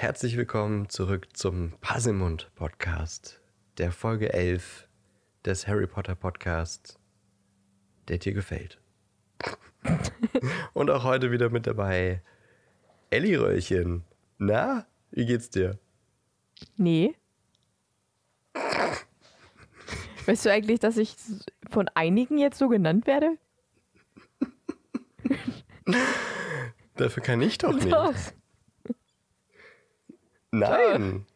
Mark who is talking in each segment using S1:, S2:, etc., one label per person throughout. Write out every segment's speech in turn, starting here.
S1: Herzlich willkommen zurück zum Passimund Podcast, der Folge 11 des Harry Potter Podcast, der dir gefällt. und auch heute wieder mit dabei Elli Röllchen. Na, wie geht's dir?
S2: Nee. Weißt du eigentlich, dass ich von einigen jetzt so genannt werde?
S1: Dafür kann ich doch nicht.
S2: Doch.
S1: Nein.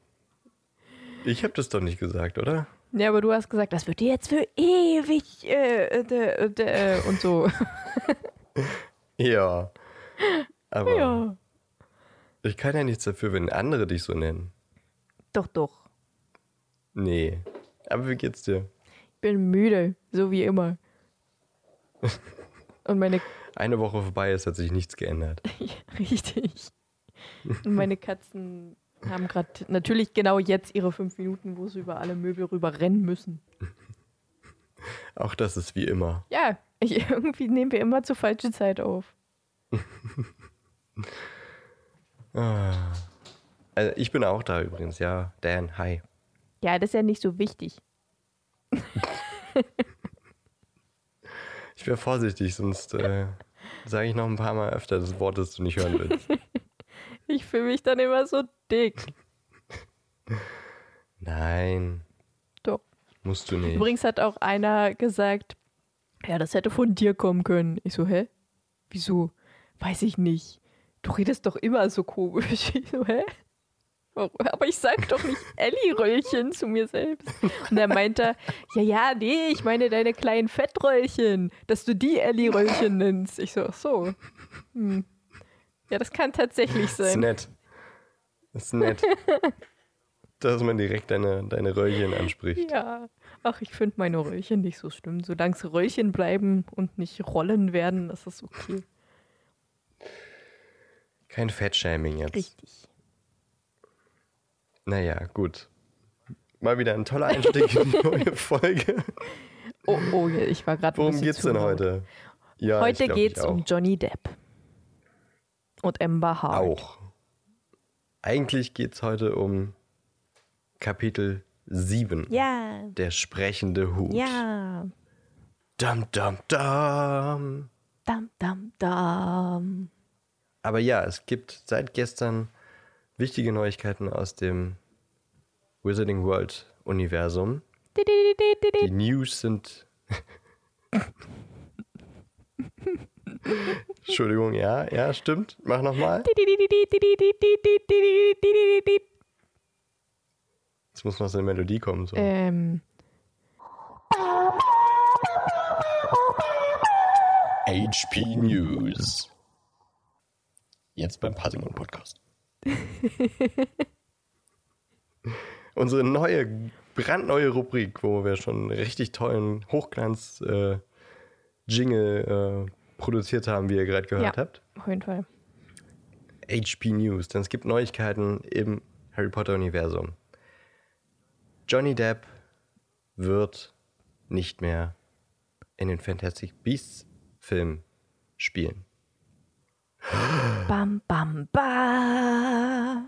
S1: Ich habe das doch nicht gesagt, oder?
S2: Ja, aber du hast gesagt, das wird dir jetzt für ewig äh, äh, äh, äh, und so.
S1: Ja. Aber
S2: ja.
S1: ich kann ja nichts dafür, wenn andere dich so nennen.
S2: Doch, doch.
S1: Nee. Aber wie geht's dir?
S2: Ich bin müde, so wie immer. Und meine,
S1: Eine Woche vorbei ist, hat sich nichts geändert.
S2: richtig. Und meine Katzen haben gerade natürlich genau jetzt ihre fünf Minuten, wo sie über alle Möbel rüber rennen müssen.
S1: Auch das ist wie immer.
S2: Ja, ich, irgendwie nehmen wir immer zur falschen Zeit auf.
S1: Also ich bin auch da übrigens, ja. Dan, hi.
S2: Ja, das ist ja nicht so wichtig.
S1: Ich wäre vorsichtig, sonst äh, sage ich noch ein paar Mal öfter das Wort, das du nicht hören willst.
S2: Ich fühle mich dann immer so dick.
S1: Nein,
S2: Doch.
S1: musst du nicht.
S2: Übrigens hat auch einer gesagt, ja, das hätte von dir kommen können. Ich so, hä? Wieso? Weiß ich nicht. Du redest doch immer so komisch. Ich so, hä? Aber ich sag doch nicht Elli-Röllchen zu mir selbst. Und er meinte, ja, ja, nee, ich meine deine kleinen Fettröllchen, dass du die Elli-Röllchen nennst. Ich so, ach so. Hm. Ja, das kann tatsächlich
S1: Das ist
S2: sein.
S1: nett. Das ist nett. Dass man direkt deine, deine Röllchen anspricht.
S2: Ja. Ach, ich finde meine Röllchen nicht so schlimm. Solange es Röllchen bleiben und nicht Rollen werden, ist das okay.
S1: Kein Fettshaming jetzt.
S2: Richtig.
S1: Naja, gut. Mal wieder ein toller Einstieg in die neue Folge.
S2: Oh, oh, ich war gerade.
S1: Worum geht's denn heute? Ja,
S2: Heute geht's um Johnny Depp. Und Amber Hart.
S1: Auch. Eigentlich geht's heute um Kapitel 7.
S2: Ja.
S1: Der sprechende Hut.
S2: Ja.
S1: Dum, dum, dum.
S2: Dam, dam, dam.
S1: Aber ja, es gibt seit gestern wichtige Neuigkeiten aus dem Wizarding World Universum.
S2: Di, di, di, di, di,
S1: Die
S2: di.
S1: News sind. Entschuldigung, ja, ja, stimmt. Mach nochmal. Jetzt muss noch so eine Melodie kommen. So.
S2: Ähm.
S1: HP News. Jetzt beim Passimon Podcast. Unsere neue, brandneue Rubrik, wo wir schon richtig tollen Hochglanz-Jingle äh, äh produziert haben, wie ihr gerade gehört
S2: ja,
S1: habt.
S2: auf jeden Fall.
S1: HP News, denn es gibt Neuigkeiten im Harry Potter Universum. Johnny Depp wird nicht mehr in den Fantastic Beasts Film spielen.
S2: Bam, bam, ba.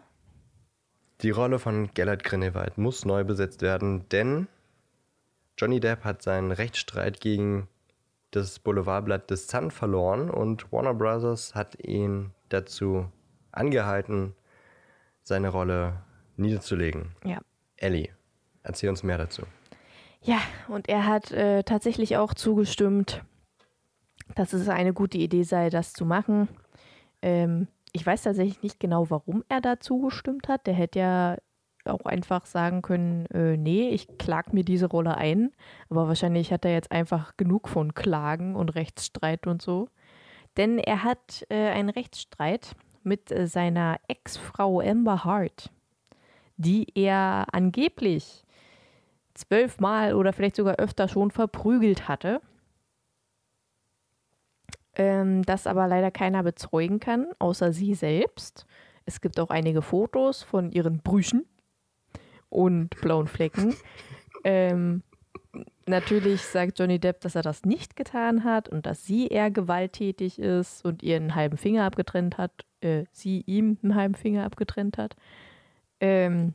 S1: Die Rolle von Gellert Grindelwald muss neu besetzt werden, denn Johnny Depp hat seinen Rechtsstreit gegen das Boulevardblatt The Sun verloren und Warner Brothers hat ihn dazu angehalten, seine Rolle niederzulegen.
S2: Ja.
S1: Ellie, erzähl uns mehr dazu.
S2: Ja, und er hat äh, tatsächlich auch zugestimmt, dass es eine gute Idee sei, das zu machen. Ähm, ich weiß tatsächlich nicht genau, warum er da zugestimmt hat. Der hätte ja auch einfach sagen können, äh, nee, ich klag mir diese Rolle ein. Aber wahrscheinlich hat er jetzt einfach genug von Klagen und Rechtsstreit und so. Denn er hat äh, einen Rechtsstreit mit äh, seiner Ex-Frau Amber Hart, die er angeblich zwölfmal oder vielleicht sogar öfter schon verprügelt hatte. Ähm, das aber leider keiner bezeugen kann, außer sie selbst. Es gibt auch einige Fotos von ihren Brüchen und blauen Flecken. ähm, natürlich sagt Johnny Depp, dass er das nicht getan hat und dass sie eher gewalttätig ist und ihr einen halben Finger abgetrennt hat, äh, sie ihm einen halben Finger abgetrennt hat. Ähm,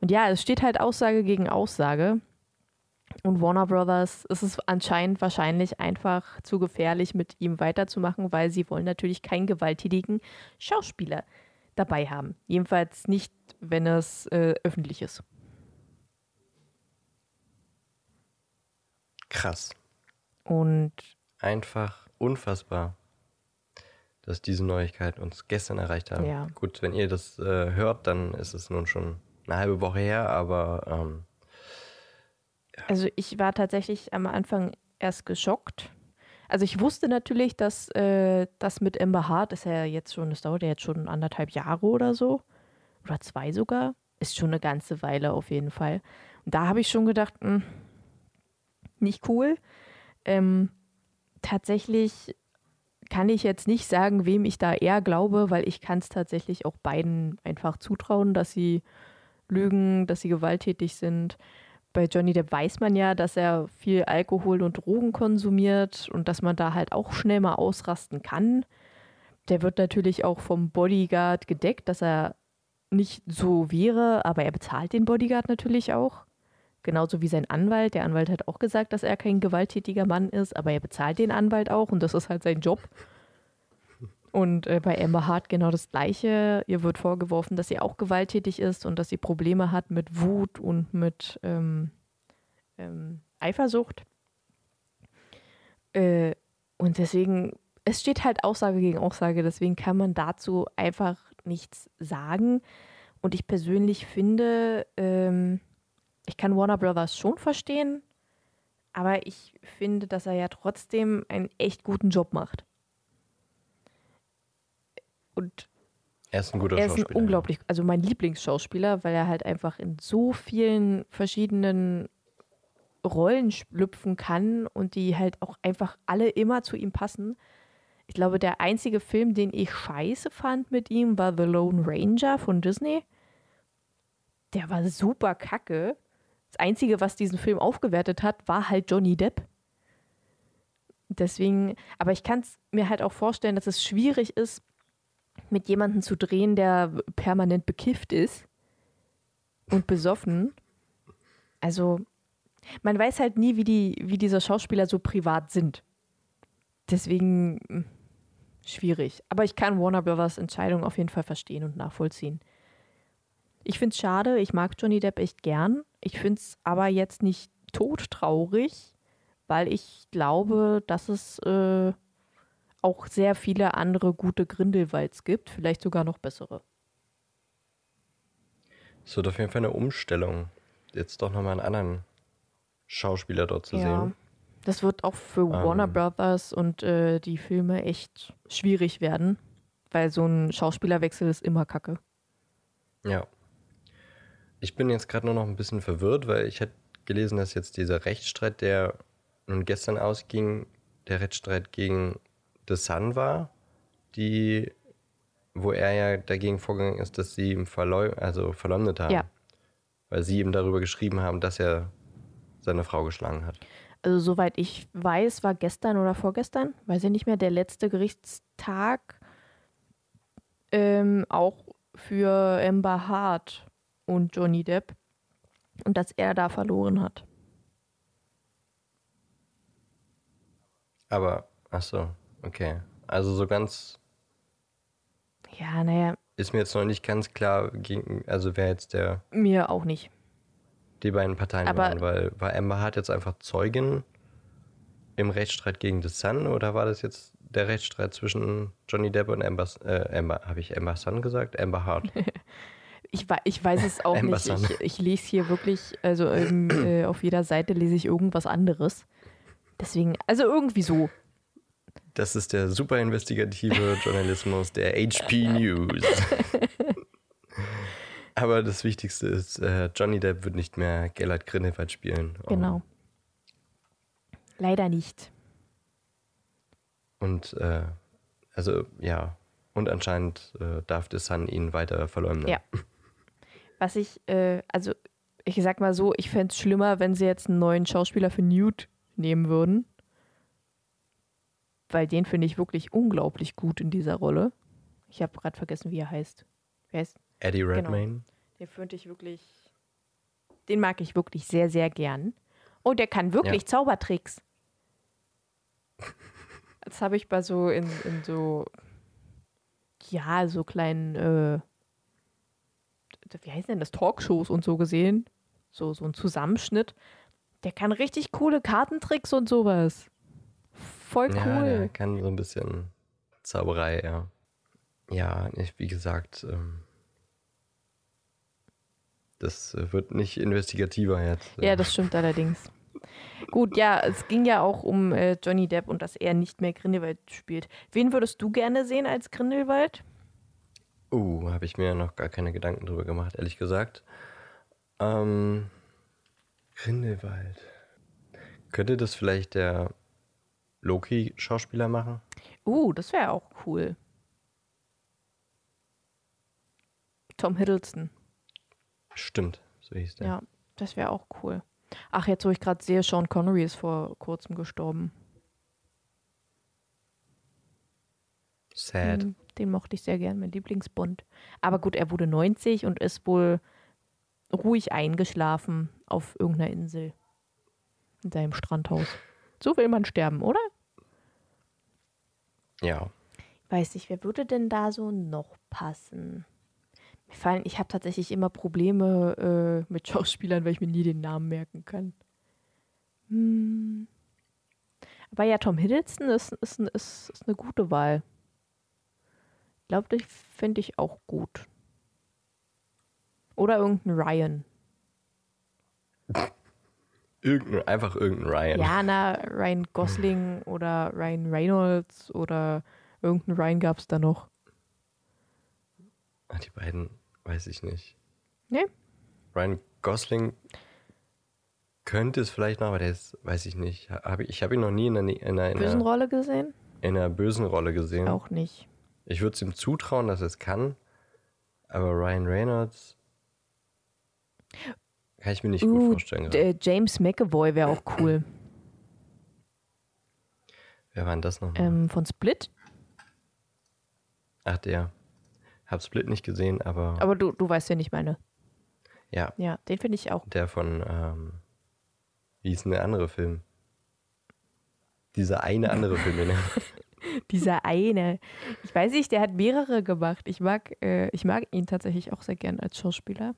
S2: und ja, es steht halt Aussage gegen Aussage. Und Warner Brothers ist es anscheinend wahrscheinlich einfach zu gefährlich, mit ihm weiterzumachen, weil sie wollen natürlich keinen gewalttätigen Schauspieler dabei haben. Jedenfalls nicht, wenn es äh, öffentlich ist.
S1: Krass.
S2: Und
S1: Einfach unfassbar, dass diese Neuigkeit uns gestern erreicht haben.
S2: Ja.
S1: Gut, wenn ihr das äh, hört, dann ist es nun schon eine halbe Woche her, aber ähm,
S2: Also ich war tatsächlich am Anfang erst geschockt. Also ich wusste natürlich, dass äh, das mit Amber Hart ist ja jetzt schon, das dauert ja jetzt schon anderthalb Jahre oder so. Oder zwei sogar. Ist schon eine ganze Weile auf jeden Fall. Und da habe ich schon gedacht, mh, nicht cool. Ähm, tatsächlich kann ich jetzt nicht sagen, wem ich da eher glaube, weil ich kann es tatsächlich auch beiden einfach zutrauen, dass sie lügen, dass sie gewalttätig sind bei Johnny Depp weiß man ja, dass er viel Alkohol und Drogen konsumiert und dass man da halt auch schnell mal ausrasten kann. Der wird natürlich auch vom Bodyguard gedeckt, dass er nicht so wäre, aber er bezahlt den Bodyguard natürlich auch. Genauso wie sein Anwalt. Der Anwalt hat auch gesagt, dass er kein gewalttätiger Mann ist, aber er bezahlt den Anwalt auch und das ist halt sein Job. Und äh, bei Amber Hart genau das Gleiche. Ihr wird vorgeworfen, dass sie auch gewalttätig ist und dass sie Probleme hat mit Wut und mit ähm, ähm, Eifersucht. Äh, und deswegen, es steht halt Aussage gegen Aussage, deswegen kann man dazu einfach nichts sagen. Und ich persönlich finde, ähm, ich kann Warner Brothers schon verstehen, aber ich finde, dass er ja trotzdem einen echt guten Job macht. Und
S1: er ist ein guter
S2: er ist ein
S1: Schauspieler.
S2: unglaublich, also mein Lieblingsschauspieler, weil er halt einfach in so vielen verschiedenen Rollen schlüpfen kann und die halt auch einfach alle immer zu ihm passen. Ich glaube, der einzige Film, den ich scheiße fand mit ihm, war The Lone Ranger von Disney. Der war super kacke. Das Einzige, was diesen Film aufgewertet hat, war halt Johnny Depp. Deswegen, aber ich kann es mir halt auch vorstellen, dass es schwierig ist, mit jemandem zu drehen, der permanent bekifft ist und besoffen. Also, man weiß halt nie, wie, die, wie diese Schauspieler so privat sind. Deswegen hm, schwierig. Aber ich kann Warner Brothers Entscheidung auf jeden Fall verstehen und nachvollziehen. Ich finde es schade, ich mag Johnny Depp echt gern. Ich finde es aber jetzt nicht todtraurig, weil ich glaube, dass es äh, auch sehr viele andere gute Grindelwalds gibt, vielleicht sogar noch bessere.
S1: Es wird auf jeden Fall eine Umstellung, jetzt doch nochmal einen anderen Schauspieler dort zu sehen.
S2: Das wird auch für Warner Brothers und äh, die Filme echt schwierig werden, weil so ein Schauspielerwechsel ist immer kacke.
S1: Ja. Ich bin jetzt gerade nur noch ein bisschen verwirrt, weil ich hätte gelesen, dass jetzt dieser Rechtsstreit, der nun gestern ausging, der Rechtsstreit gegen The Sun war, die, wo er ja dagegen vorgegangen ist, dass sie ihm verleu also verleumdet haben.
S2: Ja.
S1: Weil sie ihm darüber geschrieben haben, dass er seine Frau geschlagen hat.
S2: Also soweit ich weiß, war gestern oder vorgestern, weiß ich nicht mehr, der letzte Gerichtstag ähm, auch für Amber Hart und Johnny Depp und dass er da verloren hat.
S1: Aber, ach so, okay. Also so ganz
S2: Ja, naja,
S1: ist mir jetzt noch nicht ganz klar, gegen, also wer jetzt der
S2: mir auch nicht.
S1: die beiden Parteien
S2: Aber-
S1: waren, weil war Amber Hart jetzt einfach Zeugin im Rechtsstreit gegen The Sun oder war das jetzt der Rechtsstreit zwischen Johnny Depp und Amber, äh, Amber habe ich Amber Sun gesagt? Amber Hart.
S2: Ich, ich weiß es auch nicht. Ich, ich lese hier wirklich, also ähm, äh, auf jeder Seite lese ich irgendwas anderes. Deswegen, also irgendwie so.
S1: Das ist der super investigative Journalismus der HP News. Aber das Wichtigste ist, äh, Johnny Depp wird nicht mehr Gellert Grindelwald spielen.
S2: Genau. Leider nicht.
S1: Und äh, also ja, und anscheinend äh, darf The Sun ihn weiter verleumden.
S2: Ja. Was ich, äh, also ich sag mal so, ich fände es schlimmer, wenn sie jetzt einen neuen Schauspieler für Newt nehmen würden. Weil den finde ich wirklich unglaublich gut in dieser Rolle. Ich habe gerade vergessen, wie er heißt. Wie heißt?
S1: Eddie Redmayne.
S2: Den finde ich wirklich. Den mag ich wirklich sehr, sehr gern. Und der kann wirklich
S1: Ja.
S2: Zaubertricks. Das habe ich bei so in, in so. Ja, so kleinen. Äh, wie heißt denn das? Talkshows und so gesehen. So, so ein Zusammenschnitt. Der kann richtig coole Kartentricks und sowas. Voll
S1: Ja,
S2: cool.
S1: der kann so ein bisschen Zauberei, ja. Ja, ich, wie gesagt, ähm, das äh, wird nicht investigativer jetzt.
S2: Ja, das stimmt allerdings. Gut, ja, es ging ja auch um äh, Johnny Depp und dass er nicht mehr Grindelwald spielt. Wen würdest du gerne sehen als Grindelwald?
S1: Uh, habe ich mir noch gar keine Gedanken drüber gemacht, ehrlich gesagt. Ähm, Grindelwald. Könnte das vielleicht der Loki-Schauspieler machen?
S2: Uh, das wäre auch cool. Tom Hiddleston.
S1: Stimmt, so hieß der.
S2: Ja, das wäre auch cool. Ach, jetzt wo ich gerade sehe, Sean Connery ist vor kurzem gestorben.
S1: Sad.
S2: Hm, Den mochte ich sehr gern, mein Lieblingsbond. Aber gut, er wurde 90 und ist wohl ruhig eingeschlafen auf irgendeiner Insel. In seinem Strandhaus. So will man sterben, oder?
S1: Ja.
S2: Weiß nicht, wer würde denn da so noch passen? Mir fallen, ich habe tatsächlich immer Probleme äh, mit Schauspielern, weil ich mir nie den Namen merken kann. Hm. Aber ja, Tom Hiddleston ist, ist, ist, ist eine gute Wahl. Ich glaube, das finde ich auch gut. Oder irgendein Ryan.
S1: Irgendein, einfach irgendein Ryan.
S2: Ja, na, Ryan Gosling oder Ryan Reynolds oder irgendeinen Ryan gab es da noch.
S1: Ach, die beiden weiß ich nicht.
S2: Nee?
S1: Ryan Gosling könnte es vielleicht noch, aber der ist, weiß ich nicht. Hab ich ich habe ihn noch nie in einer, in einer, in
S2: Bösen
S1: einer,
S2: Rolle gesehen?
S1: in einer bösen Rolle gesehen.
S2: Auch nicht.
S1: Ich würde es ihm zutrauen, dass er es kann, aber Ryan Reynolds kann ich mir nicht gut
S2: Uh,
S1: vorstellen.
S2: d-
S1: gerade.
S2: James McAvoy wäre auch cool.
S1: Wer war denn das noch?
S2: ähm, von Split.
S1: Ach, der. Hab Split nicht gesehen, aber,
S2: Aber du, du weißt, wen ich meine.
S1: ja,
S2: Ja, den finde ich auch.
S1: der von, ähm, wie hieß denn der andere Film? Dieser eine andere Film, er
S2: Dieser eine. Ich weiß nicht, der hat mehrere gemacht. Ich mag, äh, ich mag ihn tatsächlich auch sehr gern als Schauspieler.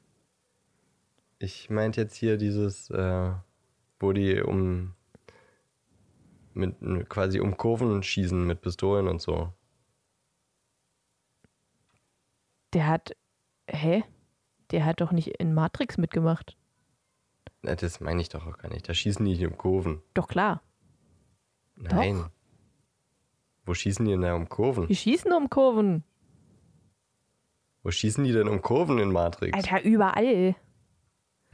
S1: Ich meinte jetzt hier dieses, äh, wo die um mit quasi um Kurven schießen mit Pistolen und so.
S2: Der hat. Hä? Der hat doch nicht in Matrix mitgemacht.
S1: Na, das meine ich doch auch gar nicht. Da schießen die nicht um Kurven.
S2: Doch klar.
S1: Nein. Wo schießen die denn da um Kurven?
S2: Die schießen um Kurven.
S1: Wo schießen die denn um Kurven in Matrix?
S2: Alter, überall.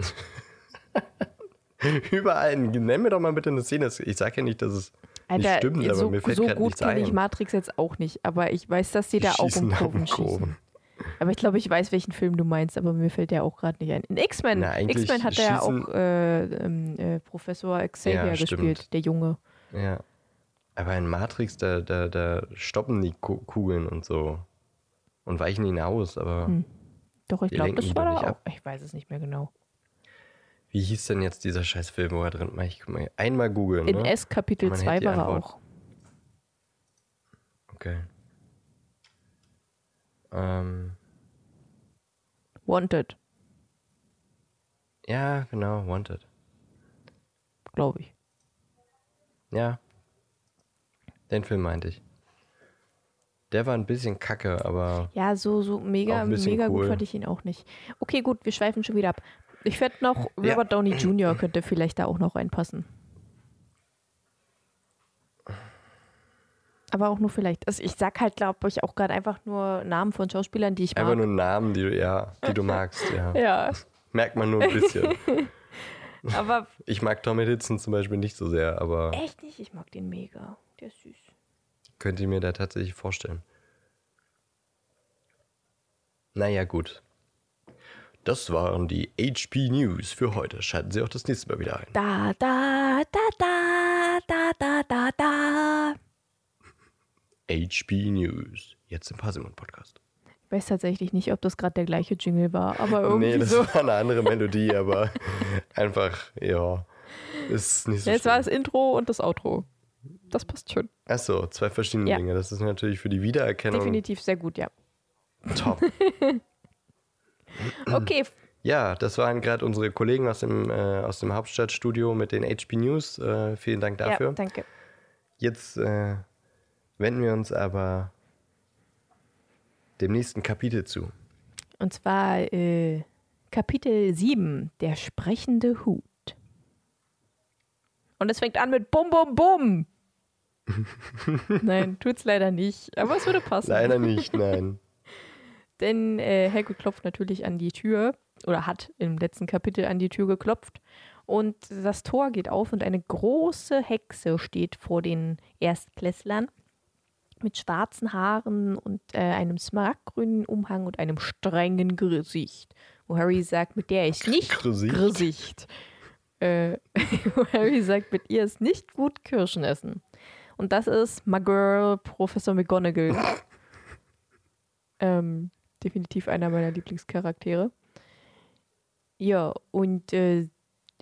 S1: Überall. Nenn mir doch mal bitte eine Szene. Ich sage ja nicht, dass es nicht
S2: Alter,
S1: stimmt, aber
S2: so,
S1: mir fällt
S2: so gut kenne ich Matrix jetzt auch nicht, aber ich weiß, dass die,
S1: Die
S2: da auch um Kurven schießen. Aber ich glaube, ich weiß, welchen Film du meinst, aber mir fällt der auch gerade nicht ein. In X-Men, X-Men hat er ja auch äh, ähm, äh, Professor Xavier
S1: Ja,
S2: gespielt,
S1: stimmt.
S2: der Junge.
S1: Ja. Aber in Matrix, da, da, da stoppen die Ku- Kugeln und so. Und weichen ihn aus, aber
S2: Hm. Doch, ich glaube, das war da
S1: nicht
S2: auch.
S1: ab.
S2: Ich weiß es nicht mehr genau.
S1: Wie hieß denn jetzt dieser scheiß Film, wo er drin war? Ich guck mal, einmal googeln,
S2: In
S1: ne?
S2: S Kapitel
S1: Man
S2: 2
S1: hätte die
S2: war er auch.
S1: Okay. Ähm,
S2: Wanted,
S1: ja, genau, Wanted.
S2: glaube ich.
S1: Ja. Den Film meinte ich. Der war ein bisschen kacke, aber
S2: Ja, so, so mega, mega gut
S1: cool.
S2: fand ich ihn auch nicht. Okay, gut, wir schweifen schon wieder ab. Ich fände noch,
S1: Ja.
S2: Robert Downey Jr. könnte vielleicht da auch noch reinpassen. Aber auch nur vielleicht. Also ich sag halt, glaube ich, auch gerade einfach nur Namen von Schauspielern, die ich mag.
S1: einfach nur Namen, die, du- ja, die du magst, ja.
S2: ja,
S1: Merkt man nur ein bisschen.
S2: aber
S1: Ich mag Tommy Hiddleston zum Beispiel nicht so sehr, aber
S2: echt nicht. Ich mag den mega. Der ist süß.
S1: könnte ich mir da tatsächlich vorstellen. Naja, gut. Das waren die HP News für heute. Schalten Sie auch das nächste Mal wieder ein.
S2: Da, da, da, da, da, da, da, da.
S1: HP News. Jetzt im Parsimon Podcast.
S2: Ich weiß tatsächlich nicht, ob das gerade der gleiche Jingle war, aber irgendwie
S1: Nee, das
S2: so.
S1: war eine andere Melodie, aber einfach, ja. Ist nicht so
S2: Jetzt war
S1: schlimm.
S2: das Intro und das Outro. Das passt schön.
S1: Achso, zwei verschiedene
S2: Ja.
S1: Dinge. Das ist natürlich für die Wiedererkennung
S2: Definitiv sehr gut, ja.
S1: top.
S2: Okay,
S1: Ja, das waren gerade unsere Kollegen aus dem, äh, aus dem Hauptstadtstudio mit den HP News. Äh, vielen Dank dafür.
S2: ja, danke.
S1: Jetzt äh, wenden wir uns aber dem nächsten Kapitel zu.
S2: Und zwar äh, Kapitel 7, der sprechende Hut. Und es fängt an mit Bum, Bum, Bum. Nein, tut's leider nicht. Aber es würde passen.
S1: Leider nicht, nein.
S2: Denn äh, Hagrid klopft natürlich an die Tür oder hat im letzten Kapitel an die Tür geklopft. Und das Tor geht auf und eine große Hexe steht vor den Erstklässlern mit schwarzen Haaren und äh, einem smaragdgrünen Umhang und einem strengen Gesicht. Wo Harry sagt, mit der ist nicht
S1: Gesicht?
S2: Gesicht. Äh, wo Harry sagt, mit ihr ist nicht gut Kirschen essen. Und das ist my girl, Professor McGonagall. ähm, definitiv einer meiner Lieblingscharaktere. Ja, und äh,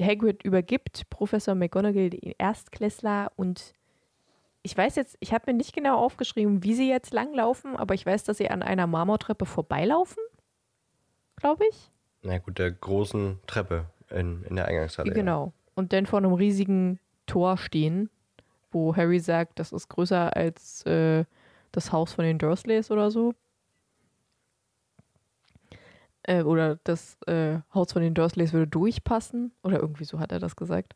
S2: Hagrid übergibt Professor McGonagall den Erstklässler und ich weiß jetzt, ich habe mir nicht genau aufgeschrieben, wie sie jetzt langlaufen, aber ich weiß, dass sie an einer Marmortreppe vorbeilaufen, glaube ich.
S1: Na gut, der großen Treppe in, in der Eingangshalle. ja.
S2: Genau. Und dann vor einem riesigen Tor stehen, wo Harry sagt, das ist größer als äh, das Haus von den Dursleys oder so. Äh, oder das äh, Haus von den Dursleys würde durchpassen. Oder irgendwie so hat er das gesagt.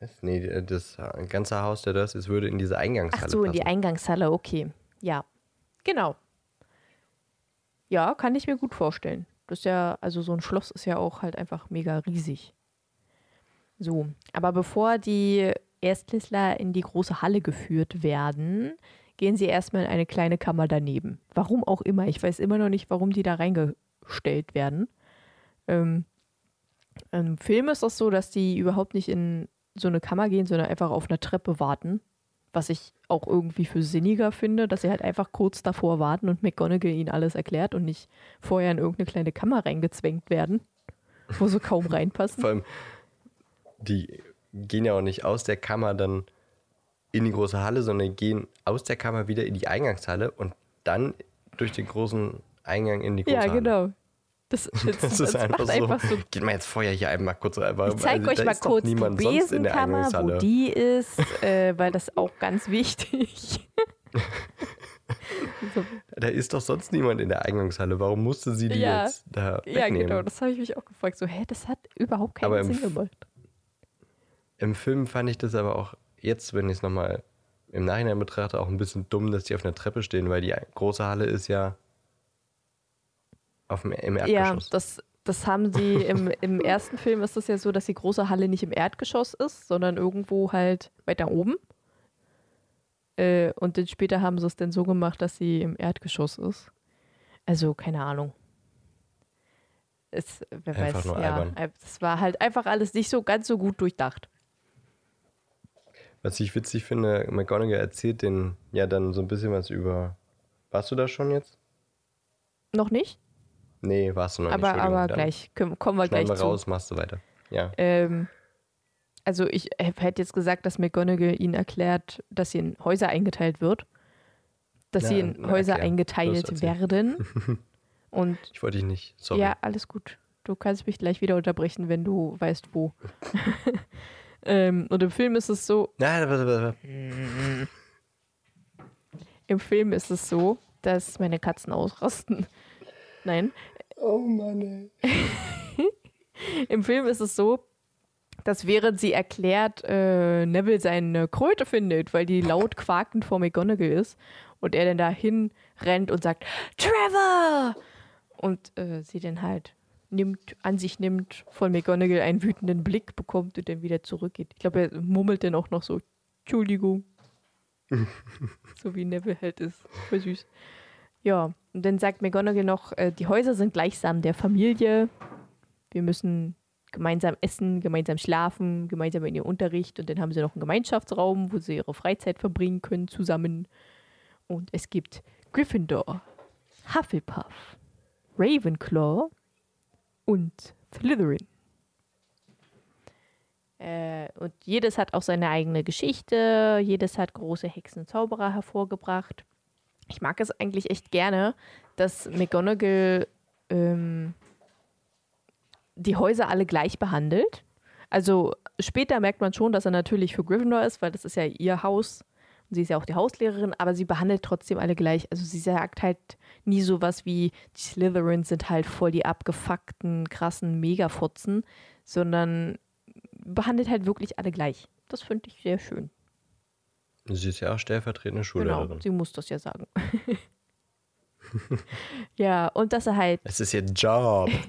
S1: Was? Nee, das ganze Haus der Dursleys würde in diese Eingangshalle
S2: Ach so, in die
S1: passen.
S2: Eingangshalle, okay. Ja. Genau. Ja, kann ich mir gut vorstellen. Das ist ja, also so ein Schloss ist ja auch halt einfach mega riesig. So, aber bevor die Erstklässler in die große Halle geführt werden, gehen sie erstmal in eine kleine Kammer daneben. Warum auch immer. Ich weiß immer noch nicht, warum die da reingestellt werden. Ähm, Im Film ist das so, dass die überhaupt nicht in so eine Kammer gehen, sondern einfach auf einer Treppe warten. Was ich auch irgendwie für sinniger finde, dass sie halt einfach kurz davor warten und McGonagall ihnen alles erklärt und nicht vorher in irgendeine kleine Kammer reingezwängt werden, wo sie kaum reinpassen.
S1: Vor allem, die gehen ja auch nicht aus der Kammer dann in die große Halle, sondern gehen aus der Kammer wieder in die Eingangshalle und dann durch den großen Eingang in die große
S2: Ja, genau. Das, das,
S1: Das
S2: das
S1: ist einfach,
S2: macht
S1: so.
S2: einfach so.
S1: Geht mal jetzt vorher hier einmal kurz einfach.
S2: Ich zeige
S1: weil
S2: euch mal kurz die Besenkammer, wo die ist, äh, weil das auch ganz wichtig. so,
S1: Da ist doch sonst niemand in der Eingangshalle. Warum musste sie die
S2: Ja.
S1: jetzt da
S2: ja,
S1: wegnehmen?
S2: genau, das habe ich mich auch gefragt. So, hä, das hat überhaupt keinen
S1: Aber
S2: Sinn gemacht.
S1: Im Film fand ich das aber auch jetzt, wenn ich es nochmal im Nachhinein betrachte, auch ein bisschen dumm, dass die auf einer Treppe stehen, weil die große Halle ist ja auf dem, im
S2: Ja,
S1: Erdgeschoss.
S2: das, das haben sie im, im ersten Film ist es ja so, dass die große Halle nicht im Erdgeschoss ist, sondern irgendwo halt weiter oben. Äh, und dann später haben sie es dann so gemacht, dass sie im Erdgeschoss ist. Also, keine Ahnung. Es, wer
S1: Einfach
S2: weiß,
S1: nur
S2: ja.
S1: albern.
S2: äh, Es war halt einfach alles nicht so ganz so gut durchdacht.
S1: Was ich witzig finde, McGonagall erzählt den ja dann so ein bisschen was über. Warst du da schon jetzt?
S2: Noch nicht,
S1: Nee, warst du noch
S2: aber,
S1: nicht.
S2: aber gleich. Können, kommen wir
S1: Schneiden
S2: gleich
S1: wir
S2: zu.
S1: raus, machst du weiter. Ja.
S2: Ähm, also ich hätte jetzt gesagt, dass McGonagall ihnen erklärt, dass sie in Häuser eingeteilt wird. Dass
S1: Ja,
S2: sie in
S1: na,
S2: Häuser
S1: erklär. Du
S2: eingeteilt werden. Und
S1: Ich wollte dich nicht. Sorry.
S2: ja, alles gut. Du kannst mich gleich wieder unterbrechen, wenn du weißt, wo. ähm, und im Film ist es so,
S1: Nein, warte, warte.
S2: im Film ist es so, dass meine Katzen ausrasten. Nein,
S1: Oh Mann, ey.
S2: Im Film ist es so, dass während sie erklärt, äh, Neville seine Kröte findet, weil die laut quakend vor McGonagall ist und er dann dahin rennt und sagt, Trevor! Und äh, sie dann halt nimmt, an sich nimmt, von McGonagall einen wütenden Blick bekommt und dann wieder zurückgeht. Ich glaube, er murmelt dann auch noch so, Entschuldigung. so wie Neville halt ist. Voll süß. Ja, und dann sagt McGonagall noch, äh, die Häuser sind gleichsam der Familie. Wir müssen gemeinsam essen, gemeinsam schlafen, gemeinsam in ihren Unterricht und dann haben sie noch einen Gemeinschaftsraum, wo sie ihre Freizeit verbringen können zusammen. Und es gibt Gryffindor, Hufflepuff, Ravenclaw und Slytherin. Äh, und jedes hat auch seine eigene Geschichte, jedes hat große Hexen und Zauberer hervorgebracht. Ich mag es eigentlich echt gerne, dass McGonagall ähm, die Häuser alle gleich behandelt. Also später merkt man schon, dass er natürlich für Gryffindor ist, weil das ist ja ihr Haus. Und sie ist ja auch die Hauslehrerin, aber sie behandelt trotzdem alle gleich. Also sie sagt halt nie sowas wie, die Slytherins sind halt voll die abgefuckten, krassen Megafotzen, sondern behandelt halt wirklich alle gleich. Das finde ich sehr schön.
S1: Sie ist ja auch stellvertretende Schullehrerin.
S2: Genau, sie muss das ja sagen. ja, und dass er halt.
S1: Es ist ihr Job.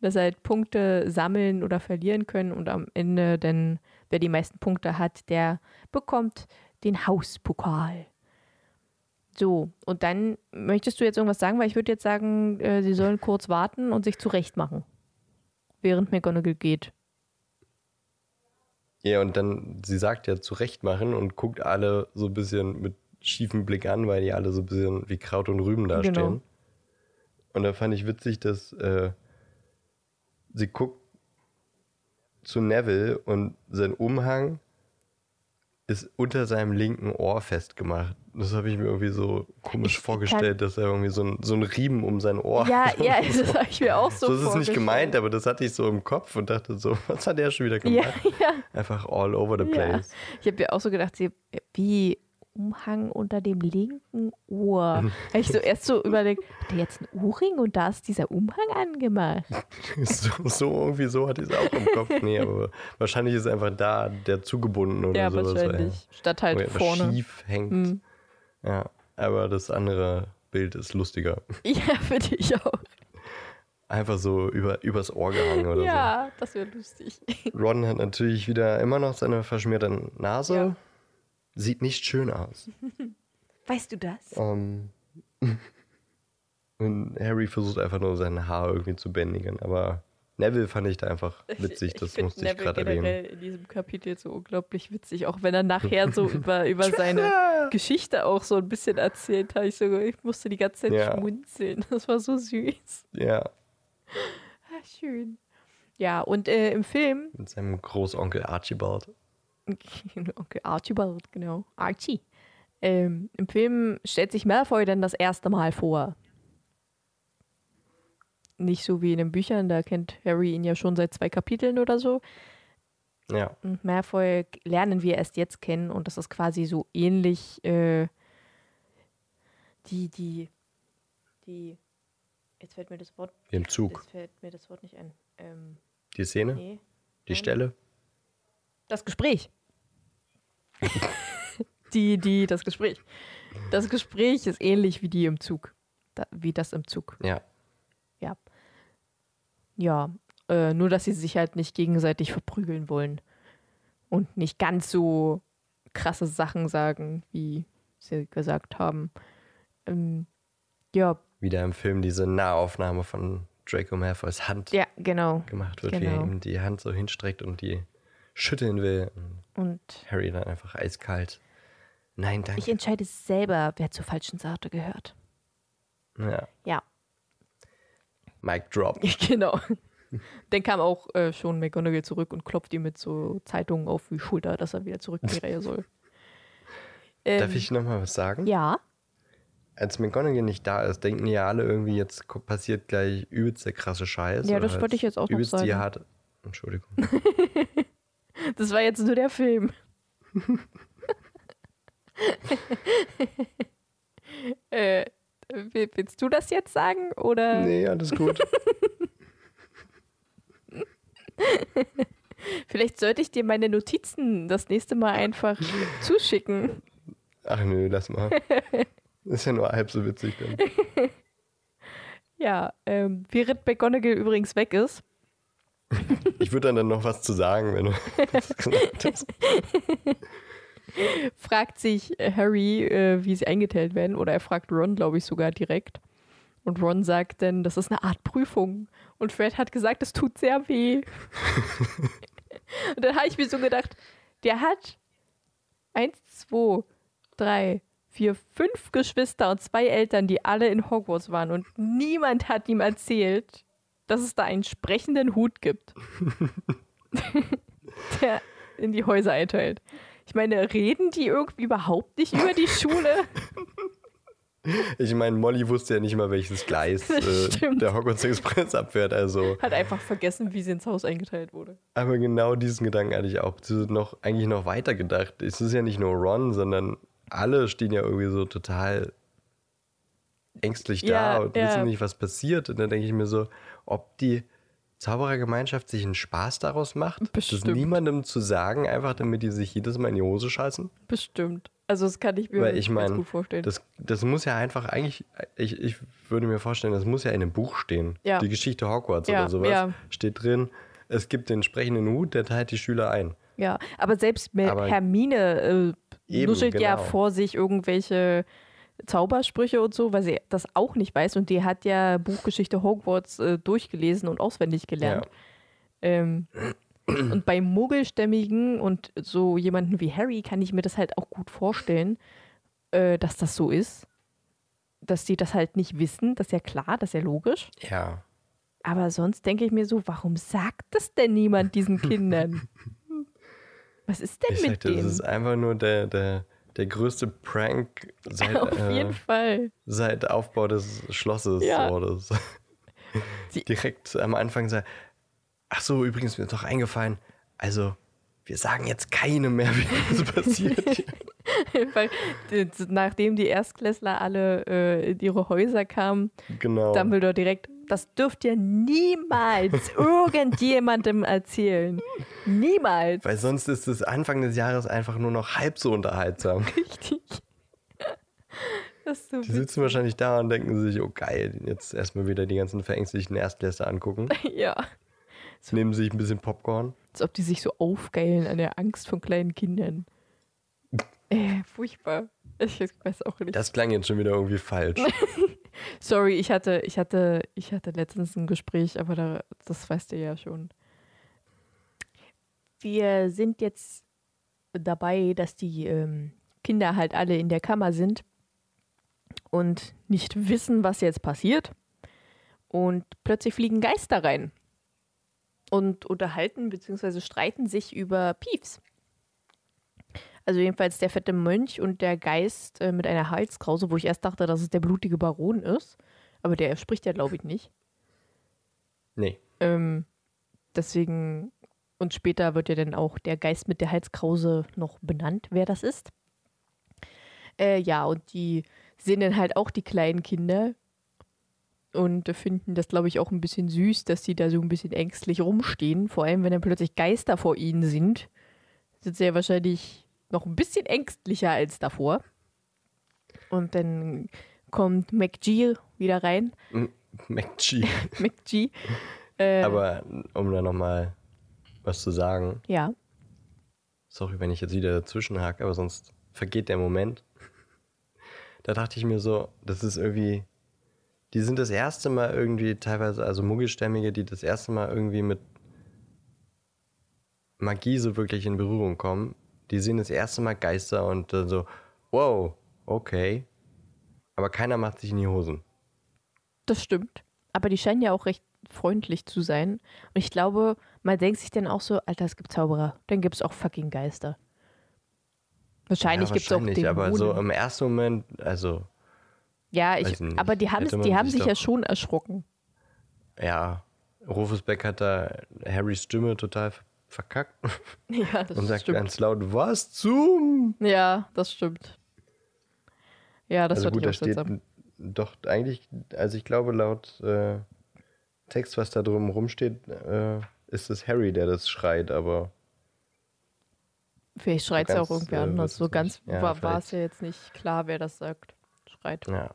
S2: dass er halt Punkte sammeln oder verlieren können und am Ende dann, wer die meisten Punkte hat, der bekommt den Hauspokal. So, und dann möchtest du jetzt irgendwas sagen, weil ich würde jetzt sagen, äh, sie sollen kurz warten und sich zurechtmachen, während McGonagall geht.
S1: Ja, und dann, sie sagt ja zurechtmachen und guckt alle so ein bisschen mit schiefem Blick an, weil die alle so ein bisschen wie Kraut und Rüben dastehen. Genau. Und da fand ich witzig, dass äh, sie guckt zu Neville und sein Umhang ist unter seinem linken Ohr festgemacht. Das habe ich mir irgendwie so komisch ich vorgestellt, dass er irgendwie so ein, so ein Riemen um sein Ohr
S2: ja, hat. Ja, das habe ich mir auch so
S1: So ist es nicht gemeint, aber das hatte ich so im Kopf und dachte so, was hat er schon wieder gemacht? Ja, ja. Einfach all over the place. Ja.
S2: Ich habe mir auch so gedacht, wie Umhang unter dem linken Ohr. Habe ich so erst so überlegt, hat der jetzt ein Ohrring und da ist dieser Umhang angemacht?
S1: so, so irgendwie so hatte ich es auch im Kopf. Nee, aber wahrscheinlich ist einfach da der zugebunden oder
S2: ja,
S1: sowas.
S2: Ja, wahrscheinlich. Statt halt vorne.
S1: schief hängt. Hm. Ja, aber das andere Bild ist lustiger.
S2: Ja, finde ich auch.
S1: Einfach so über, übers Ohr gehangen oder
S2: ja,
S1: so.
S2: Ja, das wäre lustig.
S1: Ron hat natürlich wieder immer noch seine verschmierte Nase. Ja Sieht nicht schön aus.
S2: Weißt du das?
S1: Um, ähm, und Harry versucht einfach nur sein Haar irgendwie zu bändigen, aber Neville fand ich da einfach witzig, das ich musste ich gerade erwähnen.
S2: in diesem Kapitel so unglaublich witzig, auch wenn er nachher so über, über seine Geschichte auch so ein bisschen erzählt hat. Ich, so, ich musste die ganze Zeit ja. schmunzeln. Das war so süß.
S1: Ja.
S2: Ah, schön. Ja, und äh, im Film.
S1: Mit seinem Großonkel Archibald.
S2: Okay, Archibald, genau. Archie. Ähm, Im Film stellt sich Malfoy dann das erste Mal vor. Nicht so wie in den Büchern, da kennt Harry ihn ja schon seit zwei Kapiteln oder so.
S1: Ja.
S2: Und Malfoy lernen wir erst jetzt kennen und das ist quasi so ähnlich äh, die, die, die, jetzt fällt mir das Wort.
S1: Im Zug.
S2: Jetzt fällt mir das Wort nicht ein. Ähm,
S1: die Szene? Nee. Die Stelle?
S2: Das Gespräch. die, die, das Gespräch. Das Gespräch ist ähnlich wie die im Zug. Da, wie das im Zug.
S1: Ja.
S2: Ja. Ja. Äh, nur, dass sie sich halt nicht gegenseitig verprügeln wollen. Und nicht ganz so krasse Sachen sagen, wie sie gesagt haben. Ähm, ja.
S1: Wieder im Film diese Nahaufnahme von Draco Malfoys Hand
S2: ja, genau.
S1: gemacht wird,
S2: genau.
S1: wie er ihm die Hand so hinstreckt und die schütteln will.
S2: Und
S1: Harry dann einfach eiskalt. Nein, danke.
S2: Ich entscheide selber, wer zur falschen Seite gehört.
S1: Ja.
S2: Ja.
S1: Mic drop.
S2: genau. Dann kam auch äh, schon McGonagall zurück und klopft ihm mit so Zeitungen auf die Schulter, dass er wieder zurück in die Reihe soll.
S1: Ähm, Darf ich nochmal was sagen?
S2: Ja.
S1: Als McGonagall nicht da ist, denken ja alle irgendwie, jetzt passiert gleich übelst der krasse Scheiß.
S2: Ja, das wollte ich jetzt auch noch sagen.
S1: Die harte, Entschuldigung.
S2: Das war jetzt nur der Film. äh, willst du das jetzt sagen? Oder?
S1: Nee, alles gut.
S2: Vielleicht sollte ich dir meine Notizen das nächste Mal einfach zuschicken.
S1: Ach nö, lass mal. Ist ja nur halb so witzig dann.
S2: ja, ähm, während McGonagall übrigens weg ist,
S1: ich würde dann, dann noch was zu sagen, wenn du das gesagt hast.
S2: fragt sich Harry, äh, wie sie eingeteilt werden. Oder er fragt Ron, glaube ich, sogar direkt. Und Ron sagt dann, das ist eine Art Prüfung. Und Fred hat gesagt, es tut sehr weh. und dann habe ich mir so gedacht, der hat eins, zwei, drei, vier, fünf Geschwister und zwei Eltern, die alle in Hogwarts waren. Und niemand hat ihm erzählt, dass es da einen sprechenden Hut gibt, der in die Häuser einteilt. Ich meine, reden die irgendwie überhaupt nicht über die Schule?
S1: Ich meine, Molly wusste ja nicht mal, welches Gleis äh, der Hogwarts Express abfährt. Also.
S2: Hat einfach vergessen, wie sie ins Haus eingeteilt wurde.
S1: Aber genau diesen Gedanken hatte ich auch noch, eigentlich noch weiter gedacht. Es ist ja nicht nur Ron, sondern alle stehen ja irgendwie so total ängstlich da ja, und ja. wissen nicht, was passiert. Und dann denke ich mir so, ob die Zauberergemeinschaft sich einen Spaß daraus macht, Bestimmt. das niemandem zu sagen, einfach damit die sich jedes Mal in die Hose scheißen?
S2: Bestimmt. Also das kann ich mir
S1: Weil ich mein, gut vorstellen. Das, das muss ja einfach eigentlich, ich, ich würde mir vorstellen, das muss ja in einem Buch stehen. Ja. Die Geschichte Hogwarts ja, oder sowas ja. steht drin. Es gibt den sprechenden Hut, der teilt die Schüler ein.
S2: Ja, aber selbst mit aber Hermine äh, nuschelt genau. ja vor sich irgendwelche Zaubersprüche und so, weil sie das auch nicht weiß und die hat ja Buchgeschichte Hogwarts äh, durchgelesen und auswendig gelernt. Ja. Ähm, und bei Muggelstämmigen und so jemanden wie Harry kann ich mir das halt auch gut vorstellen, äh, dass das so ist. Dass die das halt nicht wissen, das ist ja klar, das ist ja logisch.
S1: Ja.
S2: Aber sonst denke ich mir so, warum sagt das denn niemand diesen Kindern? Was ist denn ich mit sagte, denen? Das
S1: ist einfach nur der, der, der größte Prank seit,
S2: Auf jeden äh, Fall.
S1: seit Aufbau des Schlosses. Ja. So, Direkt am Anfang sagt, ach so, übrigens mir ist doch eingefallen, also wir sagen jetzt keine mehr, wie das passiert.
S2: Weil, nachdem die Erstklässler alle äh, in ihre Häuser kamen,
S1: genau.
S2: Dumbledore direkt, das dürft ihr niemals irgendjemandem erzählen. Niemals.
S1: Weil sonst ist es Anfang des Jahres einfach nur noch halb so unterhaltsam.
S2: Richtig.
S1: So die sitzen wahrscheinlich da und denken sich, oh geil, jetzt erstmal wieder die ganzen verängstigten Erstklässler angucken.
S2: Ja.
S1: So, Nehmen sich ein bisschen Popcorn.
S2: Als ob die sich so aufgeilen an der Angst von kleinen Kindern. äh, furchtbar. Ich weiß auch nicht.
S1: Das klang jetzt schon wieder irgendwie falsch.
S2: Sorry, ich hatte, ich hatte, ich hatte letztens ein Gespräch, aber da, das weißt du ja schon. Wir sind jetzt dabei, dass die ähm, Kinder halt alle in der Kammer sind und nicht wissen, was jetzt passiert. Und plötzlich fliegen Geister rein und unterhalten bzw. streiten sich über Piefs. Also jedenfalls der fette Mönch und der Geist äh, mit einer Halskrause, wo ich erst dachte, dass es der blutige Baron ist. Aber der spricht ja, glaube ich, nicht.
S1: Nee.
S2: Ähm, deswegen, und später wird ja dann auch der Geist mit der Halskrause noch benannt, wer das ist. Äh, ja, und die sehen dann halt auch die kleinen Kinder und finden das, glaube ich, auch ein bisschen süß, dass sie da so ein bisschen ängstlich rumstehen. Vor allem, wenn dann plötzlich Geister vor ihnen sind, sind sie ja wahrscheinlich noch ein bisschen ängstlicher als davor. Und dann kommt McG wieder rein.
S1: McG.
S2: McG.
S1: Äh, Aber um da nochmal was zu sagen.
S2: Ja.
S1: Sorry, wenn ich jetzt wieder dazwischen hake, aber sonst vergeht der Moment. Da dachte ich mir so, das ist irgendwie. Die sind das erste Mal irgendwie teilweise, also Muggelstämmige, die das erste Mal irgendwie mit Magie so wirklich in Berührung kommen die sehen das erste Mal Geister und dann so, wow, okay. Aber keiner macht sich in die Hosen.
S2: Das stimmt. Aber die scheinen ja auch recht freundlich zu sein. Und ich glaube, man denkt sich dann auch so, Alter, es gibt Zauberer, dann gibt es auch fucking Geister. Wahrscheinlich, ja, gibt es auch Dämonen.
S1: aber so im ersten Moment, also.
S2: Ja, ich, aber die haben, die haben sich ja schon erschrocken.
S1: Ja, Rufus Beck hat da Harrys Stimme total verkackt.
S2: Ja, das
S1: Und sagt
S2: stimmt.
S1: ganz laut, was zum?
S2: Ja, das stimmt. Ja, das
S1: also
S2: wird
S1: gut, da steht doch eigentlich, also ich glaube laut äh, Text, was da drum rumsteht, äh, ist es Harry, der das schreit, aber
S2: Vielleicht schreit es ja auch irgendwie äh, anders. So ganz ja, war es ja jetzt nicht klar, wer das sagt. Schreit.
S1: Ja.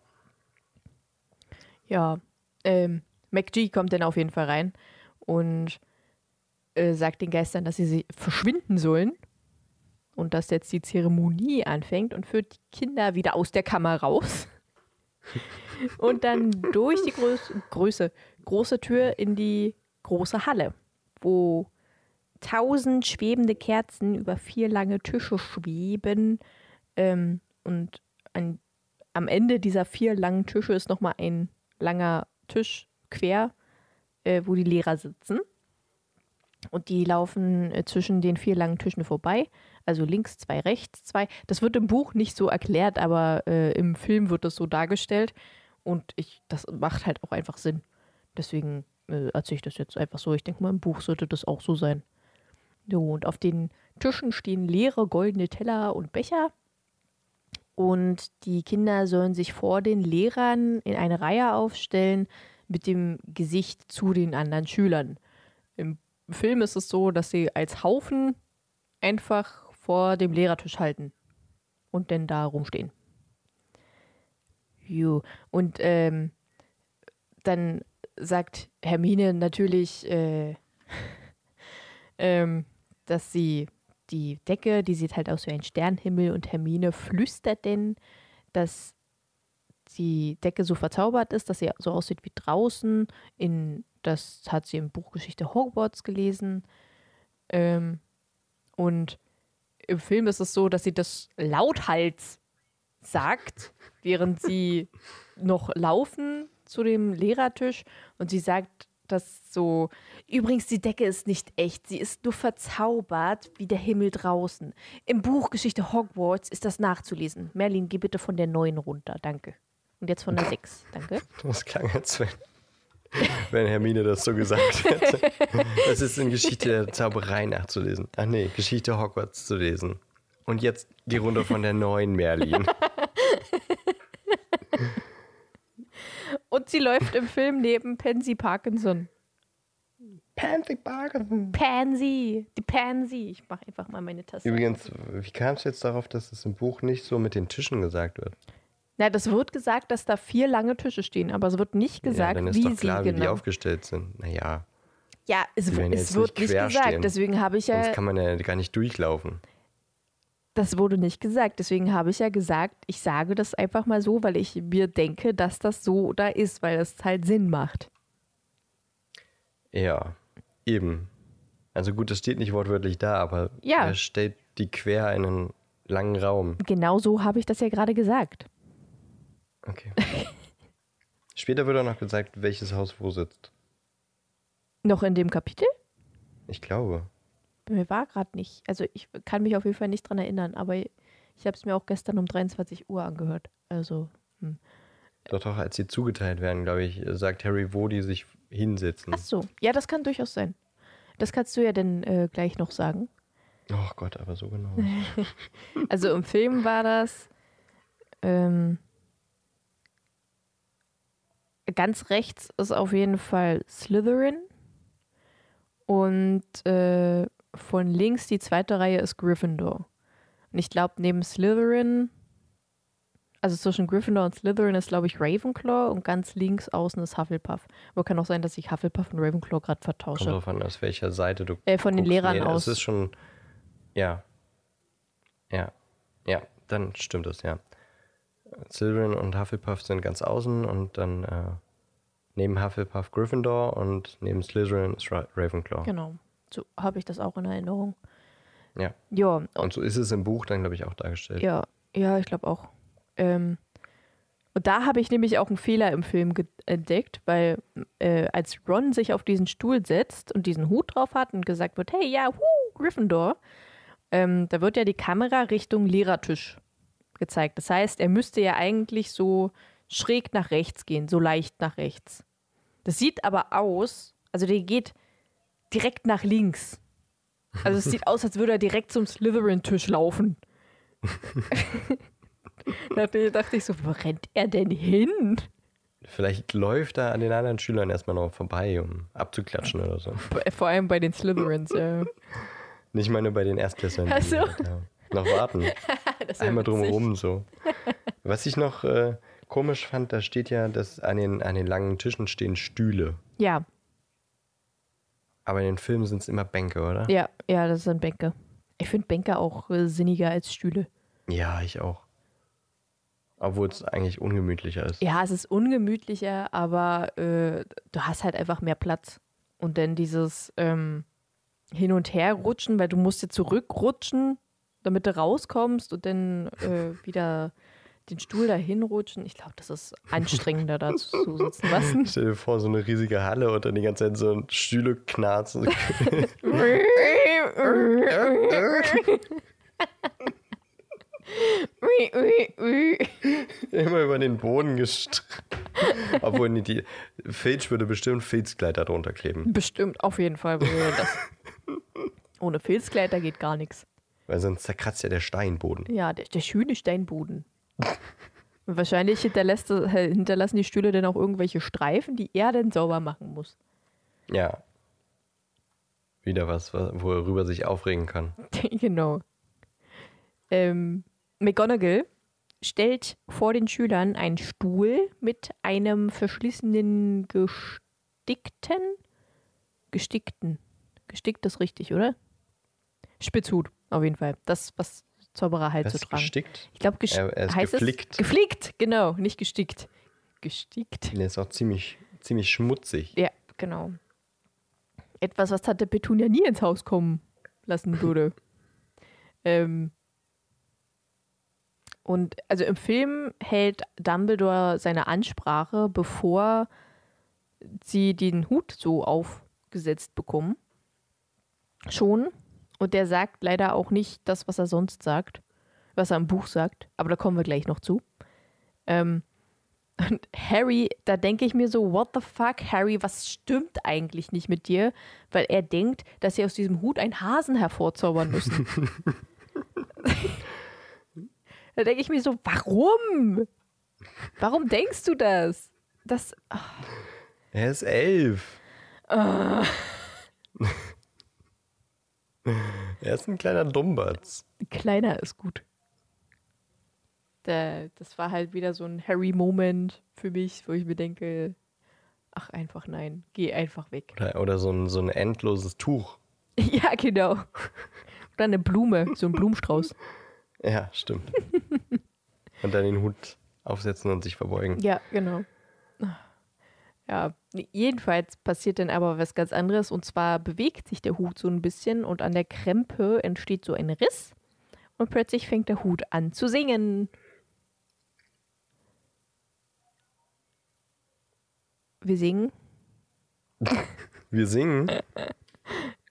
S2: Ja. Ähm, MacG kommt dann auf jeden Fall rein und äh, sagt den Geistern, dass sie, sie verschwinden sollen. und dass jetzt die Zeremonie anfängt und führt die Kinder wieder aus der Kammer raus und dann durch die Größ Größe, große Tür in die große Halle, wo tausend schwebende Kerzen über vier lange Tische schweben ähm, und ein, am Ende dieser vier langen Tische ist nochmal ein langer Tisch quer, äh, wo die Lehrer sitzen. Und die laufen äh, zwischen den vier langen Tischen vorbei. Also links zwei, rechts zwei. Das wird im Buch nicht so erklärt, aber äh, im Film wird das so dargestellt. Und ich, das macht halt auch einfach Sinn. Deswegen äh, erzähle ich das jetzt einfach so. Ich denke mal, im Buch sollte das auch so sein. So, und auf den Tischen stehen leere goldene Teller und Becher. Und die Kinder sollen sich vor den Lehrern in eine Reihe aufstellen mit dem Gesicht zu den anderen Schülern. Im Film ist es so, dass sie als Haufen einfach vor dem Lehrertisch halten und dann da rumstehen. Jo. Und ähm, dann sagt Hermine natürlich, äh, ähm, dass sie die Decke, die sieht halt aus wie ein Sternenhimmel und Hermine flüstert denn, dass die Decke so verzaubert ist, dass sie so aussieht wie draußen. In, das hat sie im Buch Geschichte Hogwarts gelesen. Ähm, und im Film ist es so, dass sie das lauthals sagt, während sie noch laufen zu dem Lehrertisch. Und sie sagt das so. Übrigens, die Decke ist nicht echt. Sie ist nur verzaubert wie der Himmel draußen. Im Buch Geschichte Hogwarts ist das nachzulesen. Merlin, geh bitte von der 9 runter. Danke. Und jetzt von der 6. Danke.
S1: Das klang jetzt, wenn, wenn Hermine das so gesagt hätte. Das ist in Geschichte der Zauberei nachzulesen. Ach nee, Geschichte Hogwarts zu lesen. Und jetzt die Runde von der 9 Merlin.
S2: Und sie läuft im Film neben Pansy Parkinson.
S1: Pansy Parkinson.
S2: Pansy, die Pansy. Ich mache einfach mal meine Tasse.
S1: Übrigens, wie kam es jetzt darauf, dass es im Buch nicht so mit den Tischen gesagt wird?
S2: Na, das wird gesagt, dass da vier lange Tische stehen, aber es wird nicht gesagt,
S1: ja,
S2: wie
S1: klar,
S2: sie
S1: wie die
S2: genau.
S1: aufgestellt sind. Naja,
S2: Ja, es, es wird
S1: nicht
S2: nicht gesagt.
S1: stehen.
S2: Deswegen habe ich ja,
S1: sonst kann man ja gar nicht durchlaufen.
S2: das wurde nicht gesagt. Deswegen habe ich ja gesagt, ich sage das einfach mal so, weil ich mir denke, dass das so da ist, weil es halt Sinn macht.
S1: Ja, eben. Also gut, das steht nicht wortwörtlich da, aber
S2: Ja.
S1: er stellt die quer in einen langen Raum.
S2: Genau so habe ich das ja gerade gesagt.
S1: Okay. Später wird auch noch gesagt, welches Haus wo sitzt.
S2: Noch in dem Kapitel?
S1: Ich glaube.
S2: Mir war gerade nicht. Also ich kann mich auf jeden Fall nicht dran erinnern, aber ich habe es mir auch gestern um 23 Uhr angehört. Also, hm.
S1: Doch, doch, als sie zugeteilt werden, glaube ich, sagt Harry, wo die sich hinsetzen.
S2: ach so. Ja, das kann durchaus sein. Das kannst du ja dann äh, gleich noch sagen.
S1: Oh Gott, aber so genau.
S2: Also im Film war das ähm, ganz rechts ist auf jeden Fall Slytherin und äh, von links die zweite Reihe ist Gryffindor. Und ich glaube neben Slytherin, also zwischen Gryffindor und Slytherin ist glaube ich Ravenclaw und ganz links außen ist Hufflepuff. Aber kann auch sein, dass ich Hufflepuff und Ravenclaw gerade
S1: Kommt
S2: vertausche.
S1: drauf an, aus welcher Seite du
S2: Äh, von den. Lehrern
S1: nee,
S2: aus.
S1: Es ist schon. Ja. Ja. Ja, dann stimmt es, ja. Slytherin und Hufflepuff sind ganz außen und dann äh, neben Hufflepuff Gryffindor und neben Slytherin ist Ra Ravenclaw.
S2: Genau. So habe ich das auch in Erinnerung.
S1: Ja.
S2: Ja,
S1: Und so ist es im Buch dann, glaube ich, auch dargestellt.
S2: Ja, ja, ich glaube auch. Ähm, und da habe ich nämlich auch einen Fehler im Film entdeckt, weil äh, als Ron sich auf diesen Stuhl setzt und diesen Hut drauf hat und gesagt wird, hey, ja, hu, Gryffindor, ähm, da wird ja die Kamera Richtung Lehrertisch gezeigt. Das heißt, er müsste ja eigentlich so schräg nach rechts gehen, so leicht nach rechts. Das sieht aber aus, also der geht direkt nach links. Also es sieht aus, als würde er direkt zum Slytherin-Tisch laufen. da dachte ich so, wo rennt er denn hin?
S1: Vielleicht läuft er an den anderen Schülern erstmal noch vorbei, um abzuklatschen oder so.
S2: Vor allem bei den Slytherins, ja.
S1: Nicht mal nur bei den Erstklässlern.
S2: Ach so.
S1: ja, noch warten. Einmal drumherum so. Was ich noch äh, komisch fand, da steht ja, dass an den, an den langen Tischen stehen Stühle.
S2: Ja,
S1: Aber in den Filmen sind es immer Bänke, oder?
S2: ja, ja, das sind Bänke. Ich finde Bänke auch äh, sinniger als Stühle.
S1: Ja, ich auch. Obwohl es eigentlich ungemütlicher ist.
S2: Ja, es ist ungemütlicher, aber äh, du hast halt einfach mehr Platz. Und dann dieses ähm, Hin- und Herrutschen, weil du musst ja zurückrutschen, damit du rauskommst und dann äh, wieder den Stuhl dahin rutschen. Ich glaube, das ist anstrengender, da zu sitzen. Was?
S1: Stell dir vor, so eine riesige Halle und dann die ganze Zeit so Stühle knarzen. Immer über den Boden gestreckt. Obwohl, nee, die Filch würde bestimmt Filzkleider drunter kleben.
S2: Bestimmt, auf jeden Fall würde das. Ohne Filzkleider geht gar nichts.
S1: Weil sonst zerkratzt ja der Steinboden.
S2: Ja, der, der schöne Steinboden. Wahrscheinlich hinterlässt, hinterlassen die Stühle dann auch irgendwelche Streifen, die er dann sauber machen muss.
S1: Ja. Wieder was, worüber sich aufregen kann.
S2: genau. Ähm, McGonagall stellt vor den Schülern einen Stuhl mit einem verschließenden gestickten, gestickten, gestickt ist richtig, oder? Spitzhut, auf jeden Fall. Das, was Zauberer halt
S1: Was,
S2: zu tragen.
S1: gestickt?
S2: Ich glaube, gest
S1: Er- er
S2: heißt
S1: geflickt.
S2: es geflickt, genau, nicht gestickt. Gestickt.
S1: Der ist auch ziemlich, ziemlich schmutzig.
S2: Ja, genau. Etwas, was Tante Petunia nie ins Haus kommen lassen würde. ähm, und also im Film hält Dumbledore seine Ansprache, bevor sie den Hut so aufgesetzt bekommen. Schon. Und der sagt leider auch nicht das, was er sonst sagt, was er im Buch sagt. Aber da kommen wir gleich noch zu. Ähm, und Harry, da denke ich mir so, what the fuck, Harry, was stimmt eigentlich nicht mit dir? Weil er denkt, dass sie aus diesem Hut einen Hasen hervorzaubern müssen. da denke ich mir so, warum? Warum denkst du das? Das,
S1: Er ist elf. er ist ein kleiner Dummbatz.
S2: kleiner ist gut. Da, das war halt wieder so ein Harry-Moment für mich, wo ich mir denke, ach einfach nein, geh einfach weg.
S1: Oder, oder so, ein, so ein endloses Tuch.
S2: ja, genau. Oder eine Blume, so ein Blumenstrauß.
S1: Ja, stimmt. und dann den Hut aufsetzen und sich verbeugen.
S2: Ja, genau. Ja, jedenfalls passiert dann aber was ganz anderes und zwar bewegt sich der Hut so ein bisschen und an der Krempe entsteht so ein Riss und plötzlich fängt der Hut an zu singen. Wir singen?
S1: Wir singen.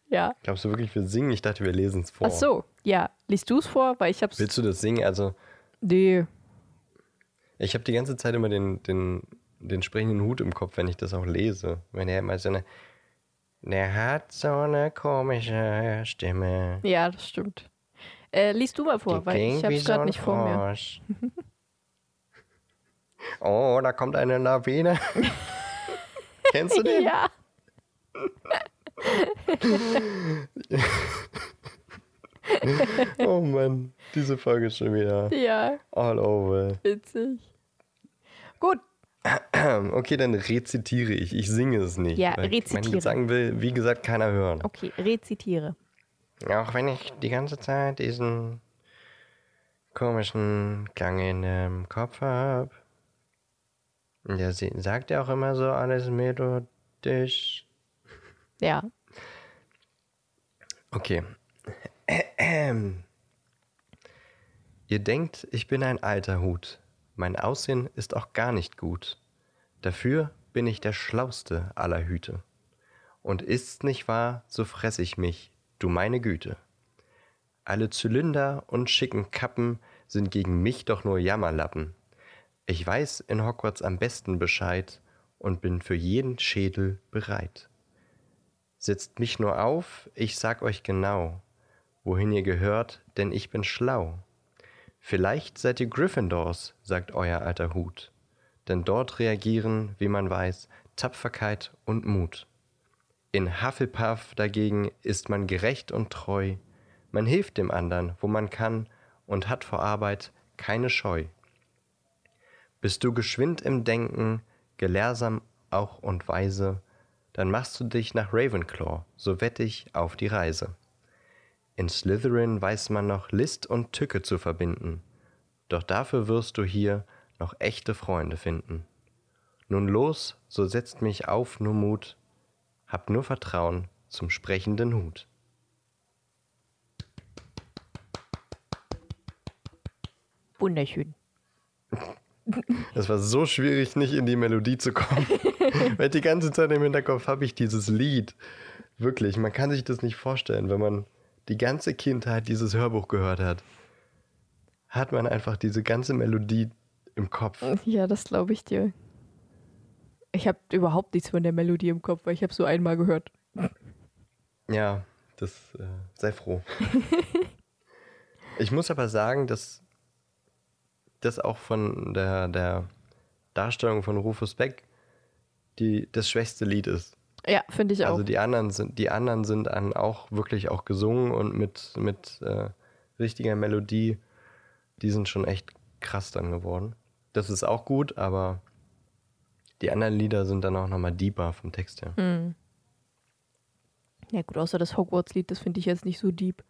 S2: Ja.
S1: Glaubst du wirklich, wir singen? Ich dachte, wir lesen es vor.
S2: Ach so, ja. Liest du es vor? Weil ich hab's.
S1: Willst du das singen? Also,
S2: Nee.
S1: ich habe die ganze Zeit immer den, den, den sprechenden Hut im Kopf, wenn ich das auch lese. Wenn er immer so eine. Der hat so eine komische Stimme.
S2: Ja, das stimmt. Äh, liest du mal vor,
S1: Die
S2: weil ich hab's
S1: so
S2: gerade nicht vor mir.
S1: Frosch. Oh, da kommt eine Lawine. Kennst du den?
S2: Ja.
S1: Oh Mann, diese Folge ist schon wieder
S2: Ja,
S1: all over.
S2: witzig. Gut,
S1: Okay, dann rezitiere ich. Ich singe es nicht.
S2: Ja, rezitiere.
S1: Mein Gesang will, wie gesagt, keiner hören.
S2: okay, rezitiere.
S1: Auch wenn ich die ganze Zeit diesen komischen Klang in dem Kopf habe. Der sagt ja auch immer so alles melodisch.
S2: Ja.
S1: Okay. Ihr denkt, ich bin ein alter Hut. Mein Aussehen ist auch gar nicht gut. Dafür bin ich der schlauste aller Hüte. Und ist's nicht wahr, so fress ich mich, du meine Güte. Alle Zylinder und schicken Kappen sind gegen mich doch nur Jammerlappen. Ich weiß in Hogwarts am besten Bescheid und bin für jeden Schädel bereit. Setzt mich nur auf, ich sag euch genau, wohin ihr gehört, denn ich bin schlau. Vielleicht seid ihr Gryffindors, sagt euer alter Hut, denn dort reagieren, wie man weiß, Tapferkeit und Mut. In Hufflepuff dagegen ist man gerecht und treu, man hilft dem anderen, wo man kann, und hat vor Arbeit keine Scheu. Bist du geschwind im Denken, gelehrsam auch und weise, dann machst du dich nach Ravenclaw, so wett ich, auf die Reise. In Slytherin weiß man noch List und Tücke zu verbinden. Doch dafür wirst du hier noch echte Freunde finden. Nun los, so setzt mich auf nur Mut, hab nur Vertrauen zum sprechenden Hut.
S2: Wunderschön.
S1: Es war so schwierig, nicht in die Melodie zu kommen. Weil die ganze Zeit im Hinterkopf habe ich dieses Lied. Wirklich, man kann sich das nicht vorstellen, wenn man die ganze Kindheit dieses Hörbuch gehört hat. Hat man einfach diese ganze Melodie im Kopf.
S2: Ja, das glaube ich dir. Ich habe überhaupt nichts von der Melodie im Kopf, weil ich habe so einmal gehört.
S1: Ja, das äh, sei froh. ich muss aber sagen, dass das auch von der, der Darstellung von Rufus Beck die, das schwächste Lied ist.
S2: Ja, finde ich auch.
S1: Also die anderen sind, die anderen sind dann auch wirklich auch gesungen und mit, mit äh, richtiger Melodie, die sind schon echt krass dann geworden. Das ist auch gut, aber die anderen Lieder sind dann auch nochmal deeper vom Text her.
S2: Hm. Ja gut, außer das Hogwarts-Lied, das finde ich jetzt nicht so deep.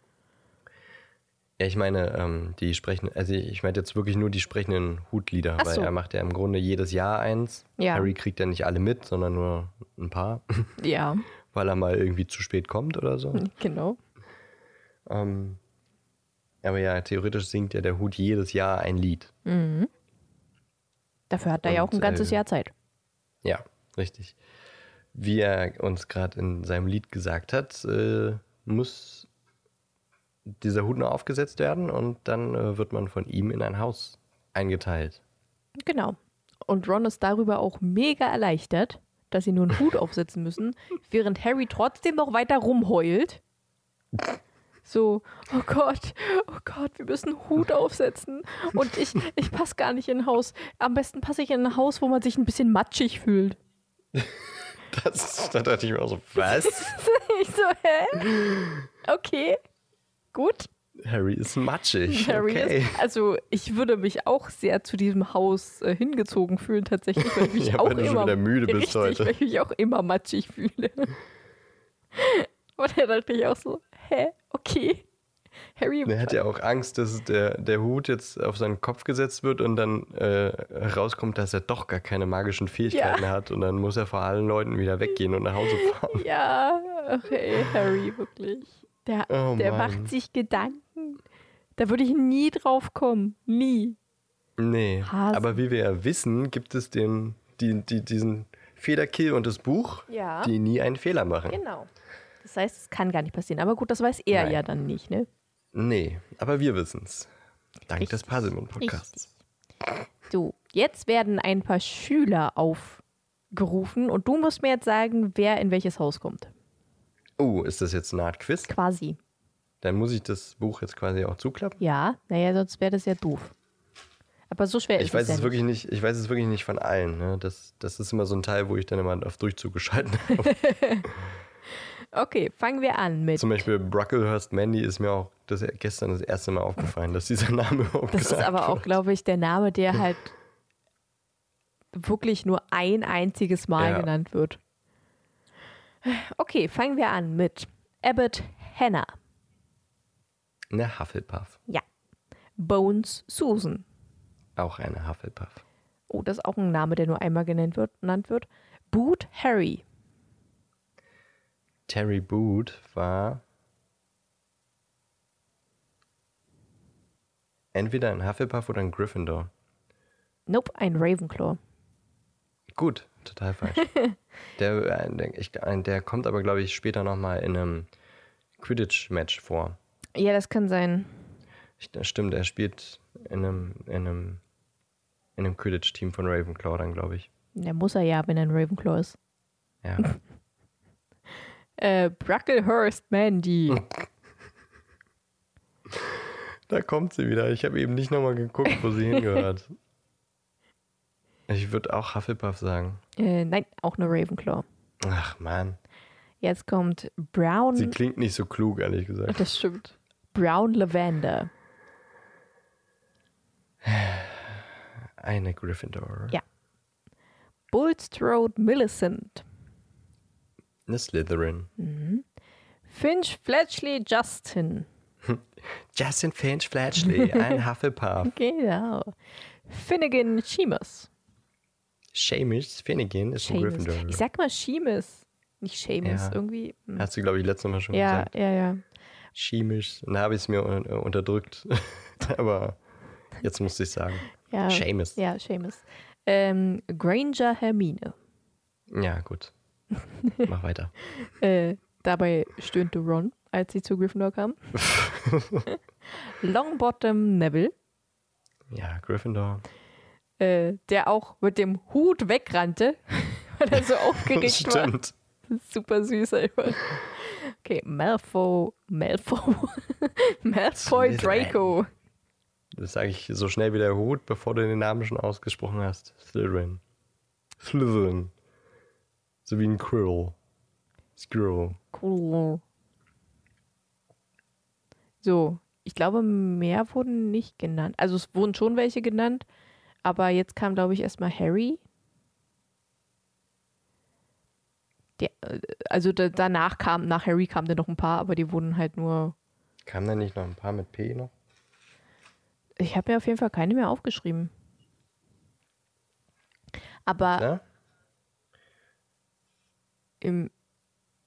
S1: Ja, ich meine, ähm, die sprechen, also ich meine jetzt wirklich nur die sprechenden Hutlieder,
S2: Ach
S1: weil
S2: so.
S1: er macht ja im Grunde jedes Jahr eins.
S2: Ja.
S1: Harry kriegt ja nicht alle mit, sondern nur ein paar,
S2: Ja,
S1: weil er mal irgendwie zu spät kommt oder so.
S2: genau.
S1: Ähm, aber ja, theoretisch singt ja der Hut jedes Jahr ein Lied.
S2: Mhm. Dafür hat er ja auch ein
S1: Und,
S2: ganzes
S1: äh,
S2: Jahr Zeit.
S1: Ja, richtig. Wie er uns gerade in seinem Lied gesagt hat, äh, muss dieser Hut nur aufgesetzt werden und dann äh, wird man von ihm in ein Haus eingeteilt.
S2: Genau. Und Ron ist darüber auch mega erleichtert, dass sie nur einen Hut aufsetzen müssen, während Harry trotzdem noch weiter rumheult. So, oh Gott, oh Gott, wir müssen einen Hut aufsetzen. Und ich, ich passe gar nicht in ein Haus. Am besten passe ich in ein Haus, wo man sich ein bisschen matschig fühlt.
S1: Das, da dachte ich mir auch so, was?
S2: Ich so, hä? Okay, gut.
S1: Harry ist matschig.
S2: Harry
S1: okay.
S2: ist, also ich würde mich auch sehr zu diesem Haus äh, hingezogen fühlen tatsächlich, weil ich mich
S1: Ja,
S2: auch
S1: weil du schon
S2: immer
S1: wieder müde bist
S2: richtig,
S1: heute.
S2: weil ich mich auch immer matschig fühle. Und dann dachte ich auch so, hä, okay. Harry,
S1: Er hat ja auch Angst, dass der, der Hut jetzt auf seinen Kopf gesetzt wird und dann äh, herauskommt, dass er doch gar keine magischen Fähigkeiten
S2: Ja.
S1: hat und dann muss er vor allen Leuten wieder weggehen und nach Hause fahren.
S2: ja, okay, Harry, wirklich. Der,
S1: Oh
S2: der macht sich Gedanken. Da würde ich nie drauf kommen. Nie.
S1: Nee,
S2: Hase.
S1: aber wie wir ja wissen, gibt es den, die, die, diesen Federkill und das Buch,
S2: Ja.
S1: die nie einen Fehler machen.
S2: Genau. Das heißt, es kann gar nicht passieren. Aber gut, das weiß er
S1: Nein.
S2: ja dann nicht, ne?
S1: Nee, aber wir wissen es. Dank des
S2: Richtig,
S1: Parsimon-Podcasts.
S2: So, jetzt werden ein paar Schüler aufgerufen und du musst mir jetzt sagen, wer in welches Haus kommt.
S1: Oh, ist das jetzt eine Art Quiz?
S2: Quasi.
S1: Dann muss ich das Buch jetzt quasi auch zuklappen.
S2: Ja, naja, sonst wäre das ja doof. Aber so schwer
S1: Ich
S2: ist
S1: weiß
S2: es ja
S1: es wirklich nicht, ich weiß es wirklich nicht von allen. Ne? Das, das ist immer so ein Teil, wo ich dann immer auf Durchzug geschalten habe.
S2: Okay, fangen wir an mit.
S1: Zum Beispiel Brocklehurst Mandy ist mir auch das, gestern das erste Mal aufgefallen, dass dieser Name überhaupt
S2: Das ist aber auch, glaube ich, der Name, der halt wirklich nur ein einziges Mal
S1: Ja.
S2: genannt wird. Okay, fangen wir an mit Abbott Hannah.
S1: Eine Hufflepuff.
S2: Ja. Bones Susan.
S1: Auch eine Hufflepuff.
S2: Oh, das ist auch ein Name, der nur einmal genannt wird. Genannt wird. Boot Harry.
S1: Terry Boot war entweder ein Hufflepuff oder ein Gryffindor.
S2: Nope, ein Ravenclaw.
S1: Gut, total falsch. der, äh, der, ich, der kommt aber, glaube ich, später nochmal in einem Quidditch-Match vor.
S2: Ja, das kann sein.
S1: Ich, stimmt, er spielt in einem, in einem, in einem Quidditch-Team von Ravenclaw dann, glaube ich.
S2: Der muss er ja, wenn er ein Ravenclaw ist.
S1: Ja.
S2: Äh, Bracklehurst Mandy.
S1: da kommt sie wieder. Ich habe eben nicht nochmal geguckt, wo sie hingehört. Ich würde auch Hufflepuff sagen.
S2: äh, nein, auch eine Ravenclaw.
S1: Ach man,
S2: Jetzt kommt Brown.
S1: sie klingt nicht so klug, ehrlich gesagt.
S2: das stimmt. Brown Lavender.
S1: Eine Gryffindor.
S2: Ja. Bulstrode Millicent.
S1: Eine Slytherin.
S2: Finch Fletchley Justin.
S1: Justin Finch Fletchley, ein Hufflepuff.
S2: Genau. Finnegan Sheamus.
S1: Seamus Finnegan ist ein
S2: Seamus.
S1: Gryffindor.
S2: Ich sag mal Sheamus. Nicht Seamus,
S1: Ja.
S2: irgendwie. hm.
S1: Hast du, glaube ich, letztes Mal schon
S2: Ja,
S1: gesagt.
S2: ja, ja.
S1: Seamus. Und da habe ich es mir äh, unterdrückt. Aber jetzt musste ich sagen.
S2: ja.
S1: Seamus.
S2: Ja, Seamus. Ähm, Granger Hermine.
S1: Ja, gut. Mach weiter.
S2: Äh, dabei stöhnte Ron, als sie zu Gryffindor kam. Longbottom Neville,
S1: Ja, Gryffindor.
S2: Äh, der auch mit dem Hut wegrannte, weil er so aufgeregt war.
S1: Stimmt.
S2: Super süß einfach. Okay, Malfoy, Malfoy, Malfoy. Draco.
S1: Das sage ich so schnell wie der Hut, bevor du den Namen schon ausgesprochen hast. Slytherin. Slytherin. So wie ein Quirrell. Squirrel.
S2: Cool. So, ich glaube, mehr wurden nicht genannt. Also es wurden schon welche genannt, aber jetzt kam, glaube ich, erstmal Harry. Der, äh, also da, danach kam, nach Harry kamen dann noch ein paar, aber die wurden halt nur.
S1: Kamen da nicht noch ein paar mit P noch?
S2: Ich habe mir auf jeden Fall keine mehr aufgeschrieben. Aber
S1: Ja?
S2: im,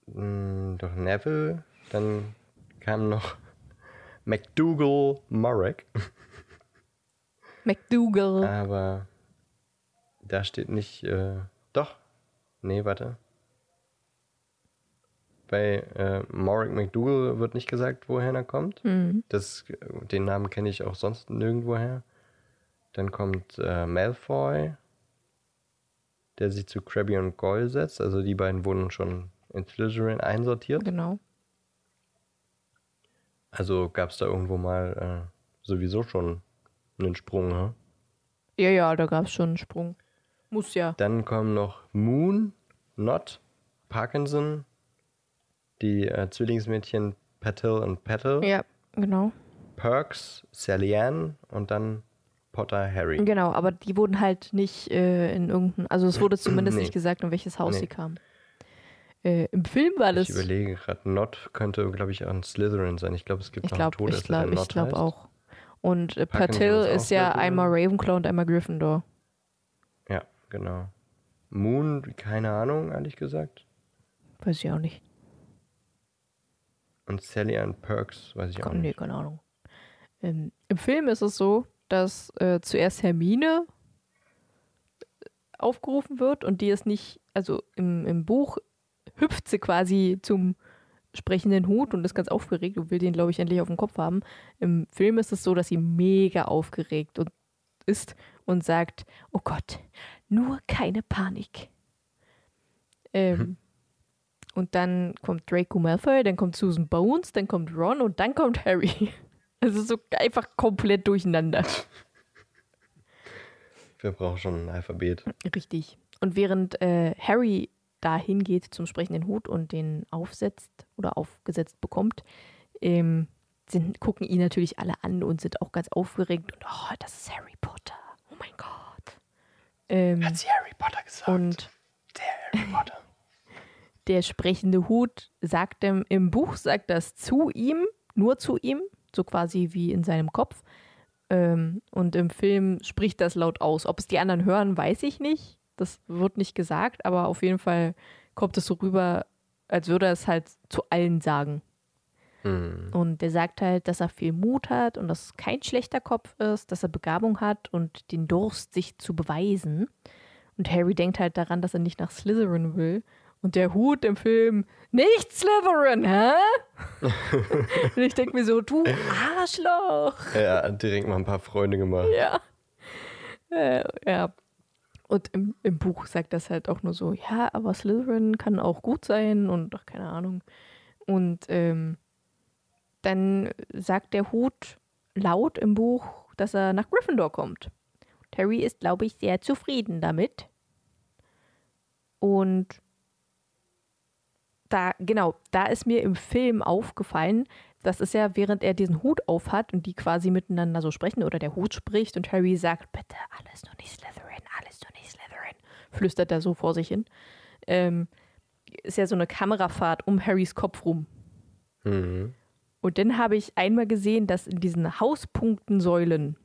S1: Mm, Doch Neville. Dann kam noch McDougal Murray.
S2: McDougal.
S1: Aber da steht nicht. Äh, doch. Nee, warte. Bei äh, Morrick McDougal wird nicht gesagt, woher er kommt.
S2: Mhm.
S1: Das, den Namen kenne ich auch sonst nirgendwoher. Dann kommt äh, Malfoy, der sich zu Krabby und Goyle setzt. Also die beiden wurden schon in Slytherin einsortiert.
S2: Genau.
S1: Also gab es da irgendwo mal äh, sowieso schon einen Sprung. Ne?
S2: Ja, ja, da gab es schon einen Sprung. Muss ja.
S1: Dann kommen noch Moon, Not, Parkinson, die äh, Zwillingsmädchen Patil und Petal,
S2: Ja, genau.
S1: Perks, Sally Ann und dann Potter Harry.
S2: Genau, aber die wurden halt nicht äh, in irgendein, also es wurde zumindest
S1: Nee.
S2: nicht gesagt, in welches Haus
S1: Nee.
S2: sie kamen. Äh, Im Film war das,
S1: Ich überlege gerade, Not könnte, glaube ich, auch ein Slytherin sein. Ich glaube, es gibt
S2: ich
S1: noch
S2: glaube,
S1: einen
S2: ich
S1: Todesser,
S2: ich
S1: Not
S2: glaube
S1: heißt.
S2: auch. Und äh, Patil
S1: ist auch
S2: ja einmal Ravenclaw und einmal Gryffindor.
S1: Ja, genau. Moon, keine Ahnung, ehrlich gesagt.
S2: Weiß ich auch nicht.
S1: Und Sally Ann Perks, weiß ich auch
S2: nee,
S1: nicht.
S2: keine Ahnung. Ähm, Im Film ist es so, dass äh, zuerst Hermine aufgerufen wird und die ist nicht, also im, im Buch hüpft sie quasi zum sprechenden Hut und ist ganz aufgeregt und will den, glaube ich, endlich auf dem Kopf haben. Im Film ist es so, dass sie mega aufgeregt und ist und sagt, oh Gott, nur keine Panik. Ähm, Und dann kommt Draco Malfoy, dann kommt Susan Bones, dann kommt Ron und dann kommt Harry. Also so einfach komplett durcheinander.
S1: Wir brauchen schon ein Alphabet.
S2: Richtig. Und während äh, Harry da hingeht zum sprechenden Hut und den aufsetzt oder aufgesetzt bekommt, ähm, sind, gucken ihn natürlich alle an und sind auch ganz aufgeregt. Und oh, das ist Harry Potter. Oh mein Gott. Ähm,
S1: sie Harry Potter gesagt?
S2: und
S1: der Harry Potter.
S2: der sprechende Hut sagt dem, im Buch sagt das zu ihm, nur zu ihm, so quasi wie in seinem Kopf. Ähm, und im Film spricht das laut aus. Ob es die anderen hören, weiß ich nicht. Das wird nicht gesagt, aber auf jeden Fall kommt es so rüber, als würde er es halt zu allen sagen.
S1: Hm.
S2: Und der sagt halt, dass er viel Mut hat und dass kein schlechter Kopf ist, dass er Begabung hat und den Durst, sich zu beweisen. Und Harry denkt halt daran, dass er nicht nach Slytherin will. Und der Hut im Film, nicht Slytherin, hä? und ich denke mir so, du Arschloch.
S1: Er hat direkt mal ein paar Freunde gemacht.
S2: Ja. Äh, ja. Und im, im Buch sagt das halt auch nur so, ja, aber Slytherin kann auch gut sein und ach, keine Ahnung. Und ähm, dann sagt der Hut laut im Buch, dass er nach Gryffindor kommt. Harry ist, glaube ich, sehr zufrieden damit. Und da, genau, da ist mir im Film aufgefallen, das ist ja, während er diesen Hut aufhat und die quasi miteinander so sprechen oder der Hut spricht und Harry sagt, bitte, alles nur nicht Slytherin, alles nur nicht Slytherin, flüstert er so vor sich hin. Ähm, ist ja so eine Kamerafahrt um Harrys Kopf rum.
S1: Mhm.
S2: Und dann habe ich einmal gesehen, dass in diesen Hauspunktensäulen,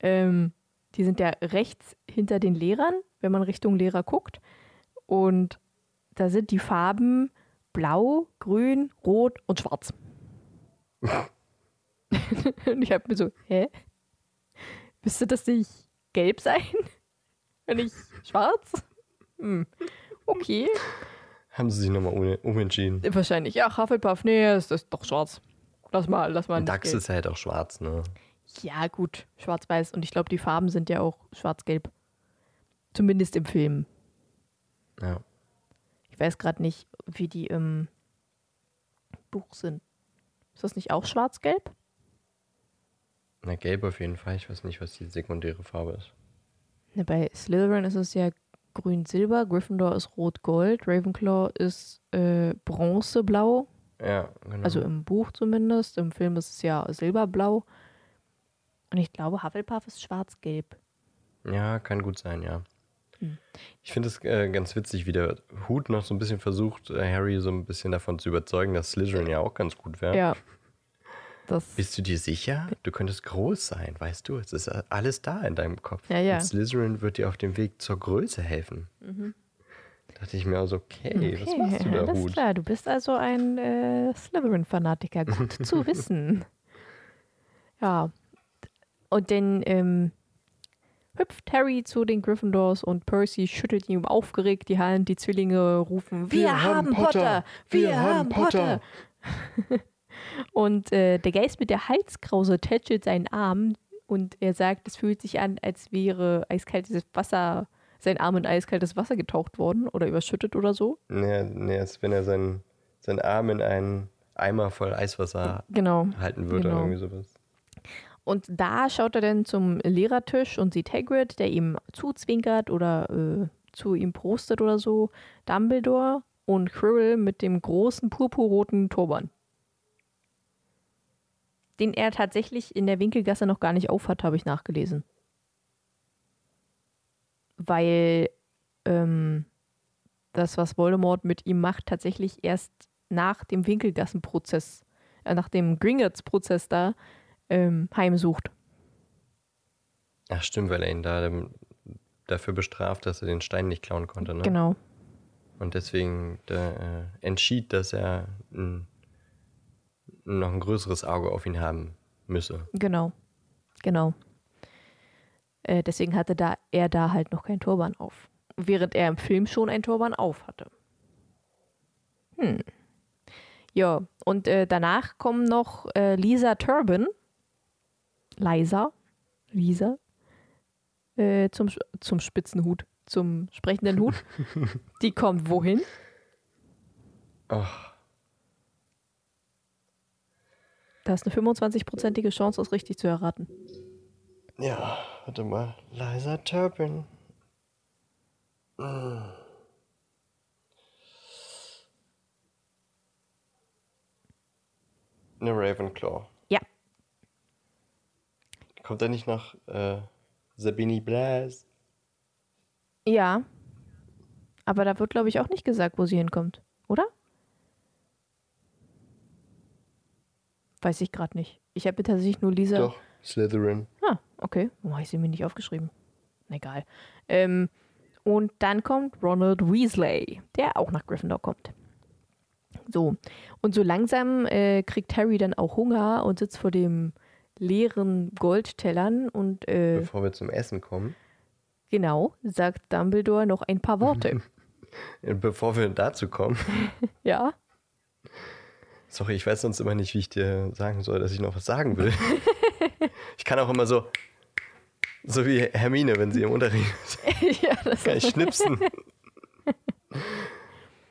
S2: ähm, die sind ja rechts hinter den Lehrern, wenn man Richtung Lehrer guckt. Und da sind die Farben blau, grün, rot und schwarz. und ich habe mir so, hä? Müsste das nicht gelb sein? Wenn nicht schwarz? Hm. Okay.
S1: Haben sie sich nochmal umentschieden.
S2: Wahrscheinlich. Ja, Hufflepuff, nee, ist doch schwarz. Lass mal, lass mal.
S1: Dax ist halt auch schwarz, ne?
S2: Ja, gut. Schwarz-Weiß. Und ich glaube, die Farben sind ja auch schwarz-gelb. Zumindest im Film.
S1: Ja.
S2: Ich weiß gerade nicht, wie die im Buch sind. Ist das nicht auch schwarz-gelb?
S1: Na, gelb auf jeden Fall. Ich weiß nicht, was die sekundäre Farbe ist.
S2: Ne, bei Slytherin ist es ja grün-silber, Gryffindor ist rot-gold, Ravenclaw ist äh, bronzeblau.
S1: Ja, genau.
S2: Also im Buch zumindest. Im Film ist es ja silberblau. Und ich glaube, Hufflepuff ist schwarz-gelb.
S1: Ja, kann gut sein, ja. Hm. Ich finde es äh, ganz witzig, wie der Hut noch so ein bisschen versucht, äh, Harry so ein bisschen davon zu überzeugen, dass Slytherin ja auch ganz gut wäre.
S2: Ja.
S1: Das Bist du dir sicher? Du könntest groß sein, weißt du? Es ist alles da in deinem Kopf.
S2: Ja, ja.
S1: Und Slytherin wird dir auf dem Weg zur Größe helfen. Mhm. Da dachte ich mir also, okay, okay, was machst du da,
S2: Alles
S1: Hut?
S2: klar, du bist also ein äh, Slytherin-Fanatiker. Gut zu wissen. Ja. Und dann ähm, hüpft Harry zu den Gryffindors und Percy schüttelt ihm aufgeregt die Hand. Die Zwillinge rufen, wir, wir haben Potter, Potter, wir, haben Potter. Potter. Und äh, der Geist mit der Halskrause tätschelt seinen Arm und er sagt, es fühlt sich an, als wäre eiskaltes Wasser, sein Arm in eiskaltes Wasser getaucht worden oder überschüttet oder so.
S1: Nee, nee als wenn er seinen, seinen Arm in einen Eimer voll Eiswasser
S2: genau,
S1: halten würde genau. oder irgendwie sowas.
S2: Und da schaut er dann zum Lehrertisch und sieht Hagrid, der ihm zuzwinkert oder äh, zu ihm prostet oder so, Dumbledore und Quirrell mit dem großen purpurroten Turban den er tatsächlich in der Winkelgasse noch gar nicht aufhat, habe ich nachgelesen. Weil ähm, das, was Voldemort mit ihm macht, tatsächlich erst nach dem Winkelgassenprozess, äh, nach dem Gringotts-Prozess da ähm, heimsucht.
S1: Ach stimmt, weil er ihn da ähm, dafür bestraft, dass er den Stein nicht klauen konnte, ne?
S2: Genau.
S1: Und deswegen da, äh, entschied, dass er ein noch ein größeres Auge auf ihn haben müsse.
S2: Genau, genau. Äh, deswegen hatte da, er da halt noch kein Turban auf. Während er im Film schon ein Turban auf hatte. Hm. Ja, und äh, danach kommen noch äh, Lisa Turban. Lisa. Lisa. Äh, zum, zum Spitzenhut. Zum sprechenden Hut. Die kommt wohin?
S1: Ach.
S2: Da ist eine 25-prozentige Chance, das richtig zu erraten.
S1: Ja, warte mal. Liza Turpin. Hm. Eine Ravenclaw. Kommt da nicht noch äh, Sabini Blas?
S2: Ja. Aber da wird, glaube ich, auch nicht gesagt, wo sie hinkommt, oder? Weiß ich gerade nicht. Ich habe tatsächlich nur Lisa.
S1: Doch, Slytherin.
S2: Ah, okay. Warum habe ich sie mir nicht aufgeschrieben? Egal. Ähm, und dann kommt Ronald Weasley, der auch nach Gryffindor kommt. So. Und so langsam äh, kriegt Harry dann auch Hunger und sitzt vor dem leeren Goldtellern und. Äh,
S1: Bevor wir zum Essen kommen.
S2: Genau, sagt Dumbledore noch ein paar Worte.
S1: Bevor wir dazu kommen.
S2: ja.
S1: Sorry, ich weiß sonst immer nicht, wie ich dir sagen soll, dass ich noch was sagen will. ich kann auch immer so, so wie Hermine, wenn sie im Unterricht ist. ja, das kann ich schnipsen.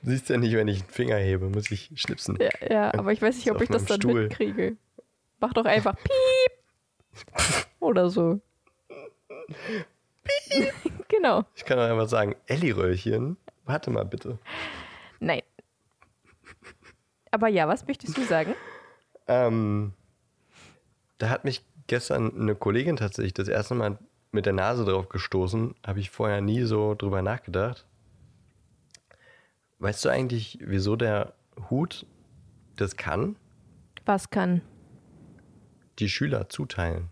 S1: Du siehst ja nicht, wenn ich einen Finger hebe, muss ich schnipsen.
S2: Ja, ja aber ich weiß nicht, ob ich das dann Stuhl. mitkriege. Mach doch einfach Piep! Oder so. Piep! genau.
S1: Ich kann auch einfach sagen, Elli-Röllchen, warte mal bitte.
S2: Nein, aber ja, was möchtest du sagen?
S1: Ähm, da hat mich gestern eine Kollegin tatsächlich das erste Mal mit der Nase drauf gestoßen. Habe ich vorher nie so drüber nachgedacht. Weißt du eigentlich, wieso der Hut das kann?
S2: Was kann?
S1: Die Schüler zuteilen.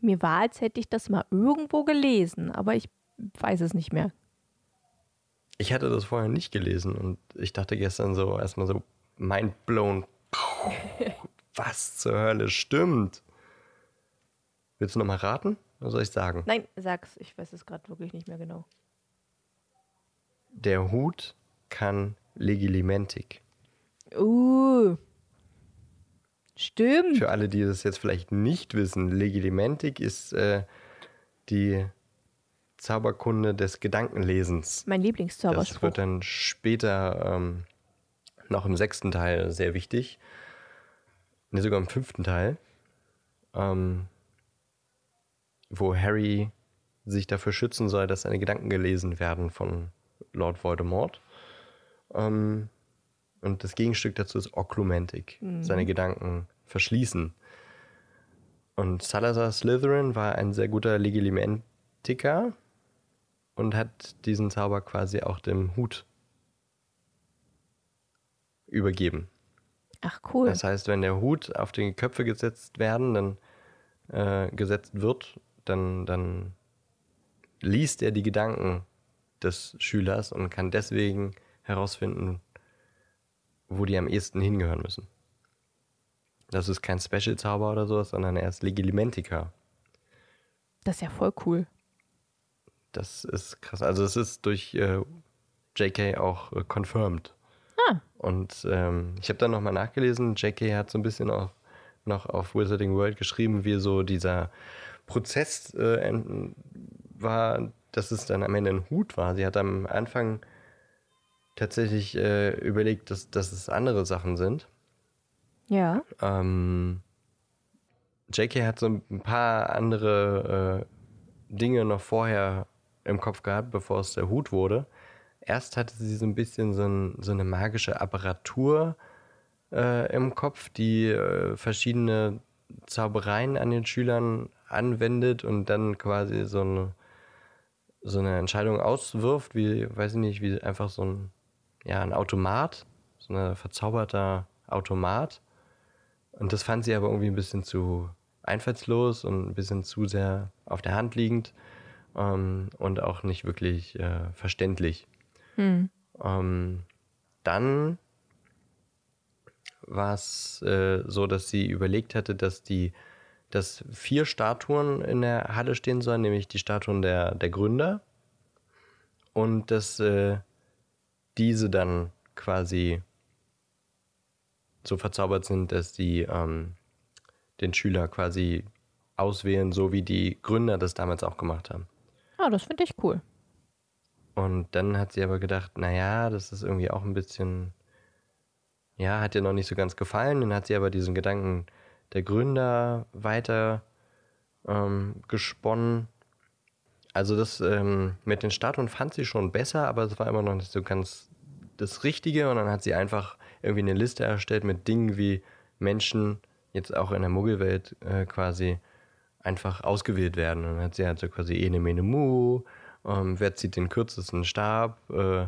S2: Mir war, als hätte ich das mal irgendwo gelesen, aber ich weiß es nicht mehr.
S1: Ich hatte das vorher nicht gelesen und ich dachte gestern so erstmal so mind blown. Was zur Hölle stimmt? Willst du nochmal raten? Was soll ich sagen?
S2: Nein, sag's. Ich weiß es gerade wirklich nicht mehr genau.
S1: Der Hut kann Legilimentik.
S2: Uh. Stimmt.
S1: Für alle, die das jetzt vielleicht nicht wissen, Legilimentik ist äh, die Zauberkunde des Gedankenlesens.
S2: Mein Lieblingszauberspruch.
S1: Das wird dann später ähm, noch im sechsten Teil sehr wichtig. Ne, sogar im fünften Teil. Ähm, wo Harry sich dafür schützen soll, dass seine Gedanken gelesen werden von Lord Voldemort. Ähm, und das Gegenstück dazu ist Oklumentik, mhm. seine Gedanken verschließen. Und Salazar Slytherin war ein sehr guter Legilimentiker und hat diesen Zauber quasi auch dem Hut übergeben.
S2: Ach cool.
S1: Das heißt, wenn der Hut auf die Köpfe gesetzt werden, dann äh, gesetzt wird, dann, dann liest er die Gedanken des Schülers und kann deswegen herausfinden, wo die am ehesten hingehören müssen. Das ist kein Special-Zauber oder sowas, sondern er ist Legilimentiker.
S2: Das ist ja voll cool.
S1: Das ist krass. Also es ist durch äh, JK auch äh, confirmed.
S2: Ah.
S1: Und ähm, ich habe dann nochmal nachgelesen, JK hat so ein bisschen auch noch auf Wizarding World geschrieben, wie so dieser Prozess äh, war, dass es dann am Ende ein Hut war. Sie hat am Anfang tatsächlich äh, überlegt, dass, dass es andere Sachen sind.
S2: Ja.
S1: Ähm, JK hat so ein paar andere äh, Dinge noch vorher im Kopf gehabt, bevor es der Hut wurde. Erst hatte sie so ein bisschen so, ein, so eine magische Apparatur äh, im Kopf, die äh, verschiedene Zaubereien an den Schülern anwendet und dann quasi so eine, so eine Entscheidung auswirft, wie, weiß ich nicht, wie einfach so ein, ja, ein Automat, so ein verzauberter Automat. Und das fand sie aber irgendwie ein bisschen zu einfallslos und ein bisschen zu sehr auf der Hand liegend ähm, und auch nicht wirklich äh, verständlich.
S2: Hm.
S1: Ähm, dann war es äh, so, dass sie überlegt hatte, dass die dass vier Statuen in der Halle stehen sollen, nämlich die Statuen der, der Gründer und dass äh, diese dann quasi so verzaubert sind, dass sie ähm, den Schüler quasi auswählen, so wie die Gründer das damals auch gemacht haben.
S2: Ah, das finde ich cool.
S1: Und dann hat sie aber gedacht, naja, das ist irgendwie auch ein bisschen, ja, hat ihr noch nicht so ganz gefallen. Dann hat sie aber diesen Gedanken der Gründer weiter ähm, gesponnen. Also das ähm, mit den Statuen fand sie schon besser, aber es war immer noch nicht so ganz das Richtige. Und dann hat sie einfach irgendwie eine Liste erstellt mit Dingen, wie Menschen jetzt auch in der Muggelwelt äh, quasi einfach ausgewählt werden. Und dann hat sie halt so quasi Ene Mene Mu, ähm, wer zieht den kürzesten Stab, äh,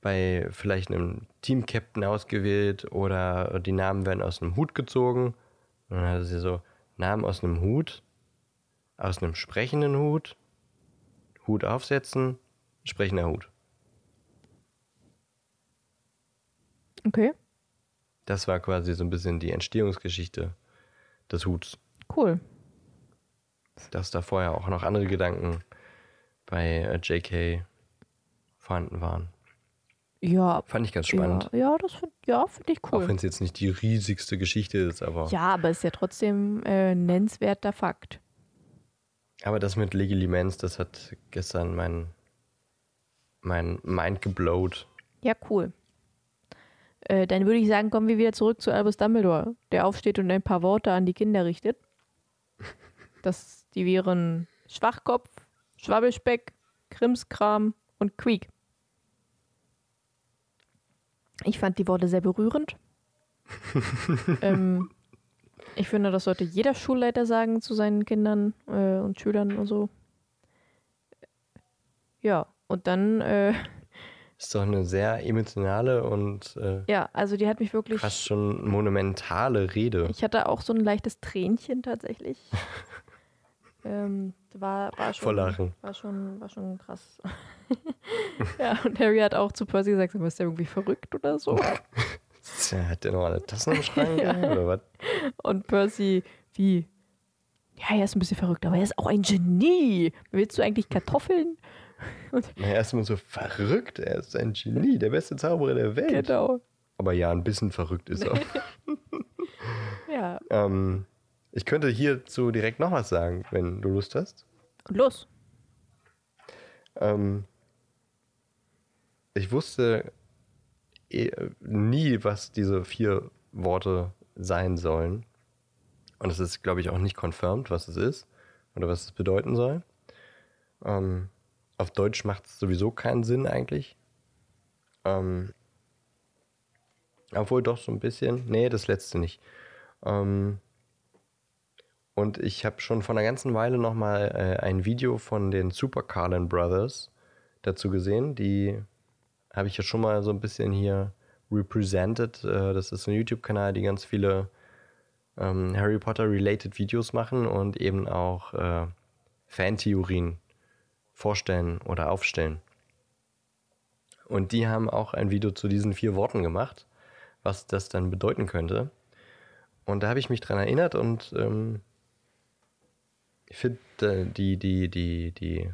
S1: bei vielleicht einem Team-Captain ausgewählt oder die Namen werden aus einem Hut gezogen. Und dann hatte sie so Namen aus einem Hut, aus einem sprechenden Hut, Hut aufsetzen, sprechender Hut.
S2: Okay.
S1: Das war quasi so ein bisschen die Entstehungsgeschichte des Huts.
S2: Cool
S1: dass da vorher auch noch andere Gedanken bei äh, JK vorhanden waren.
S2: Ja.
S1: Fand ich ganz spannend.
S2: Ja, ja das find, ja, finde ich cool.
S1: Auch wenn es jetzt nicht die riesigste Geschichte ist, aber.
S2: Ja, aber es ist ja trotzdem äh, nennenswerter Fakt.
S1: Aber das mit Legilimens, das hat gestern mein, mein Mind geblowt.
S2: Ja, cool. Äh, dann würde ich sagen, kommen wir wieder zurück zu Albus Dumbledore, der aufsteht und ein paar Worte an die Kinder richtet. Das, die wären Schwachkopf, Schwabbelspeck, Krimskram und Quiek. Ich fand die Worte sehr berührend. ähm, ich finde, das sollte jeder Schulleiter sagen zu seinen Kindern äh, und Schülern und so. Ja, und dann äh,
S1: Ist doch eine sehr emotionale und äh,
S2: Ja, also die hat mich wirklich.
S1: fast schon monumentale Rede.
S2: Ich hatte auch so ein leichtes Tränchen tatsächlich. ähm, war, war, schon,
S1: Vor Lachen.
S2: war schon war schon krass. ja, und Harry hat auch zu Percy gesagt, ist der irgendwie verrückt oder so?
S1: Hat der noch alle Tassen im Schrank? Oder was?
S2: Und Percy, wie? Ja, er ist ein bisschen verrückt, aber er ist auch ein Genie. Willst du eigentlich Kartoffeln?
S1: Na, erstmal so verrückt. Er ist ein Genie, der beste Zauberer der Welt.
S2: Genau.
S1: Aber ja, ein bisschen verrückt ist er.
S2: Ja.
S1: ähm, ich könnte hierzu direkt noch was sagen, wenn du Lust hast.
S2: Und los.
S1: Ähm, ich wusste eh, nie, was diese vier Worte sein sollen. Und es ist, glaube ich, auch nicht confirmed, was es ist oder was es bedeuten soll. Ähm, auf Deutsch macht es sowieso keinen Sinn eigentlich. Ähm, obwohl doch so ein bisschen. Nee, das letzte nicht. Ähm, und ich habe schon vor einer ganzen Weile nochmal äh, ein Video von den Super Carlin Brothers dazu gesehen. Die habe ich ja schon mal so ein bisschen hier represented. Äh, das ist ein YouTube-Kanal, die ganz viele ähm, Harry Potter-related Videos machen und eben auch äh, Fantheorien vorstellen oder aufstellen. Und die haben auch ein Video zu diesen vier Worten gemacht, was das dann bedeuten könnte. Und da habe ich mich dran erinnert und ähm, ich finde äh, die, die, die, die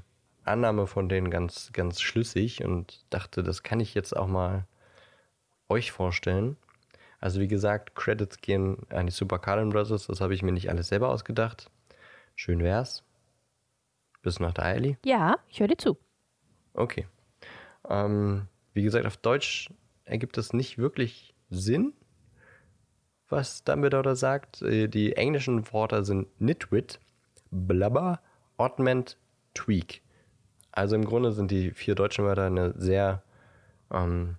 S1: Annahme von denen ganz, ganz schlüssig und dachte, das kann ich jetzt auch mal euch vorstellen. Also wie gesagt, Credits gehen an die Super Carlin Brothers, das habe ich mir nicht alles selber ausgedacht. Schön wär's. Bist du noch da, Ellie?
S2: Ja, ich höre dir zu.
S1: Okay. Ähm, wie gesagt, auf Deutsch ergibt es nicht wirklich Sinn, was Dumbledore da sagt. Äh, Die englischen Worte sind Nitwit, Blubber, Oddment, Tweak. Also im Grunde sind die vier deutschen Wörter eine sehr, ähm,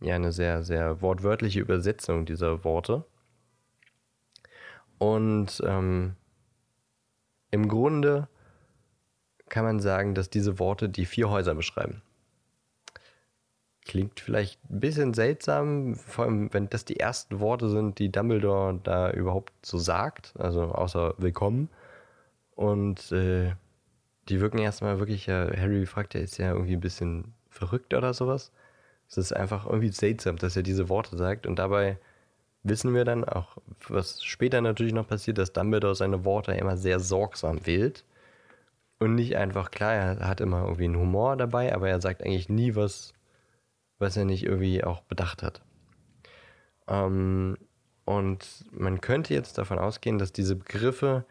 S1: ja, eine sehr, sehr wortwörtliche Übersetzung dieser Worte. Und ähm, im Grunde kann man sagen, dass diese Worte die vier Häuser beschreiben. Klingt vielleicht ein bisschen seltsam, vor allem wenn das die ersten Worte sind, die Dumbledore da überhaupt so sagt, also außer Willkommen. Und äh, die wirken erstmal wirklich, ja, Harry fragt, er ist ja irgendwie ein bisschen verrückt oder sowas. Es ist einfach irgendwie seltsam, dass er diese Worte sagt und dabei wissen wir dann auch, was später natürlich noch passiert, dass Dumbledore seine Worte immer sehr sorgsam wählt und nicht einfach, klar, er hat immer irgendwie einen Humor dabei, aber er sagt eigentlich nie was, was er nicht irgendwie auch bedacht hat. Ähm, und man könnte jetzt davon ausgehen, dass diese Begriffe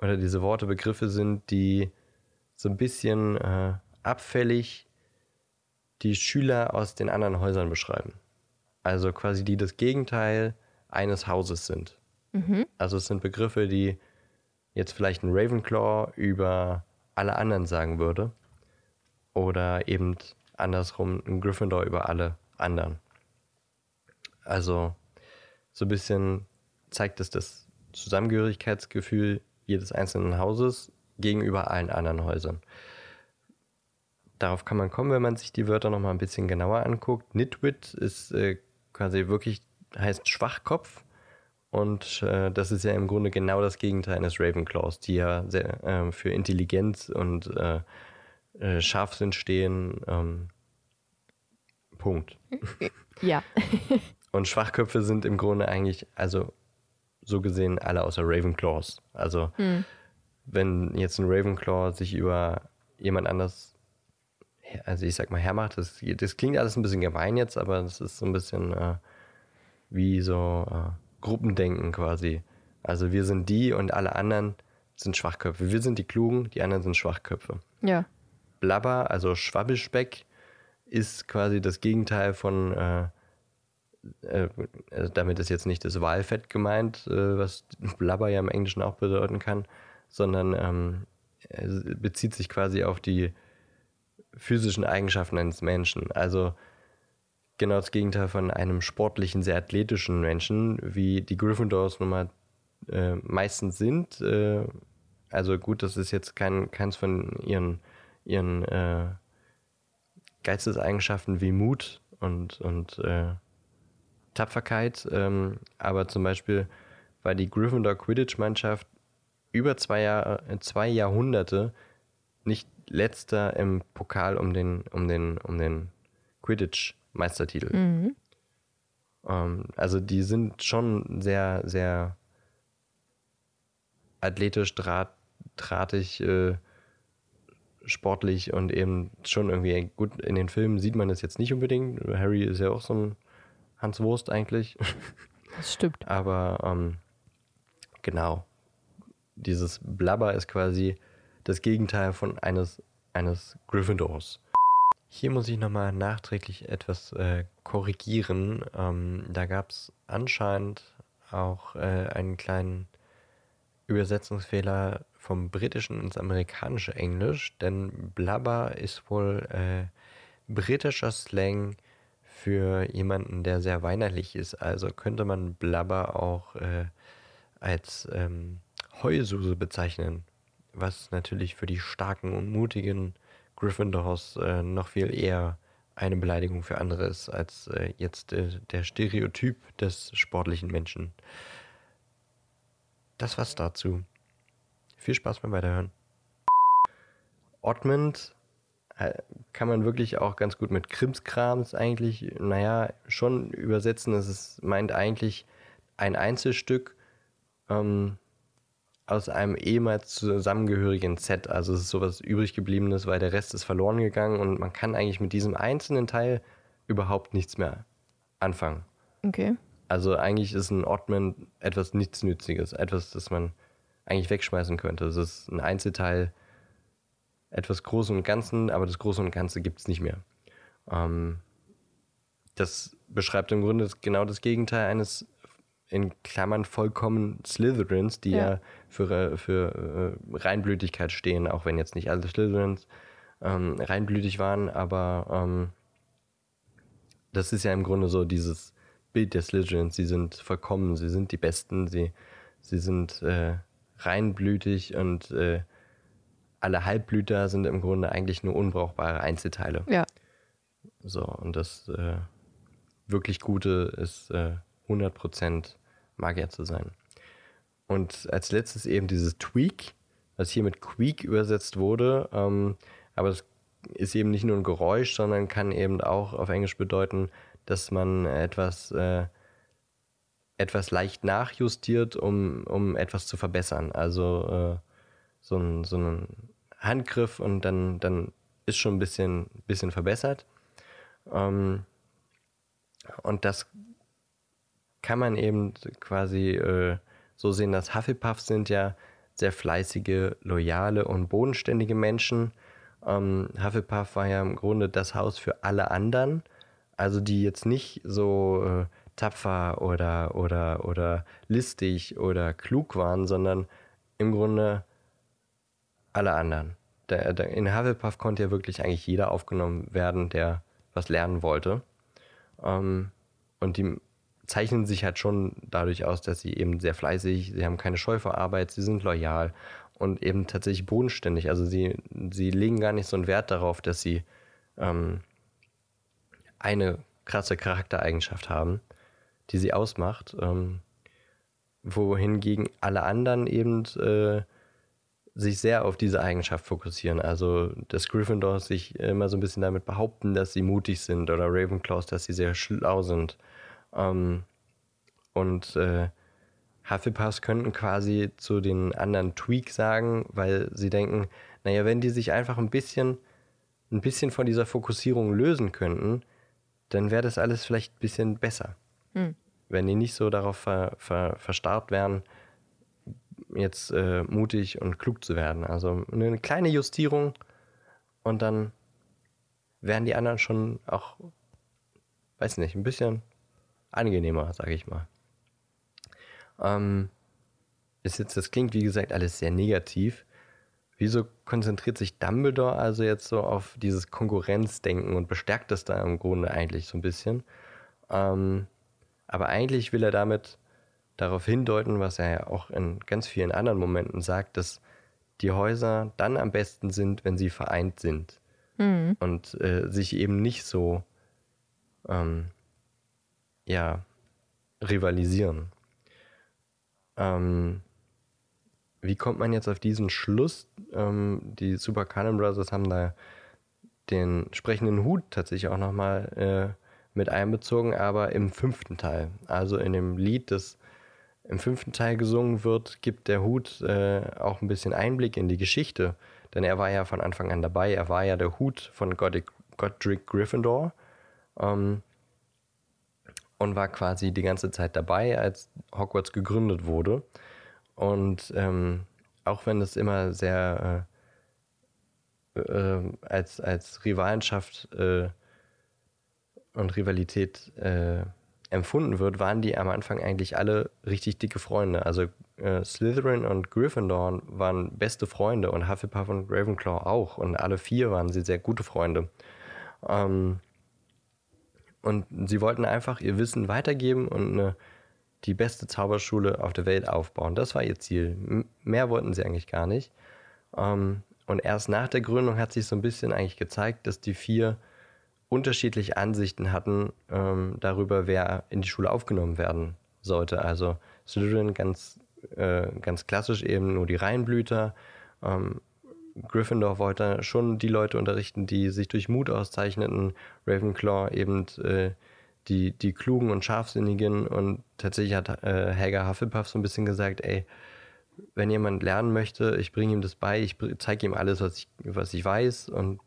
S1: oder diese Worte Begriffe sind, die so ein bisschen äh, abfällig die Schüler aus den anderen Häusern beschreiben. Also quasi die das Gegenteil eines Hauses sind. Also es sind Begriffe, die jetzt vielleicht ein Ravenclaw über alle anderen sagen würde. Oder eben andersrum ein Gryffindor über alle anderen. Also so ein bisschen zeigt es das Zusammengehörigkeitsgefühl jedes einzelnen Hauses gegenüber allen anderen Häusern. Darauf kann man kommen, wenn man sich die Wörter nochmal ein bisschen genauer anguckt. Nitwit ist äh, quasi wirklich, heißt Schwachkopf. Und äh, das ist ja im Grunde genau das Gegenteil eines Ravenclaws, die ja sehr, äh, für Intelligenz und äh, äh, Scharfsinn stehen. Ähm, Punkt.
S2: Ja.
S1: Und Schwachköpfe sind im Grunde eigentlich, also so gesehen, alle außer Ravenclaws. Also, wenn jetzt ein Ravenclaw sich über jemand anders, also ich sag mal, hermacht, das, das klingt alles ein bisschen gemein jetzt, aber das ist so ein bisschen äh, wie so äh, Gruppendenken quasi. Also, wir sind die und alle anderen sind Schwachköpfe. Wir sind die Klugen, die anderen sind Schwachköpfe.
S2: Ja.
S1: Blabber, also Schwabbelspeck, ist quasi das Gegenteil von, äh, äh, also damit ist jetzt nicht das Walfett gemeint, äh, was Blabber ja im Englischen auch bedeuten kann, sondern ähm, bezieht sich quasi auf die physischen Eigenschaften eines Menschen. Also genau das Gegenteil von einem sportlichen, sehr athletischen Menschen, wie die Gryffindors nun mal äh, meistens sind. Äh, also gut, das ist jetzt kein, keins von ihren, ihren äh, Geisteseigenschaften wie Mut und, und äh, Tapferkeit. Ähm, aber zum Beispiel war die Gryffindor Quidditch-Mannschaft über zwei, Jahr, zwei Jahrhunderte nicht letzter im Pokal um den, um den, um den Quidditch-Meistertitel.
S2: Mhm.
S1: Ähm, also die sind schon sehr, sehr athletisch, draht, drahtig, äh, sportlich und eben schon irgendwie gut. In den Filmen sieht man das jetzt nicht unbedingt. Harry ist ja auch so ein Hans Wurst eigentlich.
S2: Das stimmt.
S1: Aber ähm, genau, dieses Blabber ist quasi das Gegenteil von eines, eines Gryffindors. Hier muss ich nochmal nachträglich etwas äh, korrigieren. Ähm, da gab es anscheinend auch äh, einen kleinen Übersetzungsfehler vom britischen ins amerikanische Englisch, denn Blabber ist wohl äh, britischer Slang für jemanden, der sehr weinerlich ist. Also könnte man Blabber auch äh, als ähm, Heususe bezeichnen, was natürlich für die starken und mutigen Gryffindors äh, noch viel eher eine Beleidigung für andere ist, als äh, jetzt äh, der Stereotyp des sportlichen Menschen. Das war's dazu. Viel Spaß beim Weiterhören. Ottmund äh, kann man wirklich auch ganz gut mit Krimskrams eigentlich, naja, schon übersetzen. Es ist, meint eigentlich ein Einzelstück ähm, aus einem ehemals zusammengehörigen Set. Also es ist sowas übrig gebliebenes, weil der Rest ist verloren gegangen und man kann eigentlich mit diesem einzelnen Teil überhaupt nichts mehr anfangen.
S2: Okay.
S1: Also eigentlich ist ein Oddman etwas Nichtsnütziges, etwas, das man eigentlich wegschmeißen könnte. Es ist ein Einzelteil, etwas Großen und Ganzen, aber das Große und Ganze gibt es nicht mehr. Ähm, das beschreibt im Grunde genau das Gegenteil eines in Klammern vollkommen Slytherins, die ja, ja für, für äh, Reinblütigkeit stehen, auch wenn jetzt nicht alle Slytherins ähm, reinblütig waren, aber ähm, das ist ja im Grunde so dieses Bild der Slytherins. Sie sind vollkommen, sie sind die Besten, sie, sie sind äh, reinblütig und äh, alle Halbblüter sind im Grunde eigentlich nur unbrauchbare Einzelteile.
S2: Ja.
S1: So, und das äh, wirklich Gute ist äh, 100% Magier zu sein. Und als letztes eben dieses Tweak, was hier mit Queak übersetzt wurde, ähm, aber es ist eben nicht nur ein Geräusch, sondern kann eben auch auf Englisch bedeuten, dass man etwas, äh, etwas leicht nachjustiert, um, um etwas zu verbessern. Also äh, so, ein, so ein Handgriff und dann, dann ist schon ein bisschen, bisschen verbessert. Ähm, und das kann man eben quasi äh, so sehen, dass Hufflepuffs sind ja sehr fleißige, loyale und bodenständige Menschen. Ähm, Hufflepuff war ja im Grunde das Haus für alle anderen, also die jetzt nicht so äh, tapfer oder, oder, oder listig oder klug waren, sondern im Grunde alle anderen. Der, der, in Hufflepuff konnte ja wirklich eigentlich jeder aufgenommen werden, der was lernen wollte. Ähm, und die zeichnen sich halt schon dadurch aus, dass sie eben sehr fleißig, sie haben keine Scheu vor Arbeit, sie sind loyal und eben tatsächlich bodenständig. Also sie, sie legen gar nicht so einen Wert darauf, dass sie ähm, eine krasse Charaktereigenschaft haben, die sie ausmacht, ähm, wohingegen alle anderen eben äh, sich sehr auf diese Eigenschaft fokussieren. Also dass Gryffindors sich immer so ein bisschen damit behaupten, dass sie mutig sind oder Ravenclaws, dass sie sehr schlau sind. Ähm, und äh, Hufflepuffs könnten quasi zu den anderen Tweak sagen, weil sie denken, naja, wenn die sich einfach ein bisschen, ein bisschen von dieser Fokussierung lösen könnten, dann wäre das alles vielleicht ein bisschen besser. Hm. Wenn die nicht so darauf ver, ver, verstarrt wären, jetzt äh, mutig und klug zu werden. Also eine kleine Justierung und dann wären die anderen schon auch, weiß nicht, ein bisschen angenehmer, sage ich mal. Ähm, ist jetzt, das klingt wie gesagt alles sehr negativ. Wieso konzentriert sich Dumbledore also jetzt so auf dieses Konkurrenzdenken und bestärkt es da im Grunde eigentlich so ein bisschen? Ähm, aber eigentlich will er damit darauf hindeuten, was er ja auch in ganz vielen anderen Momenten sagt, dass die Häuser dann am besten sind, wenn sie vereint sind.
S2: Mhm.
S1: und äh, sich eben nicht so ähm, ja, rivalisieren. Ähm, wie kommt man jetzt auf diesen Schluss? Ähm, die Super Cannon Brothers haben da den sprechenden Hut tatsächlich auch nochmal äh, mit einbezogen, aber im fünften Teil. Also in dem Lied, das im fünften Teil gesungen wird, gibt der Hut äh, auch ein bisschen Einblick in die Geschichte. Denn er war ja von Anfang an dabei. Er war ja der Hut von Godric, Godric Gryffindor. Ähm, und war quasi die ganze Zeit dabei, als Hogwarts gegründet wurde. Und ähm, auch wenn es immer sehr äh, äh, als, als Rivalenschaft äh, und Rivalität äh, empfunden wird, waren die am Anfang eigentlich alle richtig dicke Freunde. Also äh, Slytherin und Gryffindor waren beste Freunde und Hufflepuff und Ravenclaw auch. Und alle vier waren sie sehr gute Freunde. Ähm, und sie wollten einfach ihr Wissen weitergeben und eine, die beste Zauberschule auf der Welt aufbauen. Das war ihr Ziel. M mehr wollten sie eigentlich gar nicht. Ähm, und erst nach der Gründung hat sich so ein bisschen eigentlich gezeigt, dass die vier unterschiedliche Ansichten hatten ähm, darüber, wer in die Schule aufgenommen werden sollte. Also Slytherin ganz, äh, ganz klassisch eben nur die Reihenblüter. Ähm, Gryffindor wollte schon die Leute unterrichten, die sich durch Mut auszeichneten. Ravenclaw eben äh, die, die klugen und scharfsinnigen. Und tatsächlich hat äh, Helga Hufflepuff so ein bisschen gesagt, ey, wenn jemand lernen möchte, ich bringe ihm das bei, ich zeige ihm alles, was ich, was ich weiß und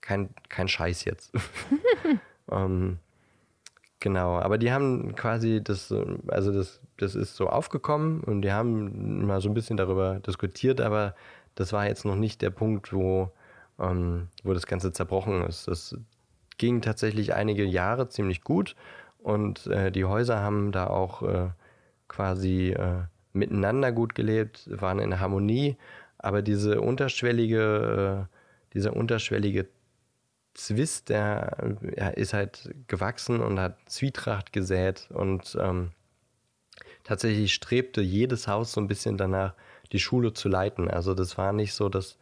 S1: kein, kein Scheiß jetzt. ähm, genau, aber die haben quasi das, also das, das ist so aufgekommen und die haben mal so ein bisschen darüber diskutiert, aber das war jetzt noch nicht der Punkt, wo, ähm, wo das Ganze zerbrochen ist. Das ging tatsächlich einige Jahre ziemlich gut und äh, die Häuser haben da auch äh, quasi äh, miteinander gut gelebt, waren in Harmonie, aber diese unterschwellige, äh, dieser unterschwellige Zwist, der ja, ist halt gewachsen und hat Zwietracht gesät und ähm, tatsächlich strebte jedes Haus so ein bisschen danach, die Schule zu leiten. Also das war nicht so, dass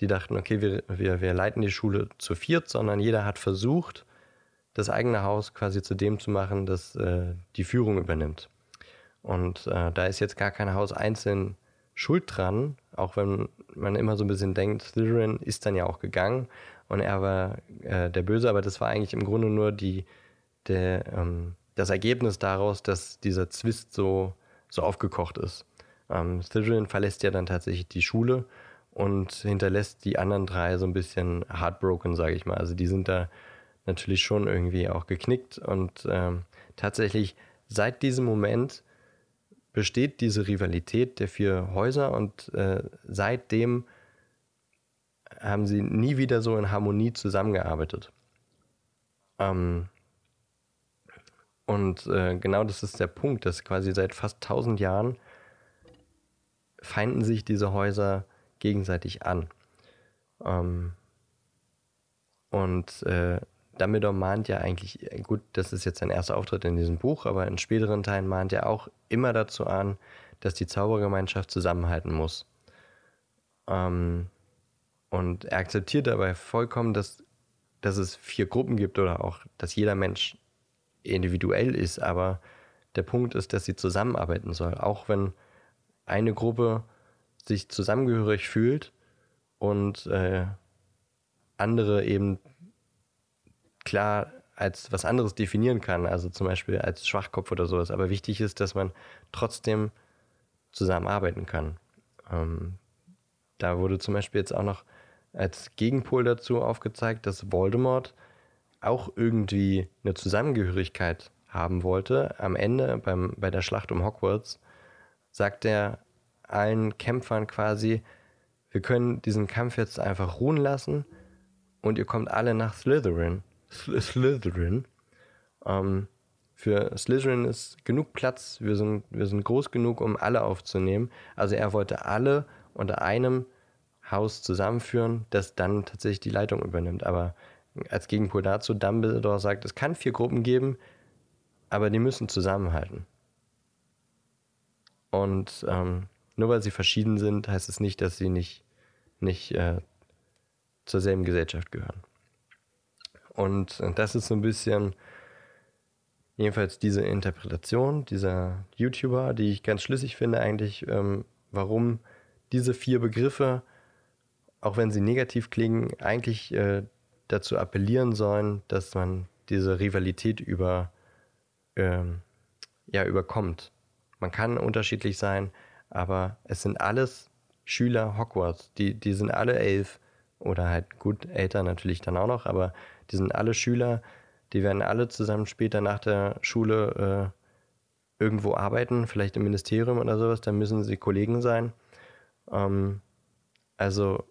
S1: die dachten, okay, wir, wir, wir leiten die Schule zu viert, sondern jeder hat versucht, das eigene Haus quasi zu dem zu machen, das äh, die Führung übernimmt. Und äh, da ist jetzt gar kein Haus einzeln schuld dran, auch wenn man immer so ein bisschen denkt, Slytherin ist dann ja auch gegangen und er war äh, der Böse, aber das war eigentlich im Grunde nur die, der, ähm, das Ergebnis daraus, dass dieser Zwist so, so aufgekocht ist. Ähm, Slytherin verlässt ja dann tatsächlich die Schule und hinterlässt die anderen drei so ein bisschen heartbroken, sage ich mal. Also die sind da natürlich schon irgendwie auch geknickt und ähm, tatsächlich seit diesem Moment besteht diese Rivalität der vier Häuser und äh, seitdem haben sie nie wieder so in Harmonie zusammengearbeitet. Ähm, und äh, genau das ist der Punkt, dass quasi seit fast 1000 Jahren feinden sich diese Häuser gegenseitig an. Ähm, und äh, Dumbledore mahnt ja eigentlich, gut, das ist jetzt sein erster Auftritt in diesem Buch, aber in späteren Teilen mahnt er auch immer dazu an, dass die Zaubergemeinschaft zusammenhalten muss. Ähm, und er akzeptiert dabei vollkommen, dass, dass es vier Gruppen gibt oder auch, dass jeder Mensch individuell ist, aber der Punkt ist, dass sie zusammenarbeiten soll. Auch wenn eine Gruppe sich zusammengehörig fühlt und äh, andere eben klar als was anderes definieren kann, also zum Beispiel als Schwachkopf oder sowas. Aber wichtig ist, dass man trotzdem zusammenarbeiten kann. Ähm, da wurde zum Beispiel jetzt auch noch als Gegenpol dazu aufgezeigt, dass Voldemort auch irgendwie eine Zusammengehörigkeit haben wollte. Am Ende beim, bei der Schlacht um Hogwarts sagt er allen Kämpfern quasi, wir können diesen Kampf jetzt einfach ruhen lassen und ihr kommt alle nach Slytherin. Slytherin. Ähm, für Slytherin ist genug Platz, wir sind, wir sind groß genug, um alle aufzunehmen. Also er wollte alle unter einem Haus zusammenführen, das dann tatsächlich die Leitung übernimmt. Aber als Gegenpol dazu, Dumbledore sagt, es kann vier Gruppen geben, aber die müssen zusammenhalten. Und ähm, nur weil sie verschieden sind, heißt es nicht, dass sie nicht, nicht äh, zur selben Gesellschaft gehören. Und das ist so ein bisschen jedenfalls diese Interpretation dieser YouTuber, die ich ganz schlüssig finde eigentlich, ähm, warum diese vier Begriffe, auch wenn sie negativ klingen, eigentlich äh, dazu appellieren sollen, dass man diese Rivalität über, ähm, ja, überkommt. Man kann unterschiedlich sein, aber es sind alles Schüler Hogwarts. Die, die sind alle elf oder halt gut älter natürlich dann auch noch, aber die sind alle Schüler, die werden alle zusammen später nach der Schule äh, irgendwo arbeiten, vielleicht im Ministerium oder sowas, dann müssen sie Kollegen sein. Ähm, also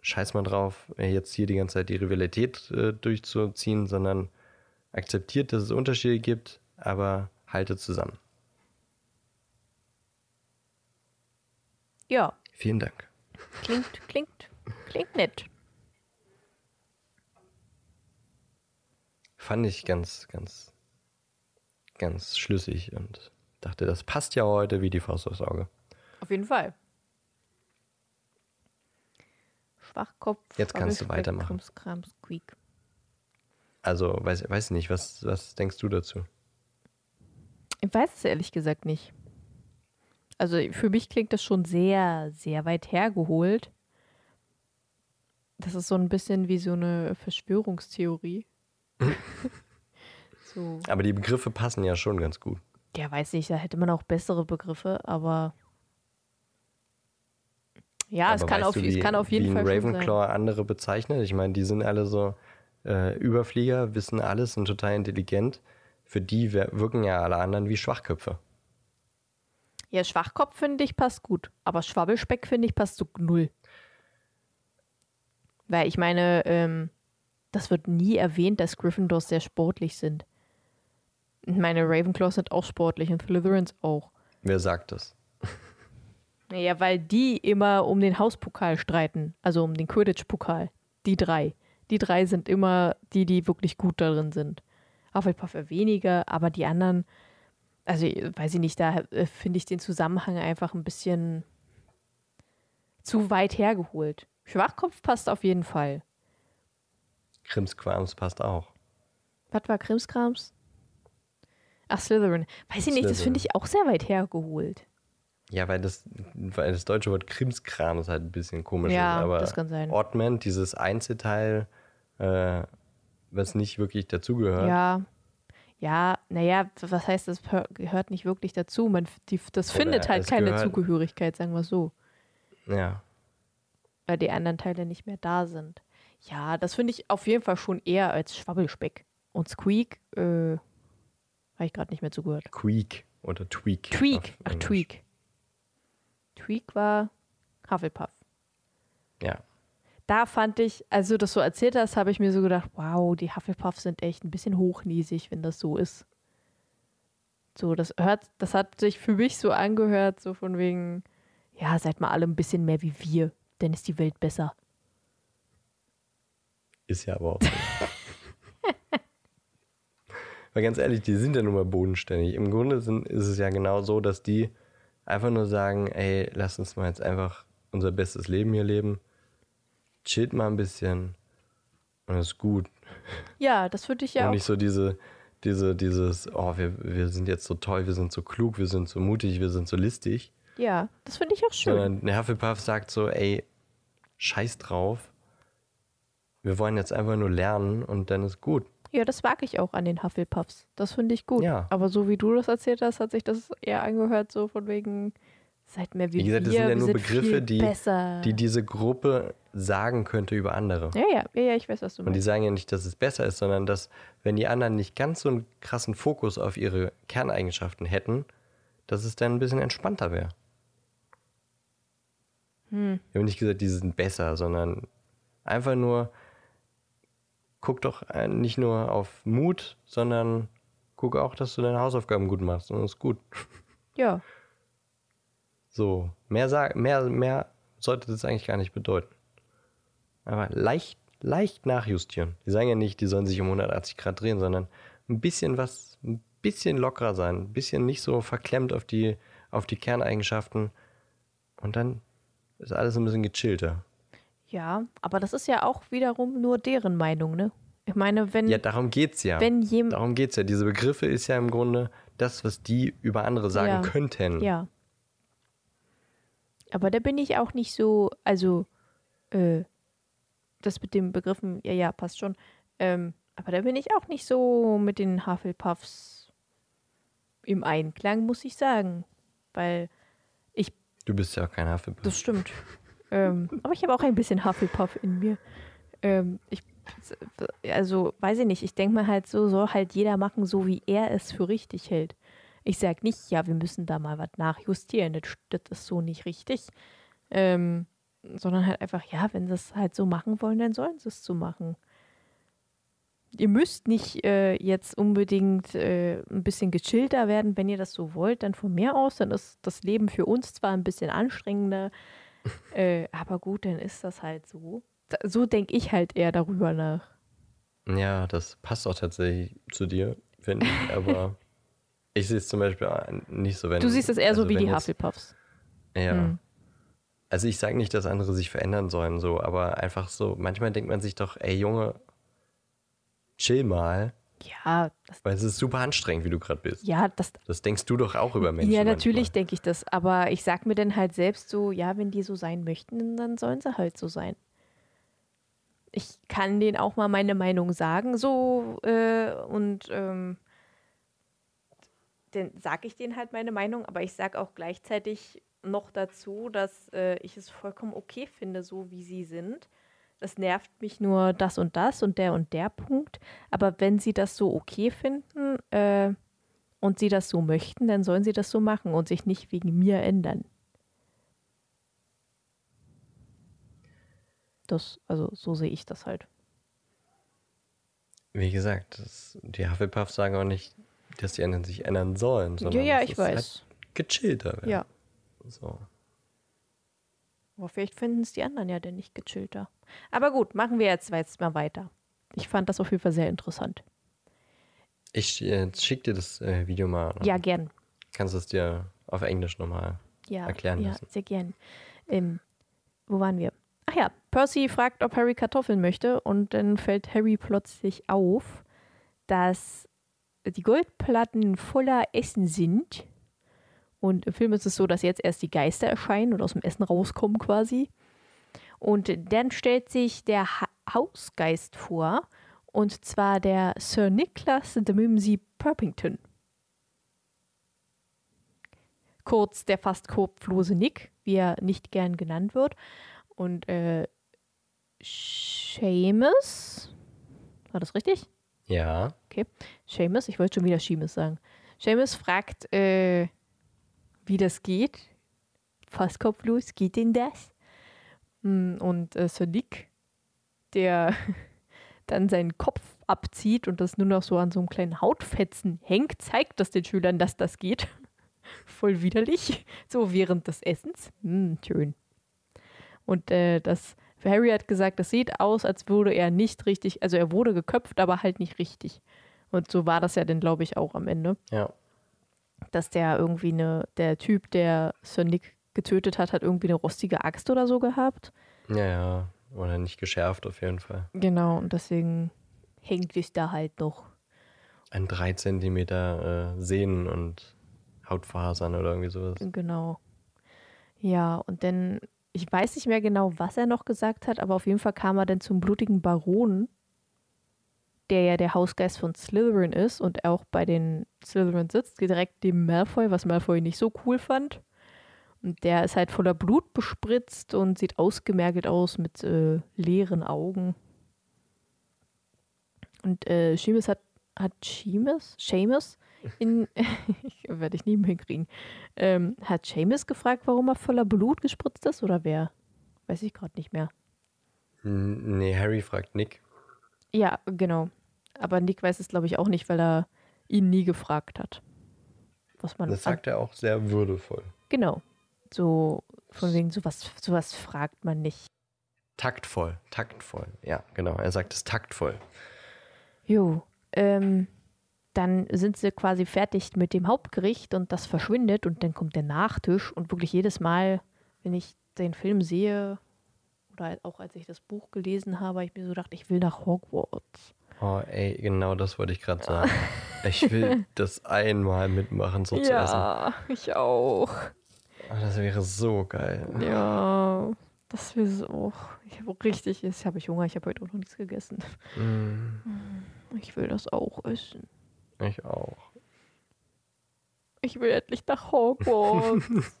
S1: scheiß mal drauf, jetzt hier die ganze Zeit die Rivalität äh, durchzuziehen, sondern akzeptiert, dass es Unterschiede gibt, aber haltet zusammen.
S2: Ja.
S1: Vielen Dank.
S2: Klingt, klingt, klingt nett.
S1: Fand ich ganz, ganz, ganz schlüssig und dachte, das passt ja heute wie die Faust aufs Auge.
S2: Auf jeden Fall. Schwachkopf.
S1: Jetzt kannst du weitermachen.
S2: Krimskrams, Squeak.
S1: Also, weiß, weiß nicht, was, was denkst du dazu?
S2: Ich weiß es ehrlich gesagt nicht. Also für mich klingt das schon sehr, sehr weit hergeholt. Das ist so ein bisschen wie so eine Verschwörungstheorie.
S1: so. Aber die Begriffe passen ja schon ganz gut.
S2: Ja, weiß nicht, da hätte man auch bessere Begriffe, aber ja, aber es, kann auf, du, wie, es kann auf jeden
S1: wie
S2: Fall.
S1: Ravenclaw andere bezeichnet. Ich meine, die sind alle so äh, Überflieger, wissen alles, sind total intelligent. Für die wirken ja alle anderen wie Schwachköpfe.
S2: Ja, Schwachkopf finde ich passt gut, aber Schwabbelspeck finde ich passt so null. Weil ich meine, ähm, das wird nie erwähnt, dass Gryffindors sehr sportlich sind. Ich meine, Ravenclaws sind auch sportlich und Slytherins auch.
S1: Wer sagt das?
S2: Naja, weil die immer um den Hauspokal streiten, also um den Quidditch-Pokal. Die drei. Die drei sind immer die, die wirklich gut darin sind. Hufflepuff eher weniger, aber die anderen, also weiß ich nicht, da äh, finde ich den Zusammenhang einfach ein bisschen zu weit hergeholt. Schwachkopf passt auf jeden Fall.
S1: Krimskrams passt auch.
S2: Was war Krimskrams? Ach, Slytherin. Weiß ich nicht, das finde ich auch sehr weit hergeholt.
S1: Ja, weil das, weil das deutsche Wort Krimskram ist halt ein bisschen komisch.
S2: Ja,
S1: ist, aber
S2: das kann sein.
S1: Ortment, dieses Einzelteil, äh, was nicht wirklich dazugehört.
S2: Ja. Ja, naja, was heißt, das gehört nicht wirklich dazu? Man, die, das Oder findet halt keine gehört, Zugehörigkeit, sagen wir so.
S1: Ja.
S2: Weil die anderen Teile nicht mehr da sind. Ja, das finde ich auf jeden Fall schon eher als Schwabbelspeck. Und Squeak, äh, habe ich gerade nicht mehr zugehört.
S1: Queek oder Tweak.
S2: Tweak, ach, Tweak. Tweak war Hufflepuff.
S1: Ja.
S2: Da fand ich, als du das so erzählt hast, habe ich mir so gedacht, wow, die Hufflepuffs sind echt ein bisschen hochnäsig, wenn das so ist. So, das hört, das hat sich für mich so angehört, so von wegen, ja, seid mal alle ein bisschen mehr wie wir, denn ist die Welt besser.
S1: Ist ja aber auch so. Weil ganz ehrlich, die sind ja nun mal bodenständig. Im Grunde sind, ist es ja genau so, dass die einfach nur sagen, ey, lass uns mal jetzt einfach unser bestes Leben hier leben. Chillt mal ein bisschen und ist gut.
S2: Ja, das würde ich ja
S1: und
S2: auch.
S1: nicht so diese, diese, dieses, oh, wir, wir sind jetzt so toll, wir sind so klug, wir sind so mutig, wir sind so listig.
S2: Ja, das finde ich auch schön.
S1: Sondern der Hufflepuff sagt so, ey, scheiß drauf. Wir wollen jetzt einfach nur lernen und dann ist gut.
S2: Ja, das mag ich auch an den Hufflepuffs. Das finde ich gut.
S1: Ja.
S2: Aber so wie du das erzählt hast, hat sich das eher angehört, so von wegen, seid mehr wie, wie gesagt,
S1: wir.
S2: das sind
S1: ja
S2: nur
S1: Begriffe, die, die diese Gruppe sagen könnte über andere.
S2: Ja, ja, ja, ja, ich weiß, was du meinst.
S1: Und die sagen ja nicht, dass es besser ist, sondern dass, wenn die anderen nicht ganz so einen krassen Fokus auf ihre Kerneigenschaften hätten, dass es dann ein bisschen entspannter wäre.
S2: Hm.
S1: Wir haben nicht gesagt, die sind besser, sondern einfach nur, guck doch äh, nicht nur auf Mut, sondern guck auch, dass du deine Hausaufgaben gut machst und das ist gut.
S2: Ja.
S1: So, mehr, mehr, mehr sollte das eigentlich gar nicht bedeuten. Aber leicht, leicht nachjustieren. Die sagen ja nicht, die sollen sich um 180 Grad drehen, sondern ein bisschen was, ein bisschen lockerer sein, ein bisschen nicht so verklemmt auf die, auf die Kerneigenschaften und dann ist alles ein bisschen gechillter.
S2: Ja, aber das ist ja auch wiederum nur deren Meinung, ne? Ich meine, wenn.
S1: Ja, darum geht's ja.
S2: Wenn jem
S1: darum geht's ja. Diese Begriffe ist ja im Grunde das, was die über andere sagen
S2: Ja.
S1: könnten.
S2: Ja. Aber da bin ich auch nicht so, also, äh, das mit den Begriffen, ja, ja, passt schon. Ähm, aber da bin ich auch nicht so mit den Hufflepuffs im Einklang, muss ich sagen. Weil,
S1: Du bist ja auch kein Hufflepuff.
S2: das stimmt. ähm, aber ich habe auch ein bisschen Hufflepuff in mir. Ähm, ich, also, weiß ich nicht, ich denke mal halt so, soll halt jeder machen, so wie er es für richtig hält. Ich sage nicht, ja, wir müssen da mal was nachjustieren, das, das ist so nicht richtig. Ähm, sondern halt einfach, ja, wenn sie es halt so machen wollen, dann sollen sie es so machen. Ihr müsst nicht äh, jetzt unbedingt äh, ein bisschen gechillter werden, wenn ihr das so wollt, dann von mir aus, dann ist das Leben für uns zwar ein bisschen anstrengender, äh, aber gut, dann ist das halt so. So denke ich halt eher darüber nach.
S1: Ja, das passt auch tatsächlich zu dir, finde ich. Aber ich sehe es zum Beispiel nicht so, wenn.
S2: Du siehst es eher so
S1: also
S2: wie
S1: wenn
S2: die
S1: jetzt-
S2: Hufflepuffs.
S1: Ja.
S2: Hm.
S1: Also ich sage nicht, dass andere sich verändern sollen, so, aber einfach so, manchmal denkt man sich doch, ey Junge, chill mal,
S2: Ja, das,
S1: weil es ist super anstrengend, wie du gerade bist.
S2: ja, das,
S1: Das denkst du doch auch über Menschen.
S2: ja, natürlich denke ich das. Aber ich sag mir dann halt selbst so, ja, wenn die so sein möchten, dann sollen sie halt so sein. Ich kann denen auch mal meine Meinung sagen, so, äh, und ähm, dann sage ich denen halt meine Meinung, aber ich sage auch gleichzeitig noch dazu, dass äh, ich es vollkommen okay finde, so wie sie sind. Das nervt mich nur das und das und der und der Punkt. Aber wenn sie das so okay finden äh, und sie das so möchten, dann sollen sie das so machen und sich nicht wegen mir ändern. Das, also so sehe ich das halt.
S1: Wie gesagt, das, die Hufflepuffs sagen auch nicht, dass die anderen sich ändern sollen,
S2: Ja,
S1: sondern
S2: ja,
S1: dass
S2: ich
S1: es halt
S2: weiß.
S1: gechillter werden.
S2: Ja.
S1: So.
S2: Aber vielleicht finden es die anderen ja denn nicht gechillter. Aber gut, machen wir jetzt, jetzt mal weiter. Ich fand das auf jeden Fall sehr interessant.
S1: Ich äh, schick dir das äh, Video mal.
S2: Ja, gern.
S1: Kannst du es dir auf Englisch nochmal
S2: Ja,
S1: erklären
S2: ja
S1: lassen.
S2: sehr gern. Ähm, wo waren wir? Ach ja, Percy fragt, ob Harry Kartoffeln möchte und dann fällt Harry plötzlich auf, dass die Goldplatten voller Essen sind. Und im Film ist es so, dass jetzt erst die Geister erscheinen und aus dem Essen rauskommen quasi. Und dann stellt sich der ha Hausgeist vor, und zwar der Sir Nicholas de Mimsy Purpington. Kurz der fast kopflose Nick, wie er nicht gern genannt wird. Und äh, Seamus, war das richtig?
S1: Ja.
S2: Seamus, ich wollte schon wieder Seamus sagen. Seamus fragt, äh, wie das geht. Fast kopflos, geht denn das? Hm, Und äh, Sir Nick, der dann seinen Kopf abzieht und das nur noch so an so einem kleinen Hautfetzen hängt, zeigt das den Schülern, dass das geht. Voll widerlich. So während des Essens. Hm, schön. Und äh, das, Harry hat gesagt, das sieht aus, als würde er nicht richtig, also er wurde geköpft, aber halt nicht richtig. Und so war das ja dann, glaube ich, auch am Ende.
S1: Ja.
S2: Dass der irgendwie eine, der Typ, der Sir Nick getötet hat, hat irgendwie eine rostige Axt oder so gehabt.
S1: Ja, ja. Oder nicht geschärft auf jeden Fall.
S2: Genau, und deswegen hängt es da halt noch.
S1: Ein 3 Zentimeter äh, Sehnen und Hautfasern oder irgendwie sowas.
S2: Genau. Ja, und dann, ich weiß nicht mehr genau, was er noch gesagt hat, aber auf jeden Fall kam er dann zum blutigen Baron, der ja der Hausgeist von Slytherin ist und auch bei den Slytherin sitzt, direkt dem Malfoy, was Malfoy nicht so cool fand. Und der ist halt voller Blut bespritzt und sieht ausgemergelt aus mit äh, leeren Augen. Und äh, Seamus hat, hat Seamus? Seamus? In, werde ich nie mehr hinkriegen. Ähm, hat Seamus gefragt, warum er voller Blut gespritzt ist oder wer? Weiß ich gerade nicht mehr.
S1: Nee, Harry fragt Nick.
S2: Ja, genau. Aber Nick weiß es, glaube ich, auch nicht, weil er ihn nie gefragt hat. Was man
S1: Das sagt er auch sehr würdevoll.
S2: Genau. So, von wegen, sowas, sowas fragt man nicht.
S1: Taktvoll, taktvoll. Ja, genau. Er sagt es taktvoll.
S2: Jo, ähm, dann sind sie quasi fertig mit dem Hauptgericht und das verschwindet und dann kommt der Nachtisch und wirklich jedes Mal, wenn ich den Film sehe, oder auch als ich das Buch gelesen habe, habe ich mir so gedacht, ich will nach Hogwarts.
S1: Oh, ey, genau das wollte ich gerade sagen. Ich will das einmal mitmachen, so zu essen.
S2: ja, ich auch.
S1: Oh, das wäre so geil.
S2: Ja, das ich auch. Ich habe richtig, jetzt habe ich Hunger, ich habe heute auch noch nichts gegessen.
S1: Mm,
S2: Ich will das auch essen.
S1: ich auch.
S2: Ich will endlich nach Hogwarts.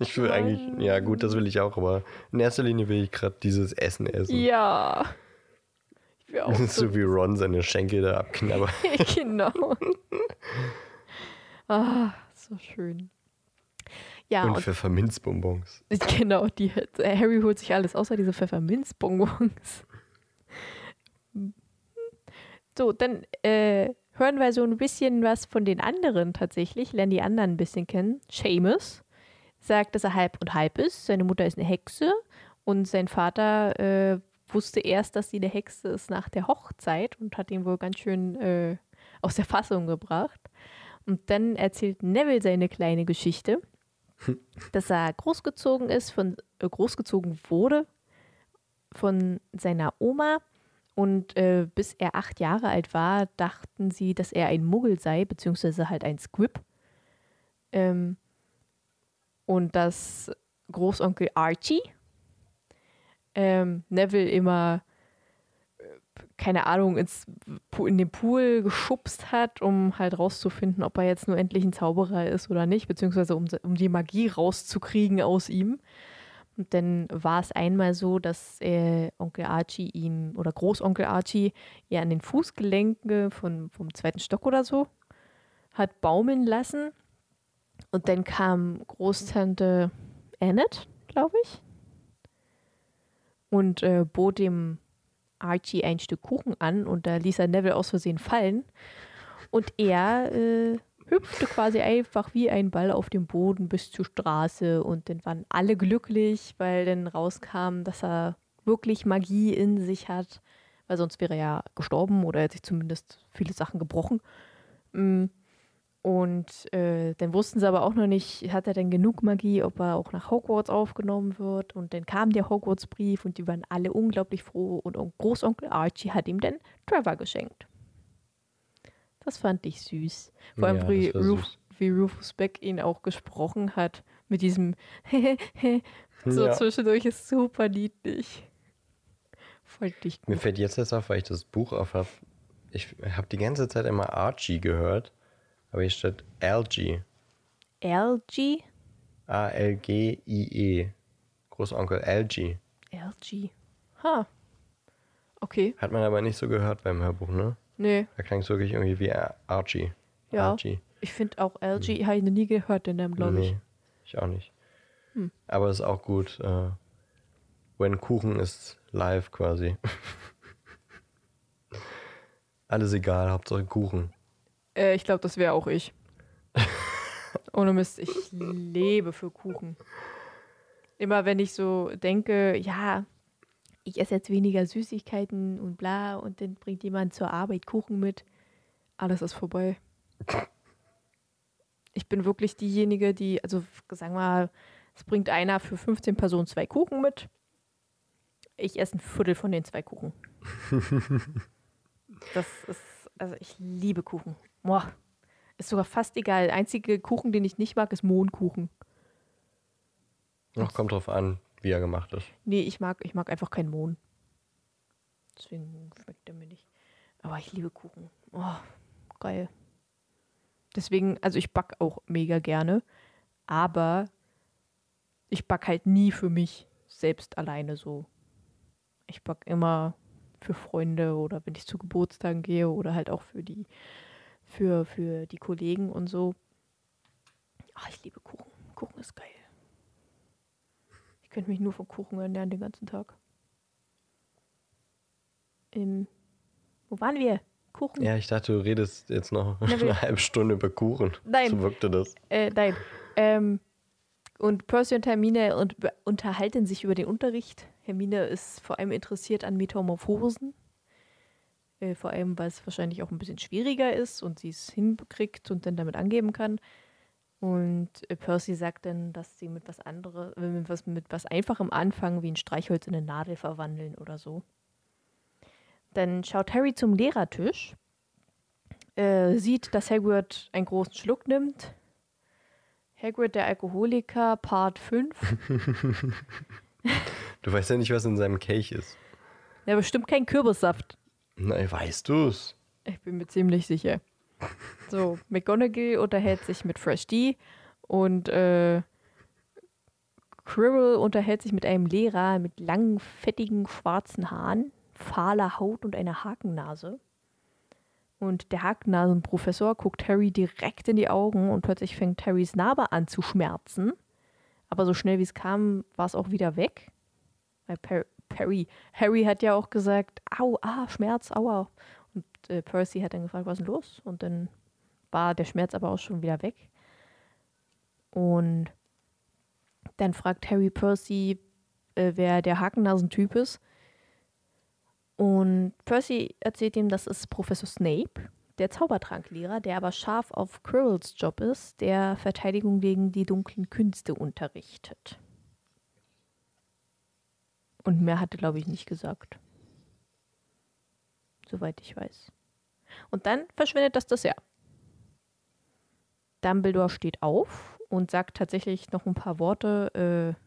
S1: Ich will eigentlich, ja gut, das will ich auch, aber in erster Linie will ich gerade dieses Essen essen.
S2: ja. Will auch
S1: so wie Ron seine Schenkel da abknabbert.
S2: genau. ah, so schön. Ja,
S1: Und
S2: und,
S1: Pfefferminzbonbons.
S2: genau, die, äh, Harry holt sich alles außer diese Pfefferminzbonbons. So, dann äh, hören wir so ein bisschen was von den anderen tatsächlich, lernen die anderen ein bisschen kennen. Seamus sagt, dass er halb und halb ist. Seine Mutter ist eine Hexe und sein Vater äh, wusste erst, dass sie eine Hexe ist nach der Hochzeit und hat ihn wohl ganz schön äh, aus der Fassung gebracht. Und dann erzählt Neville seine kleine Geschichte, dass er großgezogen ist, von, äh, großgezogen wurde von seiner Oma. Und äh, bis er acht Jahre alt war, dachten sie, dass er ein Muggel sei, beziehungsweise halt ein Squib. Ähm, und dass Großonkel Archie ähm, Neville immer, äh, keine Ahnung, ins, in den Pool geschubst hat, um halt rauszufinden, ob er jetzt nur endlich ein Zauberer ist oder nicht, beziehungsweise um, um die Magie rauszukriegen aus ihm. Und dann war es einmal so, dass äh, Onkel Archie ihn oder Großonkel Archie ihr an den Fußgelenke von, vom zweiten Stock oder so hat baumeln lassen. Und dann kam Großtante Annette, glaube ich, und äh, bot dem Archie ein Stück Kuchen an und da ließ er Neville aus Versehen fallen. Und er äh, hüpfte quasi einfach wie ein Ball auf dem Boden bis zur Straße und dann waren alle glücklich, weil dann rauskam, dass er wirklich Magie in sich hat, weil sonst wäre er ja gestorben oder er hat sich zumindest viele Sachen gebrochen. Mm. Und äh, dann wussten sie aber auch noch nicht, hat er denn genug Magie, ob er auch nach Hogwarts aufgenommen wird. Und dann kam der Hogwarts-Brief und die waren alle unglaublich froh. Und Großonkel Archie hat ihm dann Trevor geschenkt. Das fand ich süß. Vor allem,
S1: Ja,
S2: wie, Ruf,
S1: süß.
S2: wie Rufus Beck ihn auch gesprochen hat. Mit diesem so
S1: Ja.
S2: zwischendurch ist super niedlich. Fand ich
S1: Mir fällt jetzt erst auf, weil ich das Buch auf habe. Ich habe die ganze Zeit immer Archie gehört, aber hier steht Algie.
S2: LG?
S1: A-L-G-I-E. Großonkel Algie.
S2: LG. Ha. Okay.
S1: Hat man aber nicht so gehört beim Hörbuch, ne?
S2: Nee.
S1: Da klang es wirklich irgendwie wie Ar- Archie.
S2: Ja.
S1: Archie.
S2: Ich finde auch LG, habe ich noch nie gehört, den Namen, glaube ich.
S1: Nee, ich auch nicht.
S2: Hm.
S1: Aber es ist auch gut, äh, wenn Kuchen ist live quasi. Alles egal, Hauptsache Kuchen.
S2: Äh, ich glaube, das wäre auch ich. Ohne Mist, ich lebe für Kuchen. Immer wenn ich so denke, ja, ich esse jetzt weniger Süßigkeiten und bla und dann bringt jemand zur Arbeit Kuchen mit, alles ist vorbei. Ich bin wirklich diejenige, die, also sagen wir mal, es bringt einer für 15 Personen zwei Kuchen mit. Ich esse ein Viertel von den zwei Kuchen. Das ist, also ich liebe Kuchen. Boah, ist sogar fast egal. Der einzige Kuchen, den ich nicht mag, ist Mohnkuchen.
S1: Noch kommt drauf an, wie er gemacht ist.
S2: Nee, ich mag, ich mag einfach keinen Mohn. Deswegen schmeckt der mir nicht. Aber ich liebe Kuchen. Oh, geil. Deswegen, also ich back auch mega gerne. Aber ich back halt nie für mich selbst alleine so. Ich back immer für Freunde oder wenn ich zu Geburtstagen gehe oder halt auch für die, für, für die Kollegen und so. Ach, ich liebe Kuchen. Kuchen ist geil. Ich könnte mich nur von Kuchen ernähren den ganzen Tag. Ähm, wo waren wir? Kuchen?
S1: Ja, ich dachte, du redest jetzt noch
S2: Na,
S1: eine halbe Stunde über Kuchen.
S2: Nein.
S1: So wirkte das.
S2: Äh, nein. Ähm, und Percy und Hermine und unterhalten sich über den Unterricht. Hermine ist vor allem interessiert an Metamorphosen. Äh, vor allem, weil es wahrscheinlich auch ein bisschen schwieriger ist und sie es hinkriegt und dann damit angeben kann. Und äh, Percy sagt dann, dass sie mit was anderes, äh, mit was, mit was Einfachem anfangen, wie ein Streichholz in eine Nadel verwandeln oder so. Dann schaut Harry zum Lehrertisch, äh, sieht, dass Hagrid einen großen Schluck nimmt. Hagrid, der Alkoholiker, Part 5.
S1: du weißt ja nicht, was in seinem Kelch ist.
S2: Ja, bestimmt kein Kürbissaft.
S1: Nein, weißt du's?
S2: Ich bin mir ziemlich sicher. So, McGonagall unterhält sich mit Fresh D und äh, Quirrell unterhält sich mit einem Lehrer mit langen, fettigen, schwarzen Haaren, fahler Haut und einer Hakennase. Und der Hakennasenprofessor guckt Harry direkt in die Augen und plötzlich fängt Harrys Narbe an zu schmerzen. Aber so schnell wie es kam, war es auch wieder weg. Weil Perry, Harry hat ja auch gesagt, au, ah, Schmerz, aua. Und äh, Percy hat dann gefragt, was ist denn los? Und dann war der Schmerz aber auch schon wieder weg. Und dann fragt Harry Percy, äh, wer der Hakennasentyp ist. Und Percy erzählt ihm, das ist Professor Snape, der Zaubertranklehrer, der aber scharf auf Quirrells Job ist, der Verteidigung gegen die dunklen Künste unterrichtet. Und mehr hatte, glaube ich, nicht gesagt. Soweit ich weiß. Und dann verschwindet das Dessert. Dumbledore steht auf und sagt tatsächlich noch ein paar Worte, äh,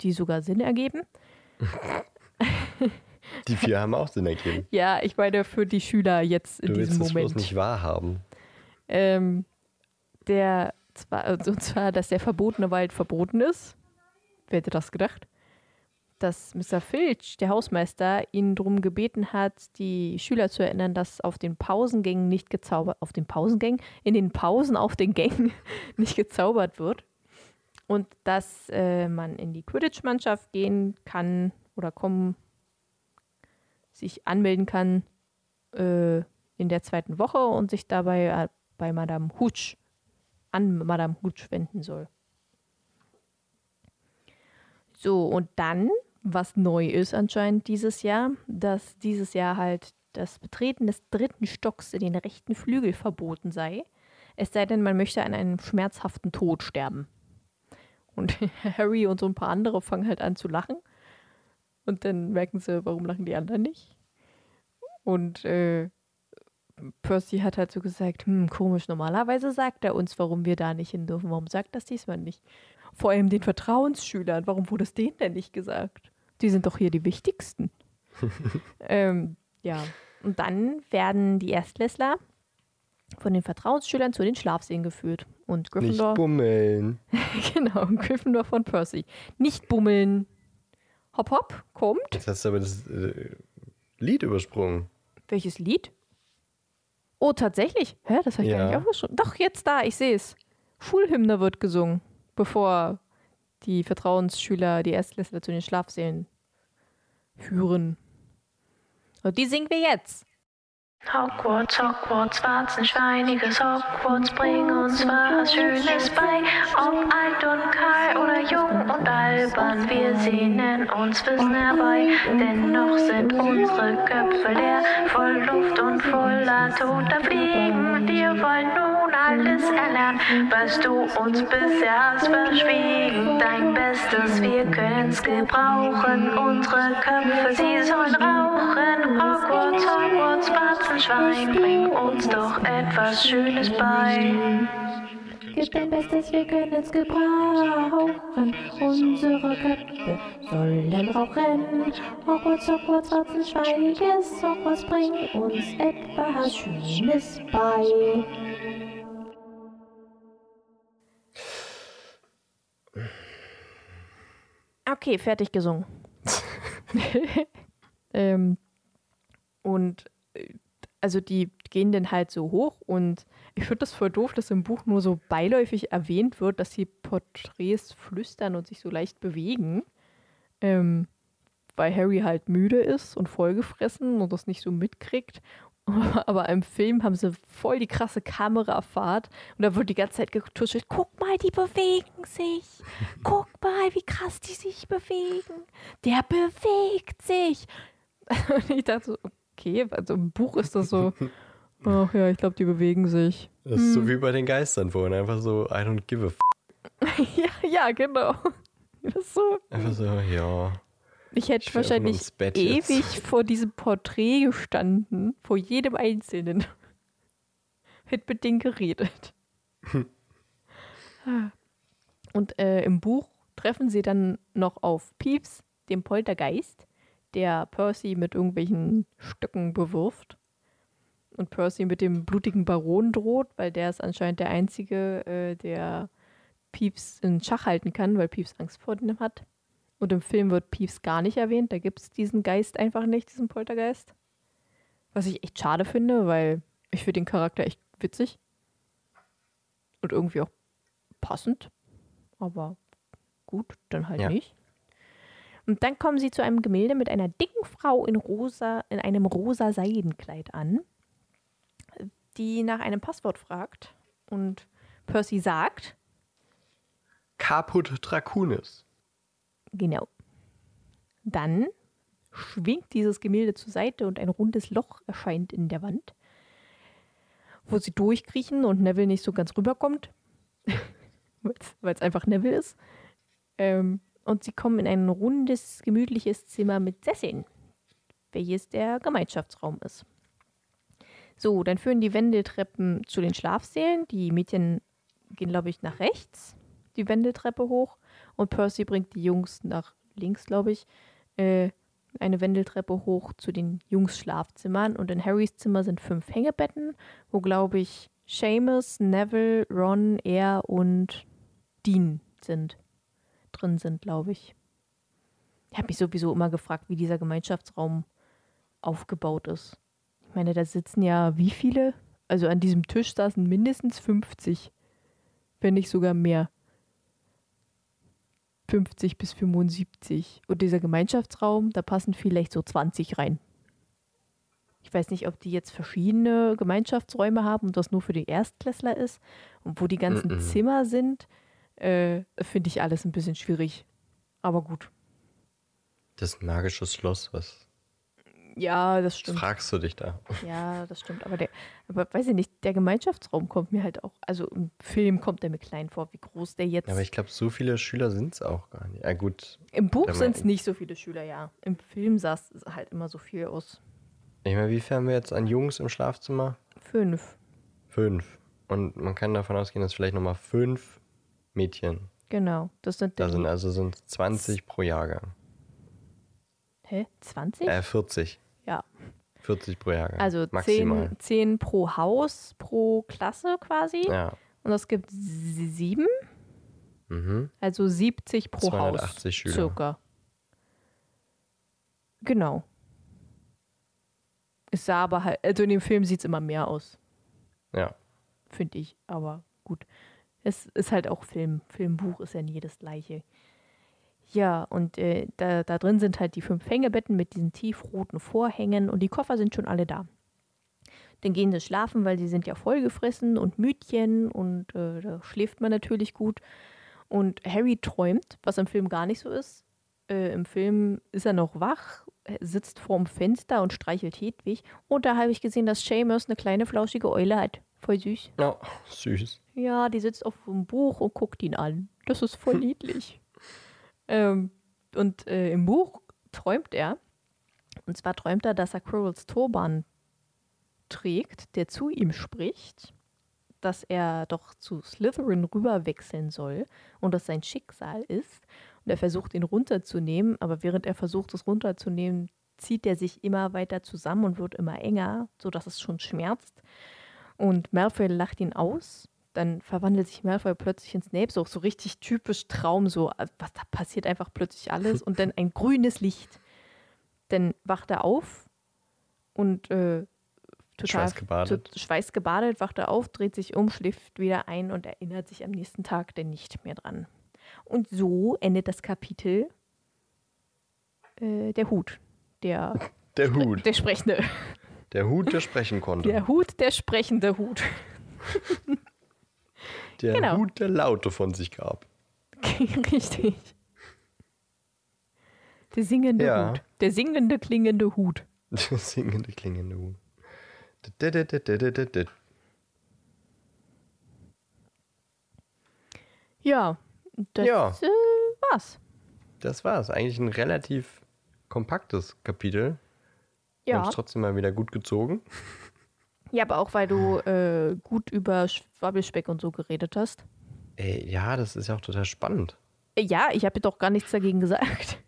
S2: die sogar Sinn ergeben.
S1: Die vier haben auch Sinn ergeben.
S2: Ja, ich meine für die Schüler jetzt in
S1: du
S2: diesem
S1: willst
S2: Moment.
S1: Es bloß nicht wahrhaben.
S2: Ähm, der zwar, also und zwar, dass der verbotene Wald verboten ist. Wer hätte das gedacht? Dass Mr. Filch, der Hausmeister, ihn darum gebeten hat, die Schüler zu erinnern, dass auf den Pausengängen nicht gezaubert, auf den Pausengängen, in den Pausen auf den Gängen nicht gezaubert wird. Und dass äh, man in die Quidditch-Mannschaft gehen kann oder kommen sich anmelden kann äh, in der zweiten Woche und sich dabei äh, bei Madame Hutsch an Madame Hutsch wenden soll. So, und dann, was neu ist anscheinend dieses Jahr, dass dieses Jahr halt das Betreten des dritten Stocks in den rechten Flügel verboten sei. Es sei denn, man möchte an einem schmerzhaften Tod sterben. Und Harry und so ein paar andere fangen halt an zu lachen. Und dann merken sie, warum lachen die anderen nicht. Und äh, Percy hat halt so gesagt, hm, komisch, normalerweise sagt er uns, warum wir da nicht hin dürfen. Warum sagt das diesmal nicht? Vor allem den Vertrauensschülern, warum wurde es denen denn nicht gesagt? Die sind doch hier die wichtigsten. ähm, ja, und dann werden die Erstklässler von den Vertrauensschülern zu den Schlafsälen geführt. Und Gryffindor.
S1: Nicht bummeln.
S2: genau, Gryffindor von Percy. Nicht bummeln. Hopp, hopp, kommt.
S1: Jetzt hast du aber das äh, Lied übersprungen.
S2: Welches Lied? Oh, tatsächlich? Hä, das habe ich
S1: Ja.
S2: gar nicht aufgeschrieben. Doch, jetzt da, ich sehe es. Schulhymne wird gesungen, bevor die Vertrauensschüler die Erstklässler zu den Schlafsälen führen. Und die singen wir jetzt.
S3: Hogwarts, Hogwarts, warzenschweiniges Hogwarts, bring uns was Schönes bei. Ob alt und kahl oder jung und albern, wir sehnen uns Wissen herbei. Dennoch sind unsere Köpfe leer, voll Luft und voller toter Fliegen. Wir wollen nun alles erlernen, was du uns bisher hast verschwiegen. Dein Bestes, wir können's gebrauchen, unsere Köpfe, sie sollen rauchen. Hogwarts, Hogwarts, Warzenschwein, bring uns doch etwas Schönes bei.
S4: Gib dein Bestes, wir können's gebrauchen. Unsere Köpfe sollen rauchen. Hogwarts, Hogwarts, Ratzenschweiniges Hogwarts, bring uns etwas Schönes bei.
S2: Okay, fertig gesungen. ähm, und äh, also die gehen dann halt so hoch und ich finde das voll doof, dass im Buch nur so beiläufig erwähnt wird, dass die Porträts flüstern und sich so leicht bewegen. Ähm, weil Harry halt müde ist und vollgefressen und das nicht so mitkriegt. Aber im Film haben sie voll die krasse Kamerafahrt und da wird die ganze Zeit getuschelt. Guck mal, die bewegen sich. Guck mal, wie krass die sich bewegen. Der bewegt sich. Und ich dachte so, okay, also im Buch ist das so, ach ja, ich glaube, die bewegen sich.
S1: Das ist so wie bei den Geistern vorhin. Einfach so, I don't give a f.
S2: ja, ja, genau. Das so.
S1: Einfach so, ja.
S2: Ich hätte
S1: Ich
S2: wahrscheinlich
S1: Bett jetzt.
S2: ewig vor diesem Porträt gestanden, vor jedem Einzelnen. Hätte mit denen geredet. Und äh, im Buch treffen sie dann noch auf Peeves, dem Poltergeist, der Percy mit irgendwelchen Stöcken bewirft. Und Percy mit dem blutigen Baron droht, weil der ist anscheinend der Einzige, äh, der Peeves in Schach halten kann, weil Peeves Angst vor dem hat. Und im Film wird Peeves gar nicht erwähnt. Da gibt es diesen Geist einfach nicht, diesen Poltergeist. Was ich echt schade finde, weil ich finde den Charakter echt witzig. Und irgendwie auch passend. Aber gut, dann halt
S1: Ja.
S2: nicht. Und dann kommen sie zu einem Gemälde mit einer dicken Frau in rosa, in einem rosa Seidenkleid an, die nach einem Passwort fragt. Und Percy sagt,
S1: Caput Dracunis.
S2: Genau. Dann schwingt dieses Gemälde zur Seite und ein rundes Loch erscheint in der Wand, wo sie durchkriechen und Neville nicht so ganz rüberkommt, weil es einfach Neville ist. Ähm, und sie kommen in ein rundes, gemütliches Zimmer mit Sesseln, welches der Gemeinschaftsraum ist. So, dann führen die Wendeltreppen zu den Schlafsälen. Die Mädchen gehen, glaube ich, nach rechts, die Wendeltreppe hoch. Und Percy bringt die Jungs nach links, glaube ich, äh, eine Wendeltreppe hoch zu den Jungs-Schlafzimmern. Und in Harrys Zimmer sind fünf Hängebetten, wo, glaube ich, Seamus, Neville, Ron, er und Dean sind. Drin sind, glaube ich. Ich habe mich sowieso immer gefragt, wie dieser Gemeinschaftsraum aufgebaut ist. Ich meine, da sitzen ja wie viele? Also an diesem Tisch saßen mindestens 50, wenn nicht sogar mehr. 50 bis 75. Und dieser Gemeinschaftsraum, da passen vielleicht so 20 rein. Ich weiß nicht, ob die jetzt verschiedene Gemeinschaftsräume haben und das nur für die Erstklässler ist. Und wo die ganzen
S1: Mhm.
S2: Zimmer sind, äh, finde ich alles ein bisschen schwierig. Aber gut.
S1: Das magische Schloss, was
S2: Ja, das stimmt.
S1: fragst du dich da?
S2: Ja, das stimmt. Aber der, aber weiß ich nicht, der Gemeinschaftsraum kommt mir halt auch, also im Film kommt der mir klein vor, wie groß der jetzt.
S1: Ja, aber ich glaube, so viele Schüler sind es auch gar nicht. Ja, gut.
S2: Im Buch sind es nicht so viele Schüler, ja. Im Film sah es halt immer so viel aus.
S1: Ich meine, wie viel haben wir jetzt an Jungs im Schlafzimmer?
S2: Fünf,
S1: Fünf. Und man kann davon ausgehen, dass vielleicht nochmal fünf Mädchen
S2: genau. Das sind,
S1: da sind. Also sind 20 pro Jahrgang.
S2: Hä? 20?
S1: Äh, 40.
S2: ja.
S1: 40 pro Jahrgang.
S2: Also
S1: Maximal.
S2: 10, 10 pro Haus, pro Klasse quasi.
S1: Ja.
S2: Und es gibt sie- sieben,
S1: Mhm.
S2: also 70 pro
S1: 280
S2: Haus.
S1: Schüler.
S2: Circa. Genau. Es sah aber halt, also in dem Film sieht es immer mehr aus.
S1: Ja.
S2: finde ich. Aber gut. Es ist halt auch Film. Filmbuch ist ja nie das gleiche. Ja, und äh, da, da drin sind halt die fünf Hängebetten mit diesen tiefroten Vorhängen und die Koffer sind schon alle da. Dann gehen sie schlafen, weil sie sind ja vollgefressen und Mütchen und äh, da schläft man natürlich gut. Und Harry träumt, was im Film gar nicht so ist. Äh, Im Film ist er noch wach, er sitzt vorm Fenster und streichelt Hedwig. Und da habe ich gesehen, dass Seamus eine kleine flauschige Eule hat. Voll süß.
S1: Oh, süß.
S2: Ja, die sitzt auf dem Buch und guckt ihn an. Das ist voll niedlich. Ähm, und äh, im Buch träumt er. Und zwar träumt er, dass er Quirrells Turban trägt, der zu ihm spricht, dass er doch zu Slytherin rüber wechseln soll und das sein Schicksal ist. Und er versucht, ihn runterzunehmen, aber während er versucht, es runterzunehmen, zieht er sich immer weiter zusammen und wird immer enger, sodass es schon schmerzt. Und Malfoy lacht ihn aus. Dann verwandelt sich Malfoy plötzlich in Snape, so, so richtig typisch Traum, so, äh, was da passiert einfach plötzlich alles und dann ein grünes Licht. Dann wacht er auf und äh, total
S1: Schweißgebadet.
S2: to- schweißgebadet, wacht er auf, dreht sich um, schläft wieder ein und erinnert sich am nächsten Tag dann nicht mehr dran. Und so endet das Kapitel äh, der Hut. Der,
S1: Der Hut.
S2: der sprechende.
S1: Der Hut, der sprechen konnte.
S2: Der Hut, der sprechende Hut.
S1: Der
S2: genau.
S1: Hut der Laute von sich gab.
S2: Richtig. Der singende
S1: ja.
S2: Hut. Der singende, klingende Hut.
S1: Der singende, klingende Hut.
S2: Ja, das
S1: ja.
S2: Äh, war's.
S1: Das war's. Eigentlich ein relativ kompaktes Kapitel.
S2: Ja.
S1: Wir haben es trotzdem mal wieder gut gezogen
S2: ja, aber auch weil du äh, gut über Schwabbelspeck und so geredet hast.
S1: Ey, ja, das ist ja auch total spannend.
S2: Äh, Ja, ich habe doch gar nichts dagegen gesagt.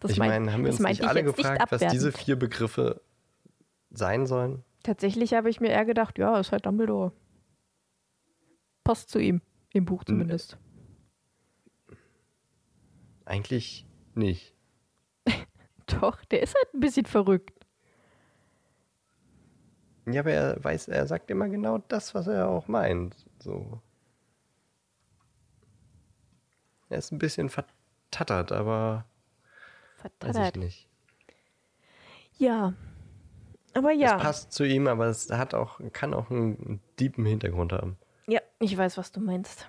S2: Das
S1: ich
S2: mein-
S1: meine, haben wir uns nicht
S2: ich
S1: alle
S2: jetzt nicht
S1: gefragt, was diese vier Begriffe sein sollen?
S2: Tatsächlich habe ich mir eher gedacht, ja, ist halt Dumbledore. Passt zu ihm, im Buch zumindest.
S1: Eigentlich nicht.
S2: Doch, der ist halt ein bisschen verrückt.
S1: Ja, aber er weiß, er sagt immer genau das, was er auch meint. So. Er ist ein bisschen vertattert, aber weiß ich
S2: Vertattert.
S1: nicht.
S2: Ja. Aber ja.
S1: Es passt zu ihm, aber es hat auch, kann auch einen tiefen Hintergrund haben.
S2: Ja, ich weiß, was du meinst.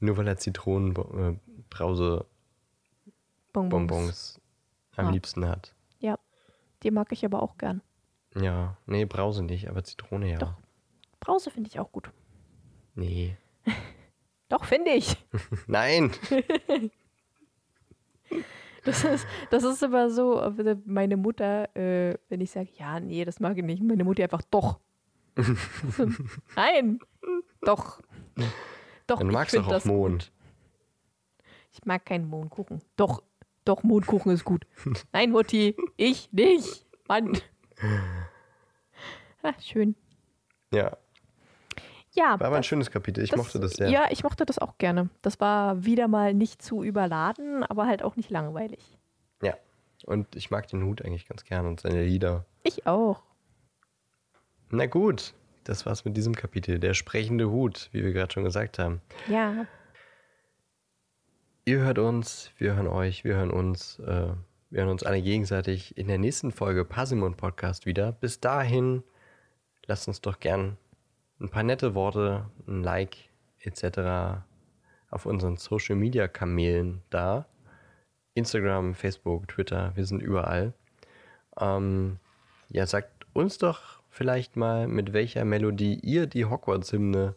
S1: Nur weil er Zitronenbrause
S2: Bonbons.
S1: Bonbons am
S2: Ah.
S1: liebsten hat.
S2: Ja. Die mag ich aber auch gern.
S1: Ja, nee, Brause nicht, aber Zitrone ja.
S2: Doch. Brause finde ich auch gut.
S1: Nee.
S2: Doch, finde ich.
S1: Nein!
S2: Das ist, das ist immer so, meine Mutter, äh, wenn ich sage, ja, nee, das mag ich nicht, meine Mutter einfach, doch. Nein, doch. Doch,
S1: Dann
S2: ich
S1: magst du auch
S2: das
S1: Mohn.
S2: gut. Ich mag keinen Mohnkuchen. Doch, doch, Mohnkuchen ist gut. Nein, Mutti, ich nicht. Mann. Ah, schön.
S1: Ja,
S2: Ja,
S1: war aber ein schönes Kapitel. Ich
S2: das-
S1: mochte das sehr.
S2: Ja, ich mochte das auch gerne. Das war wieder mal nicht zu überladen, aber halt auch nicht langweilig.
S1: Ja. Und ich mag den Hut eigentlich ganz gern und seine Lieder.
S2: Ich auch.
S1: Na gut, das war's mit diesem Kapitel. Der sprechende Hut, wie wir gerade schon gesagt haben.
S2: Ja.
S1: Ihr hört uns, wir hören euch, wir hören uns. Äh, wir hören uns alle gegenseitig in der nächsten Folge Parsimon Podcast wieder. Bis dahin, lasst uns doch gern ein paar nette Worte, ein Like etc. auf unseren Social Media Kanälen da. Instagram, Facebook, Twitter, wir sind überall. Ähm, ja, sagt uns doch vielleicht mal, mit welcher Melodie ihr die Hogwarts-Hymne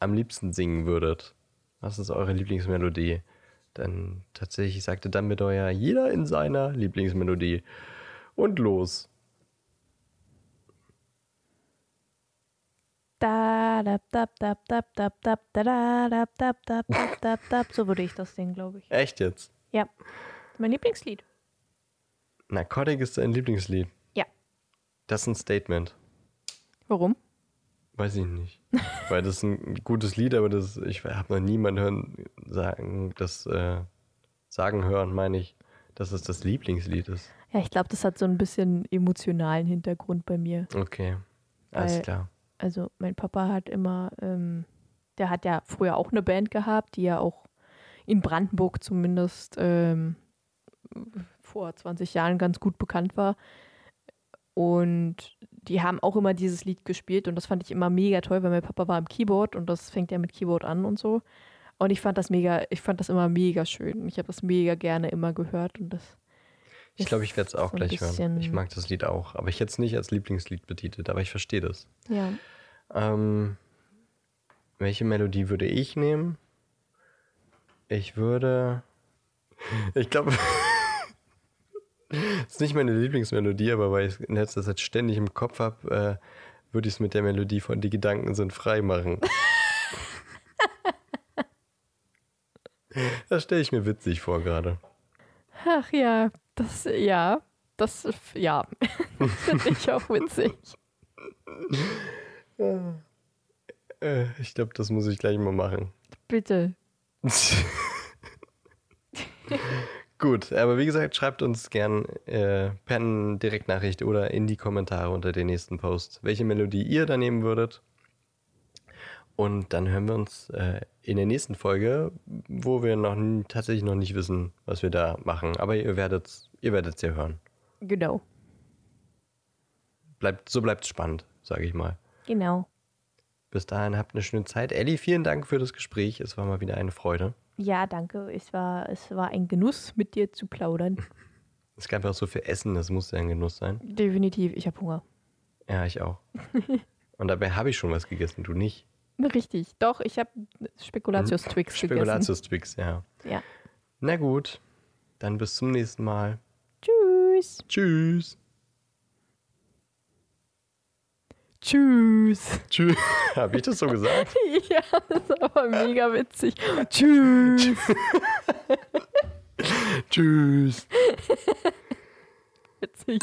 S1: am liebsten singen würdet. Was ist eure Lieblingsmelodie? Denn tatsächlich sagte Dumbledore ja jeder in seiner Lieblingsmelodie. Und los.
S2: So würde ich das singen, glaube ich.
S1: Echt jetzt?
S2: Ja. Mein Lieblingslied.
S1: Narcotic ist dein Lieblingslied.
S2: Ja.
S1: Das ist ein Statement.
S2: Warum?
S1: Weiß ich nicht. Weil das ist ein gutes Lied, aber das, ich habe noch niemanden hören, sagen, das äh, sagen hören, meine ich, dass es das Lieblingslied ist.
S2: Ja, ich glaube, das hat so ein bisschen emotionalen Hintergrund bei mir.
S1: Okay, alles
S2: Weil-
S1: klar.
S2: Also mein Papa hat immer, ähm, der hat ja früher auch eine Band gehabt, die ja auch in Brandenburg zumindest ähm, vor 20 Jahren ganz gut bekannt war. Und die haben auch immer dieses Lied gespielt und das fand ich immer mega toll, weil mein Papa war am Keyboard und das fängt ja mit Keyboard an und so. Und ich fand das mega, ich fand das immer mega schön. Ich habe das mega gerne immer gehört und das.
S1: Ich glaube, ich werde es auch
S2: so
S1: gleich hören. Ich mag das Lied auch, aber ich hätte es nicht als Lieblingslied betitelt, aber ich verstehe das.
S2: Ja.
S1: Ähm, welche Melodie würde ich nehmen? Ich würde. Ich glaube. ist nicht meine Lieblingsmelodie, aber weil ich es in letzter Zeit ständig im Kopf habe, äh, würde ich es mit der Melodie von Die Gedanken sind frei machen. das stelle ich mir witzig vor gerade.
S2: Ach ja, das, ja, das, ja, finde ich auch witzig.
S1: Äh, ich glaube, das muss ich gleich mal machen.
S2: Bitte.
S1: Gut, aber wie gesagt, schreibt uns gern äh, per Direktnachricht oder in die Kommentare unter den nächsten Post, welche Melodie ihr da nehmen würdet. Und dann hören wir uns äh, in der nächsten Folge, wo wir noch tatsächlich noch nicht wissen, was wir da machen. Aber ihr werdet ihr werdet's ja hören.
S2: Genau.
S1: Bleibt, so bleibt es spannend, sage ich mal.
S2: Genau.
S1: Bis dahin habt eine schöne Zeit. Ellie, vielen Dank für das Gespräch. Es war mal wieder eine Freude.
S2: Ja, danke. Es war, es war ein Genuss, mit dir zu plaudern.
S1: Es gab auch so viel Essen, das musste ein Genuss sein.
S2: Definitiv, ich habe Hunger.
S1: Ja, ich auch. Und dabei habe ich schon was gegessen, du nicht.
S2: Richtig. Doch, ich habe Spekulatius-Twix gegessen.
S1: Spekulatius-Twix, ja.
S2: Ja.
S1: Na gut, dann bis zum nächsten Mal.
S2: Tschüss.
S1: Tschüss.
S2: Tschüss.
S1: Tschüss. Habe ich das so gesagt?
S2: Ja, das ist aber mega witzig. Tschüss.
S1: Tschüss.
S2: Witzig.